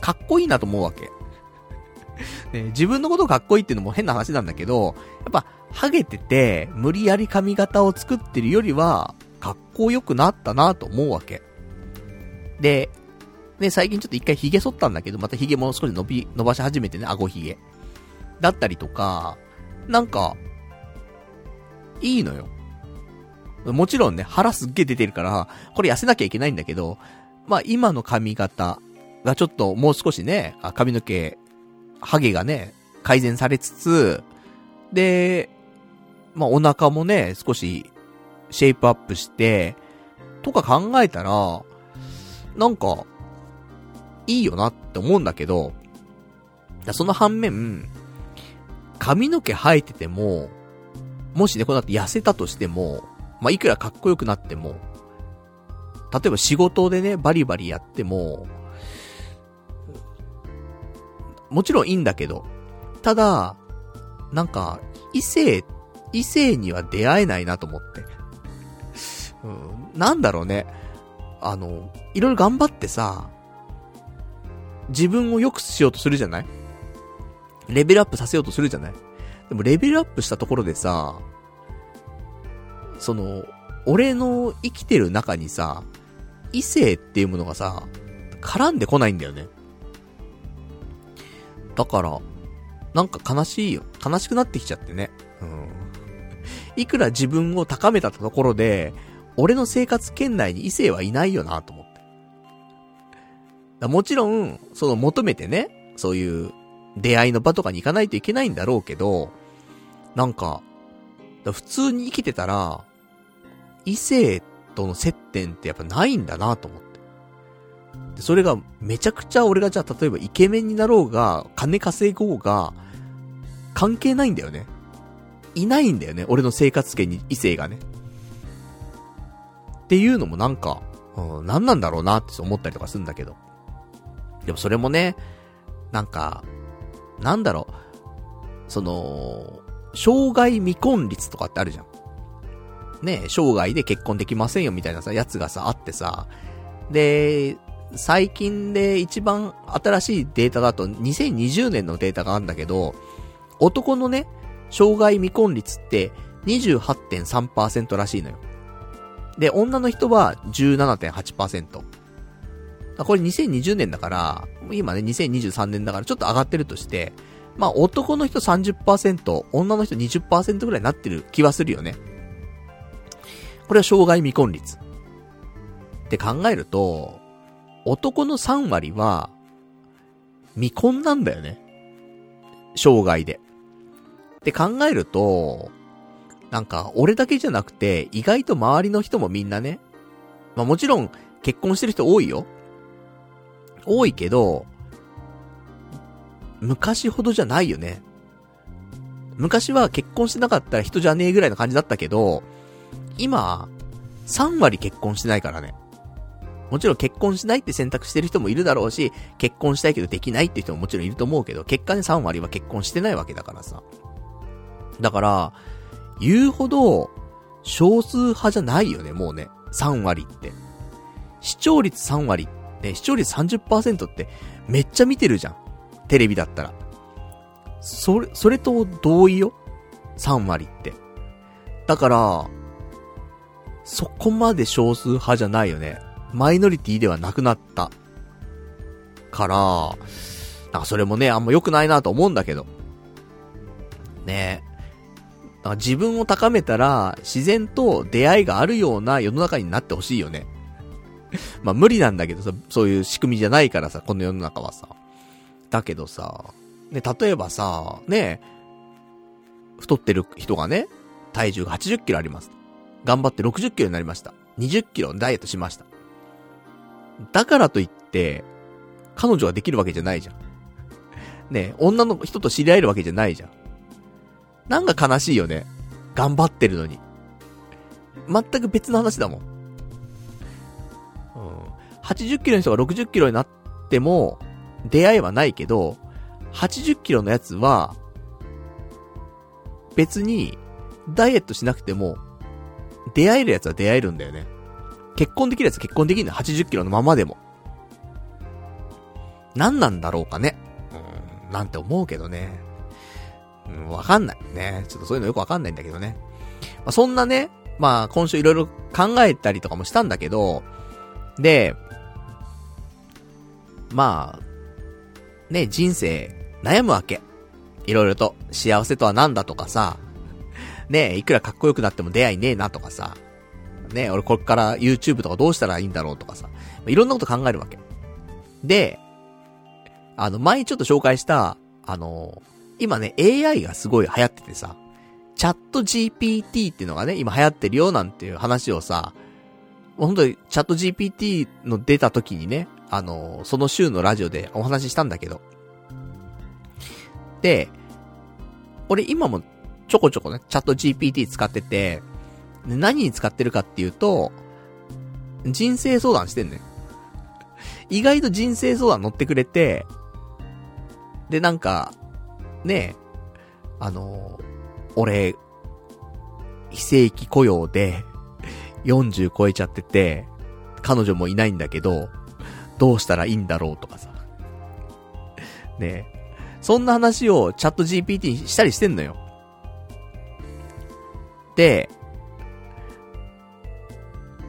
かっこいいなと思うわけ。ね、自分のことかっこいいっていうのも変な話なんだけど、やっぱ、ハゲてて、無理やり髪型を作ってるよりは、かっこよくなったなと思うわけ。で、ね、最近ちょっと一回髭剃ったんだけど、また髭も少し伸び、伸ばし始めてね、顎髭。だったりとか、なんか、いいのよ。もちろんね、腹すっげえ出てるから、これ痩せなきゃいけないんだけど、まあ今の髪型がちょっともう少しね、髪の毛、ハゲがね、改善されつつ、で、まあお腹もね、少しシェイプアップして、とか考えたら、なんか、いいよなって思うんだけど、その反面、髪の毛生えてても、もしね、こうなって痩せたとしても、まあ、いくらかっこよくなっても、例えば仕事でね、バリバリやっても、もちろんいいんだけど、ただ、なんか、異性、異性には出会えないなと思って。うん、なんだろうね。あの、いろいろ頑張ってさ、自分を良くしようとするじゃない？レベルアップさせようとするじゃない？でもレベルアップしたところでさ、その、俺の生きてる中にさ、異性っていうものがさ、絡んでこないんだよね。だから、なんか悲しいよ。悲しくなってきちゃってね。うん。いくら自分を高めたところで、俺の生活圏内に異性はいないよなと思って。もちろん、その求めてね、そういう出会いの場とかに行かないといけないんだろうけど、なんか、普通に生きてたら、異性っとの接点ってやっぱないんだなと思って。で、それがめちゃくちゃ俺がじゃあ例えばイケメンになろうが、金稼ごうが、関係ないんだよね。いないんだよね。俺の生活圏に異性がね。っていうのもなんか、うん、何なんだろうなって思ったりとかするんだけど。でもそれもね、なんか、なんだろう、その、障害未婚率とかってあるじゃん。ね、生涯で結婚できませんよみたいなさ、やつがさ、あってさ、で、最近で一番新しいデータだと2020年のデータがあるんだけど、男のね、障害未婚率って28.3%らしいのよ。で、女の人は17.8%。これ2020年だから、今ね、2023年だからちょっと上がってるとして、まあ男の人30%、女の人20%ぐらいになってる気はするよね。これは障害未婚率。って考えると、男の3割は、未婚なんだよね。生涯で。って考えると、なんか、俺だけじゃなくて、意外と周りの人もみんなね、まあもちろん、結婚してる人多いよ。多いけど、昔ほどじゃないよね。昔は結婚してなかったら人じゃねえぐらいの感じだったけど、今、3割結婚してないからね。もちろん結婚しないって選択してる人もいるだろうし、結婚したいけどできないって人ももちろんいると思うけど、結果ね3割は結婚してないわけだからさ。だから、言うほど、少数派じゃないよね、もうね。3割って。視聴率3割って、視聴率30%ってめっちゃ見てるじゃん。テレビだったら。それ、それと同意よ？3割って。だから、そこまで少数派じゃないよね。マイノリティではなくなった。から、なんかそれもね、あんま良くないなと思うんだけど。ねえ。自分を高めたら、自然と出会いがあるような世の中になってほしいよね。まあ無理なんだけどさ、そういう仕組みじゃないからさ、この世の中はさ。だけどさ、ね、例えばさ、ね、太ってる人がね、体重が80キロあります。頑張って60キロになりました。20キロダイエットしました。だからといって、彼女ができるわけじゃないじゃん。ね女の人と知り合えるわけじゃないじゃん。なんか悲しいよね。頑張ってるのに。全く別の話だもん。うん。80キロの人が60キロになっても、出会いはないけど、80キロのやつは、別に、ダイエットしなくても、出会えるやつは出会えるんだよね。結婚できるやつは結婚できるの80キロのままでも。何なんだろうかね。うん、なんて思うけどね。うん、わかんない。ね。ちょっとそういうのよくわかんないんだけどね。まあ、そんなね、まあ今週いろいろ考えたりとかもしたんだけど、で、まあ、ね、人生悩むわけ。いろいろと幸せとは何だとかさ、ねえいくらかっこよくなっても出会いねえなとかさ、ね俺これから YouTube とかどうしたらいいんだろうとかさ、いろんなこと考えるわけ。で、あの、前ちょっと紹介した、あの、今ね、AI がすごい流行っててさ、チャット GPT っていうのがね、今流行ってるよなんていう話をさ、本当にチャット GPT の出た時にね、あの、その週のラジオでお話ししたんだけど。で、俺今もちょこちょこね、チャット GPT 使ってて、何に使ってるかっていうと、人生相談してんね。意外と人生相談乗ってくれて、で、なんか、ねあの、俺、非正規雇用で、40超えちゃってて、彼女もいないんだけど、どうしたらいいんだろうとかさ。ねそんな話をチャット GPT にしたりしてんのよ。で、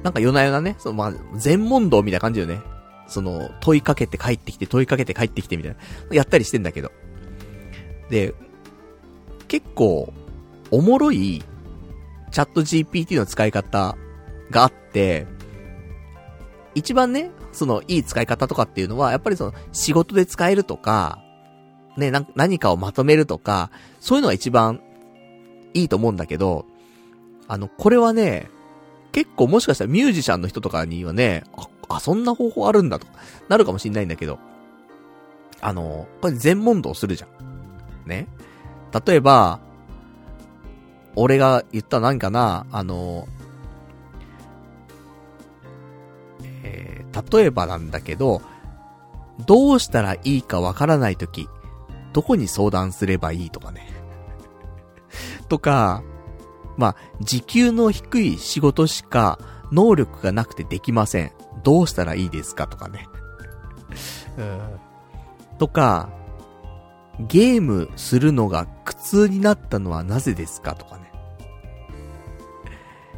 なんか夜な夜なね、そのまあ、全問答みたいな感じよね。その、問いかけて帰ってきて、問いかけて帰ってきてみたいな。やったりしてんだけど。で、結構、おもろい、チャット GPT の使い方があって、一番ね、その、いい使い方とかっていうのは、やっぱりその、仕事で使えるとか、ね、何かをまとめるとか、そういうのが一番いいと思うんだけど、あの、これはね、結構もしかしたらミュージシャンの人とかにはね、あ、そんな方法あるんだとか、なるかもしんないんだけど、あの、これ全問答するじゃん。ね。例えば、俺が言った何かな、あの、えー、例えばなんだけど、どうしたらいいかわからないとき、どこに相談すればいいとかね。とか、まあ、時給の低い仕事しか能力がなくてできません。どうしたらいいですかとかね。うん。とか、ゲームするのが苦痛になったのはなぜですかとかね。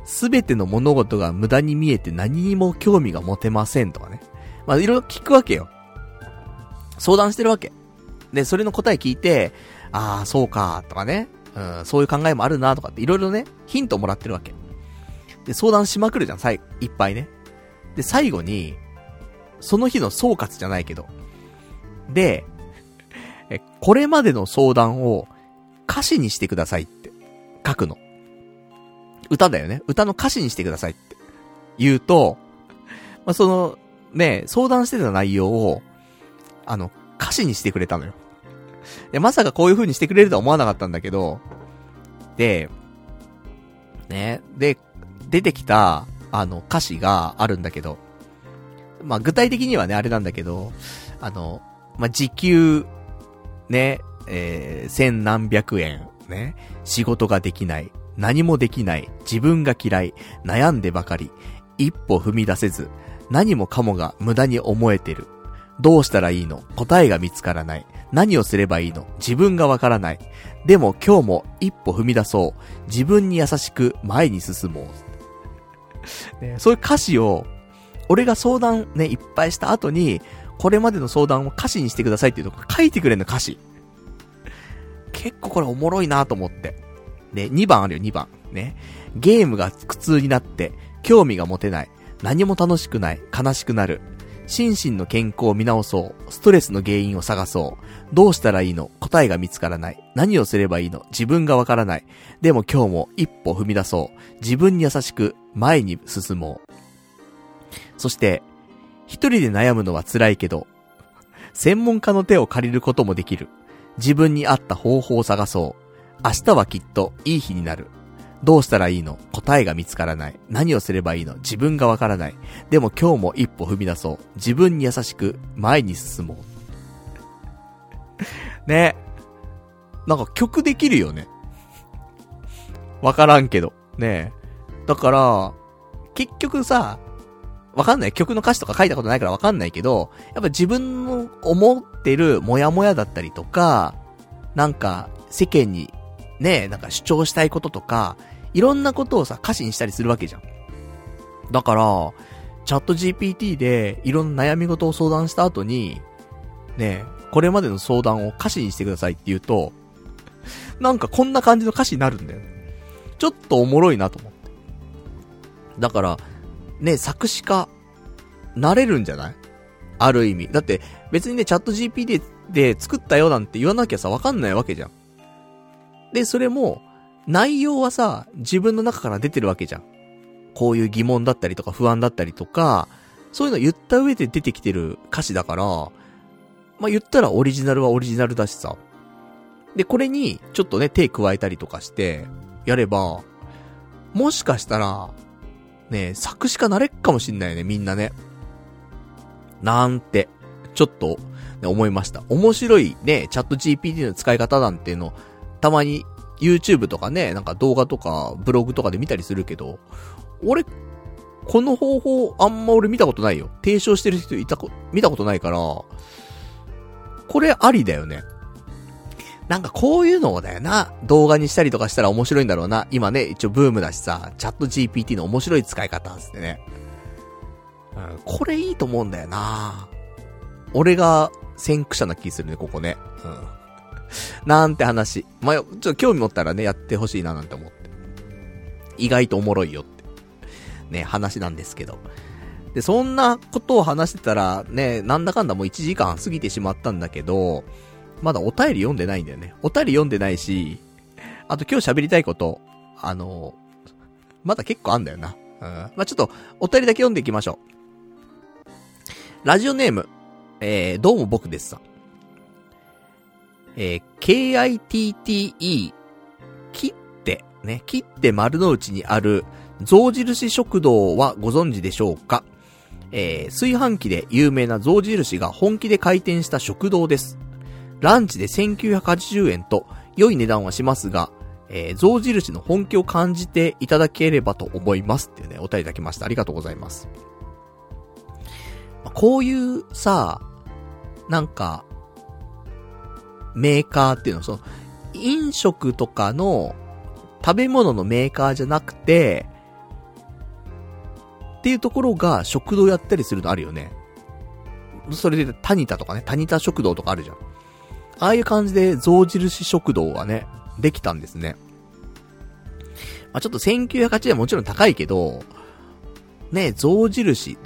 すべての物事が無駄に見えて何にも興味が持てませんとかね。まあ、いろいろ聞くわけよ。相談してるわけ。で、それの答え聞いて、ああ、そうか、とかね。うん、そういう考えもあるな、とかっていろいろね、ヒントもらってるわけ。で、相談しまくるじゃん、さい、いっぱいね。で、最後に、その日の総括じゃないけど。で、え、これまでの相談を歌詞にしてくださいって書くの。歌だよね。歌の歌詞にしてくださいって言うと、まあ、その、ね、相談してた内容を、あの、歌詞にしてくれたのよ。で、まさかこういう風にしてくれるとは思わなかったんだけど、で、ね、で、出てきた、あの、歌詞があるんだけど、まあ、具体的にはね、あれなんだけど、あの、まあ、時給、ね、えー、千何百円、ね、仕事ができない、何もできない、自分が嫌い、悩んでばかり、一歩踏み出せず、何もかもが無駄に思えてる。どうしたらいいの？答えが見つからない。何をすればいいの？自分がわからない。でも今日も一歩踏み出そう。自分に優しく前に進もう。ね、そういう歌詞を、俺が相談ね、いっぱいした後に、これまでの相談を歌詞にしてくださいっていうとこ書いてくれんの歌詞。結構これおもろいなと思って。で、2番あるよ、2番。ね。ゲームが苦痛になって、興味が持てない。何も楽しくない。悲しくなる。心身の健康を見直そう。ストレスの原因を探そう。どうしたらいいの？答えが見つからない。何をすればいいの？自分がわからない。でも今日も一歩踏み出そう。自分に優しく前に進もう。そして、一人で悩むのは辛いけど、専門家の手を借りることもできる。自分に合った方法を探そう。明日はきっといい日になる。どうしたらいいの？答えが見つからない。何をすればいいの？自分がわからない。でも今日も一歩踏み出そう。自分に優しく前に進もう。ね。なんか曲できるよね。わからんけど。ねだから、結局さ、わかんない。曲の歌詞とか書いたことないからわかんないけど、やっぱ自分の思ってるモヤモヤだったりとか、なんか世間にね、なんか主張したいこととか、いろんなことをさ、歌詞にしたりするわけじゃん。だから、チャット GPT でいろんな悩み事を相談した後に、ね、これまでの相談を歌詞にしてくださいって言うと、なんかこんな感じの歌詞になるんだよね。ちょっとおもろいなと思って。だから、ね、作詞家、なれるんじゃない？ある意味。だって、別にね、チャット GPT で作ったよなんて言わなきゃさ、わかんないわけじゃん。で、それも、内容はさ、自分の中から出てるわけじゃん。こういう疑問だったりとか不安だったりとか、そういうの言った上で出てきてる歌詞だから、まあ、言ったらオリジナルはオリジナルだしさ。で、これに、ちょっとね、手加えたりとかして、やれば、もしかしたら、ね、作詞家なれっかもしんないよね、みんなね。なんて、ちょっと、ね、思いました。面白いね、チャット GPT の使い方なんていうの、たまに YouTube とかね、なんか動画とかブログとかで見たりするけど、俺、この方法あんま俺見たことないよ。提唱してる人いたこ、見たことないから、これありだよね。なんかこういうのをだよな、動画にしたりとかしたら面白いんだろうな。今ね、一応ブームだしさ、チャット GPT の面白い使い方つってね。うん、これいいと思うんだよな俺が先駆者な気するね、ここね。うん。なんて話。まあ、ちょっと興味持ったらね、やってほしいななんて思って。意外とおもろいよって。ね、話なんですけど。で、そんなことを話してたら、ね、なんだかんだもう1時間過ぎてしまったんだけど、まだお便り読んでないんだよね。お便り読んでないし、あと今日喋りたいこと、あの、まだ結構あんだよな。うん。まあ、ちょっと、お便りだけ読んでいきましょう。ラジオネーム、えー、どうも僕ですさ。えー、KITTE、切って、ね、切って丸の内にある、象印食堂はご存知でしょうか？えー、炊飯器で有名な象印が本気で開店した食堂です。ランチで1980円と良い値段はしますが、えー、象印の本気を感じていただければと思いますっていうね、お便りいただきました。ありがとうございます。こういうさ、なんか、メーカーっていうのは、その、飲食とかの食べ物のメーカーじゃなくて、っていうところが食堂やったりするのあるよね。それで、タニタとかね、タニタ食堂とかあるじゃん。ああいう感じで象印食堂がね、できたんですね。まあ、ちょっと1908円もちろん高いけど、ね、象印、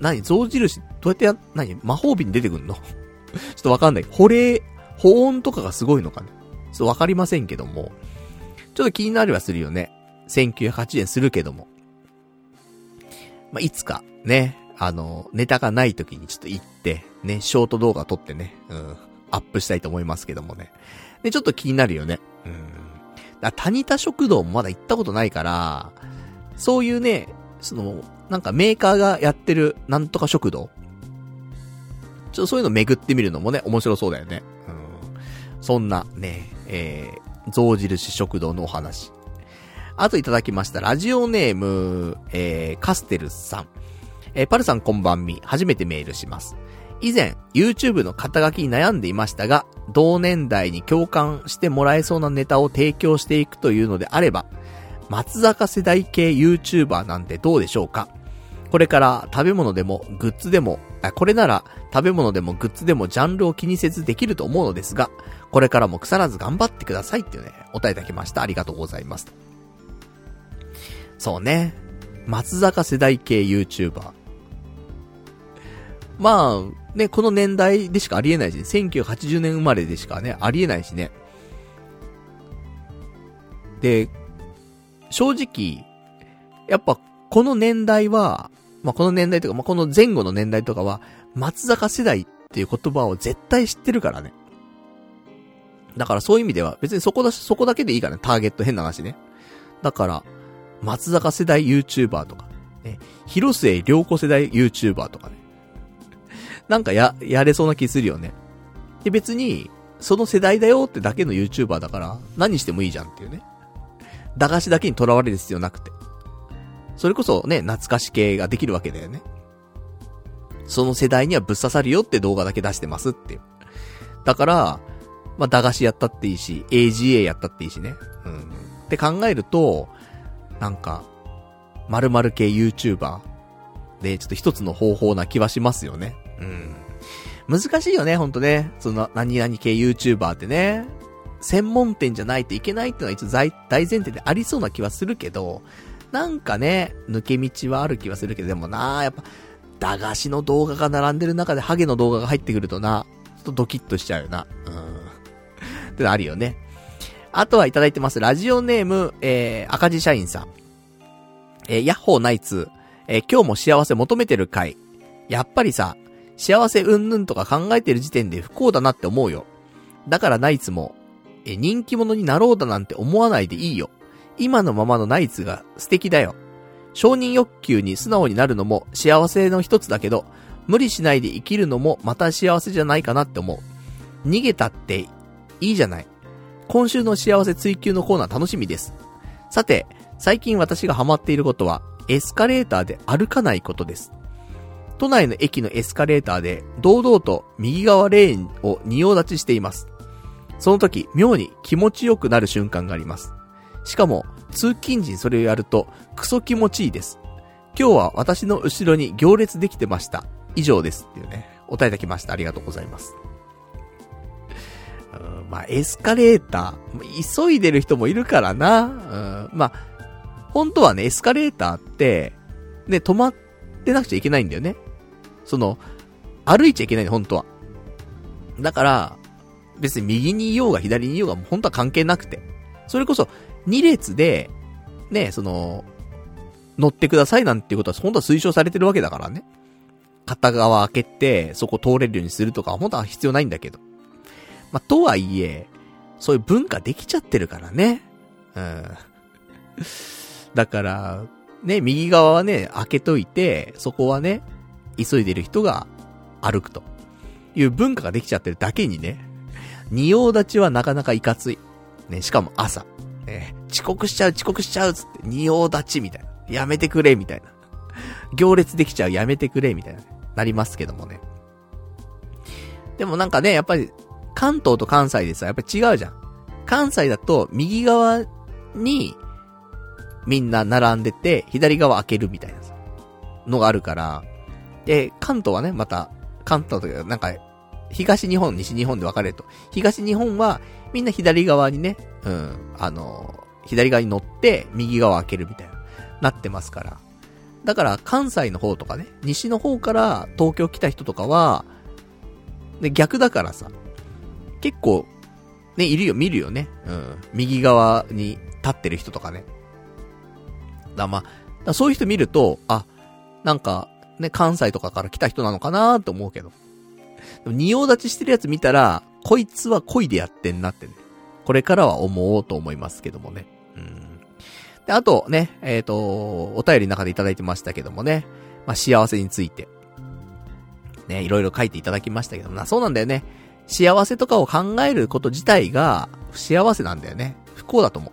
何象印、どうやってや、何魔法瓶出てくんの？ちょっとわかんない。保冷、保温とかがすごいのかなちょっとわかりませんけども。ちょっと気になりはするよね。1908円するけども。まあ、いつか、ね、あの、ネタがない時にちょっと行って、ね、ショート動画撮ってね、うん、アップしたいと思いますけどもね。で、ちょっと気になるよね。うん。だタニタ食堂もまだ行ったことないから、そういうね、その、なんかメーカーがやってるなんとか食堂ちょっとそういうの巡ってみるのもね、面白そうだよね。うん。そんなね、えー、象印食堂のお話。あといただきました、ラジオネーム、えー、カステルさん。えー、パルさんこんばんみ、初めてメールします。以前、YouTube の肩書きに悩んでいましたが、同年代に共感してもらえそうなネタを提供していくというのであれば、松坂世代系 YouTuber なんてどうでしょうかこれから食べ物でもグッズでも、これなら食べ物でもグッズでもジャンルを気にせずできると思うのですが、これからも腐らず頑張ってくださいっていうね、お答えいただきました。ありがとうございます。そうね。松坂世代系 YouTuber。まあ、ね、この年代でしかありえないし、ね1980年生まれでしかね、ありえないしね。で、正直、やっぱこの年代は、まあ、この年代とか、まあ、この前後の年代とかは、松坂世代っていう言葉を絶対知ってるからね。だからそういう意味では、別にそこだし、そこだけでいいからね、ターゲット変な話ね。だから、松坂世代 YouTuber とか、ね、広末涼子世代 YouTuber とかね。なんかや、やれそうな気するよね。で、別に、その世代だよってだけの YouTuber だから、何してもいいじゃんっていうね。駄菓子だけに囚われる必要なくて。それこそね、懐かし系ができるわけだよね。その世代にはぶっ刺さるよって動画だけ出してますっていう。だから、まあ、駄菓子やったっていいし、AGA やったっていいしね。うん。って考えると、なんか、〇〇系 YouTuber で、ちょっと一つの方法な気はしますよね。うん。難しいよね、ほんとね。その、何々系 YouTuber ってね。専門店じゃないといけないっていうのは一応大前提でありそうな気はするけど、なんかね、抜け道はある気はするけど、でもなやっぱ、駄菓子の動画が並んでる中でハゲの動画が入ってくるとな、ちょっとドキッとしちゃうよな。うん。ってのあるよね。あとはいただいてます。ラジオネーム、えー、赤字社員さん。えー、ヤッホーナイツ。えー、今日も幸せ求めてる回。やっぱりさ、幸せうんぬんとか考えてる時点で不幸だなって思うよ。だからナイツも、え、人気者になろうだなんて思わないでいいよ。今のままのナイツが素敵だよ。承認欲求に素直になるのも幸せの一つだけど、無理しないで生きるのもまた幸せじゃないかなって思う。逃げたっていいじゃない。今週の幸せ追求のコーナー楽しみです。さて、最近私がハマっていることは、エスカレーターで歩かないことです。都内の駅のエスカレーターで、堂々と右側レーンを仁王立ちしています。その時、妙に気持ちよくなる瞬間があります。しかも、通勤時にそれをやると、クソ気持ちいいです。今日は私の後ろに行列できてました。以上です。っていうね、お答えいただきました。ありがとうございます。うん、まあ、エスカレーター、急いでる人もいるからな。うん、まあ、本当はね、エスカレーターって、ね、止まってなくちゃいけないんだよね。その、歩いちゃいけないの、本当は。だから、別に右にいようが左にいようが、本当は関係なくて。それこそ、2列で、ね、その、乗ってくださいなんていうことは、本当は推奨されてるわけだからね。片側開けて、そこ通れるようにするとか、本当は必要ないんだけど。まあ、とはいえ、そういう文化できちゃってるからね。うん。だから、ね、右側はね、開けといて、そこはね、急いでる人が歩くと。いう文化ができちゃってるだけにね、仁王立ちはなかなかいかつい。ね、しかも朝。ね、遅刻しちゃう、遅刻しちゃうつって、仁王立ちみたいな。やめてくれ、みたいな。行列できちゃう、やめてくれ、みたいな。なりますけどもね。でもなんかね、やっぱり、関東と関西でさ、やっぱ違うじゃん。関西だと、右側に、みんな並んでて、左側開けるみたいなさのがあるから、で、関東はね、また、関東というか、なんか、東日本、西日本で分かれると。東日本は、みんな左側にね、うん、あの、左側に乗って、右側開けるみたいな、なってますから。だから、関西の方とかね、西の方から東京来た人とかは、ね、逆だからさ、結構、ね、いるよ、見るよね。うん。右側に立ってる人とかね。だまあ、そういう人見ると、あ、なんか、ね、関西とかから来た人なのかなと思うけど。でも、仁王立ちしてるやつ見たら、こいつは恋でやってんなってね。これからは思おうと思いますけどもね。うん。で、あとね、えっ、ー、と、お便りの中でいただいてましたけどもね。まあ、幸せについて。ね、いろいろ書いていただきましたけどもな、そうなんだよね。幸せとかを考えること自体が、不幸せなんだよね。不幸だと思う。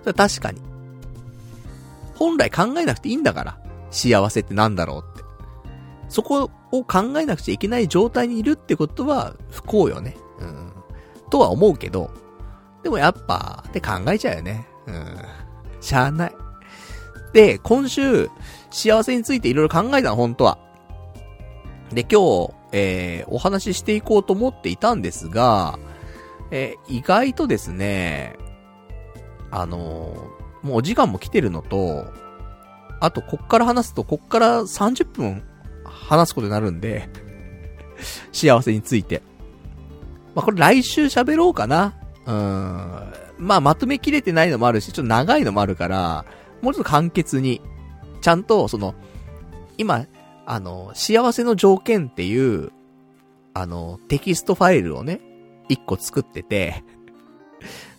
それ確かに。本来考えなくていいんだから。幸せってなんだろうって。そこを考えなくちゃいけない状態にいるってことは不幸よね。うん。とは思うけど、でもやっぱ、って考えちゃうよね。うん。しゃあない。で、今週、幸せについていろいろ考えたの、本当は。で、今日、えー、お話ししていこうと思っていたんですが、えー、意外とですね、あのー、もうお時間も来てるのと、あと、こっから話すと、こっから30分話すことになるんで 幸せについて。まあ、これ来週喋ろうかな。うん。まあ、まとめきれてないのもあるし、ちょっと長いのもあるから、もうちょっと簡潔に、ちゃんと、その、今、あの、幸せの条件っていう、あの、テキストファイルをね、一個作ってて、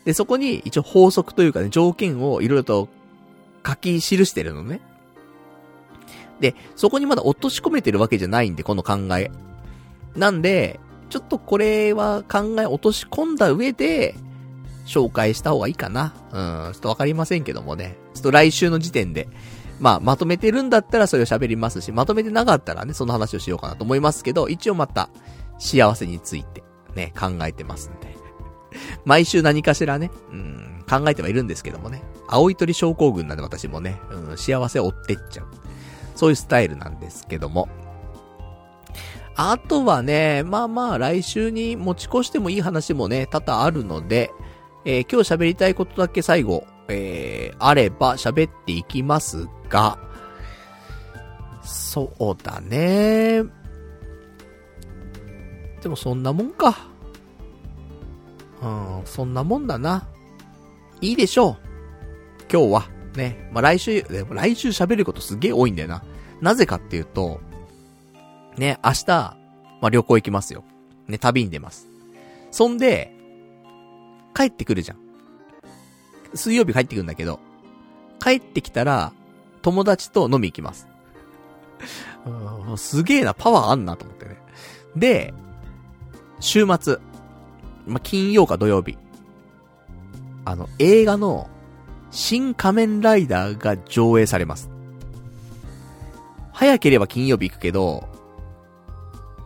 で、そこに一応法則というかね、条件をいろいろと書き記してるのね。で、そこにまだ落とし込めてるわけじゃないんで、この考え。なんで、ちょっとこれは考え落とし込んだ上で、紹介した方がいいかな。うん、ちょっとわかりませんけどもね。ちょっと来週の時点で、まあ、まとめてるんだったらそれを喋りますし、まとめてなかったらね、その話をしようかなと思いますけど、一応また、幸せについて、ね、考えてますんで。毎週何かしらね、うん、考えてはいるんですけどもね。青い鳥症候群なんで私もね、うん、幸せを追ってっちゃう。そういうスタイルなんですけども。あとはね、まあまあ来週に持ち越してもいい話もね、多々あるので、えー、今日喋りたいことだけ最後、えー、あれば喋っていきますが、そうだね。でもそんなもんか。うん、そんなもんだな。いいでしょう。今日は。ね。まあ、来週、来週喋ることすげえ多いんだよな。なぜかっていうと、ね、明日、まあ、旅行行きますよ。ね、旅に出ます。そんで、帰ってくるじゃん。水曜日帰ってくるんだけど、帰ってきたら、友達と飲み行きます。すげえな、パワーあんなと思ってね。で、週末、ま、金曜か土曜日、あの、映画の、新仮面ライダーが上映されます。早ければ金曜日行くけど、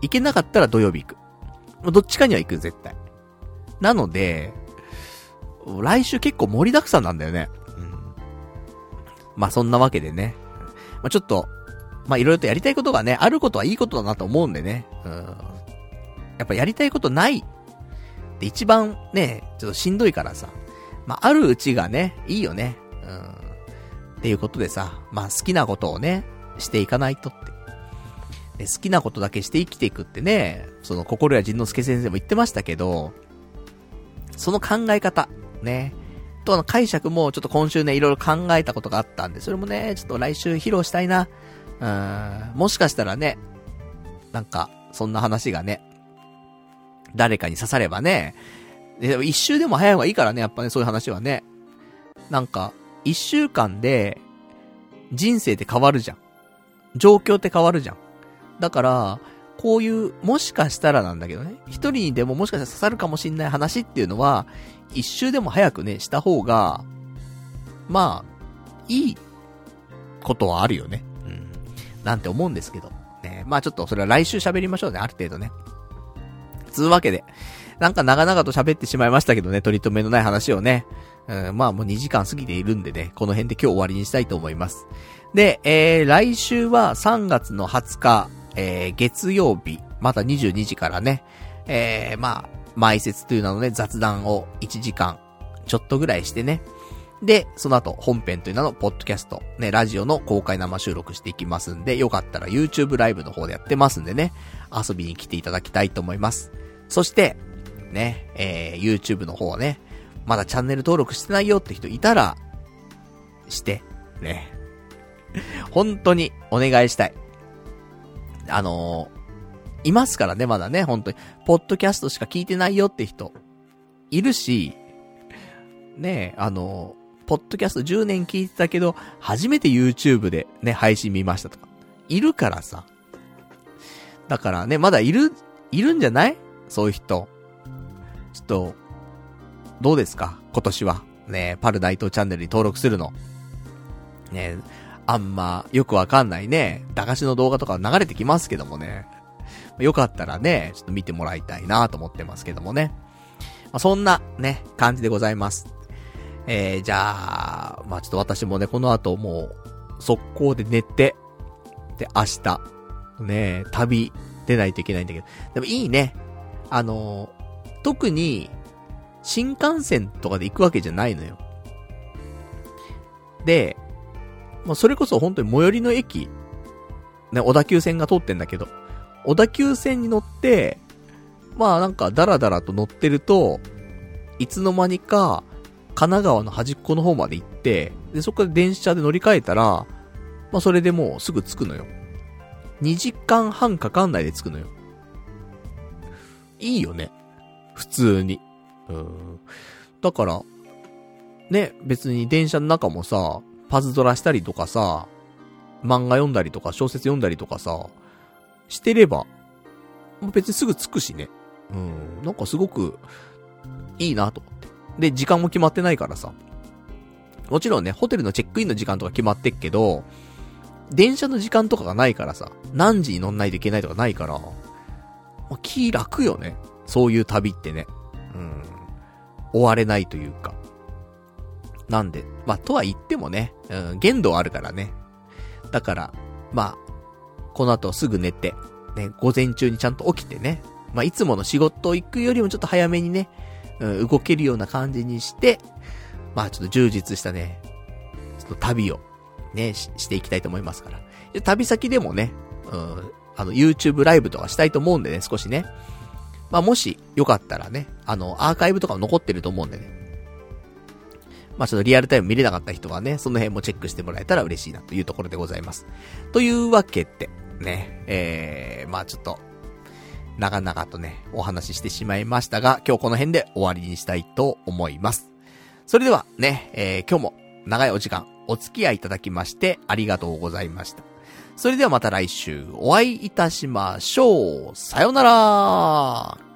行けなかったら土曜日行く。どっちかには行く、絶対。なので、来週結構盛りだくさんなんだよね。うん。まあそんなわけでね。まあちょっと、まあいろいろとやりたいことがね、あることはいいことだなと思うんでね。うん。やっぱやりたいことないって一番ね、ちょっとしんどいからさ。まああるうちがね、いいよね。うん。っていうことでさ、まあ好きなことをね、していかないとって。好きなことだけして生きていくってね、その心や仁之助先生も言ってましたけど、その考え方、ね。との解釈もちょっと今週ね、いろいろ考えたことがあったんで、それもね、ちょっと来週披露したいな。うん、もしかしたらね、なんか、そんな話がね、誰かに刺さればね、でも一周でも早い方がいいからね、やっぱね、そういう話はね。なんか、一週間で、人生って変わるじゃん。状況って変わるじゃん。だから、こういう、もしかしたらなんだけどね、一人にでももしかしたら刺さるかもしんない話っていうのは、一周でも早くね、した方が、まあ、いいことはあるよね。うん。なんて思うんですけど。ね、まあちょっとそれは来週喋りましょうね、ある程度ね。つうわけで、なんか長々と喋ってしまいましたけどね、取り留めのない話をね。うん、まあもう2時間過ぎているんでね、この辺で今日終わりにしたいと思います。で、えー、来週は3月の20日、えー、月曜日、また22時からね、えー、まあ、埋設という名のね、雑談を1時間、ちょっとぐらいしてね。で、その後、本編という名のポッドキャスト、ね、ラジオの公開生収録していきますんで、よかったら YouTube ライブの方でやってますんでね、遊びに来ていただきたいと思います。そして、ね、えー、YouTube の方ね、まだチャンネル登録してないよって人いたら、して、ね。本当にお願いしたい。あのー、いますからね、まだね、本当に。ポッドキャストしか聞いてないよって人、いるし、ねえあの、ポッドキャスト10年聞いてたけど、初めて YouTube でね、配信見ましたとか。いるからさ。だからね、まだいる、いるんじゃない？そういう人。ちょっと、どうですか？今年は。ねパルナイトチャンネルに登録するの。ねあんまよくわかんないね、駄菓子の動画とか流れてきますけどもね。よかったらね、ちょっと見てもらいたいなと思ってますけどもね。まあ、そんなね、感じでございます。えー、じゃあ、まあちょっと私もね、この後もう、速攻で寝て、で、明日、ね旅出ないといけないんだけど。でもいいね。あの、特に、新幹線とかで行くわけじゃないのよ。で、まあ、それこそ本当に最寄りの駅、ね、小田急線が通ってんだけど、小田急線に乗って、まあなんかダラダラと乗ってると、いつの間にか、神奈川の端っこの方まで行って、で、そこで電車で乗り換えたら、まあそれでもうすぐ着くのよ。2時間半かかんないで着くのよ。いいよね。普通に。うん。だから、ね、別に電車の中もさ、パズドラしたりとかさ、漫画読んだりとか小説読んだりとかさ、してれば、別にすぐ着くしね。うん、なんかすごく、いいなと思って。で、時間も決まってないからさ。もちろんね、ホテルのチェックインの時間とか決まってっけど、電車の時間とかがないからさ、何時に乗んないといけないとかないから、まあ、気楽よね。そういう旅ってね。うん。追われないというか。なんで、まあ、とは言ってもね、うん、限度あるからね。だから、まあ、この後すぐ寝て、ね、午前中にちゃんと起きてね、まあ、いつもの仕事行くよりもちょっと早めにね、うん、動けるような感じにして、まあ、ちょっと充実したね、ちょっと旅を、ね、ししていきたいと思いますから。で旅先でもね、うん、あの、YouTube ライブとかしたいと思うんでね、少しね。まあ、もし、よかったらね、あの、アーカイブとかも残ってると思うんでね。まあ、ちょっとリアルタイム見れなかった人はね、その辺もチェックしてもらえたら嬉しいなというところでございます。というわけで、ね、えー、まあちょっと、長々とね、お話ししてしまいましたが、今日この辺で終わりにしたいと思います。それではね、えー、今日も長いお時間お付き合いいただきましてありがとうございました。それではまた来週お会いいたしましょう。さよなら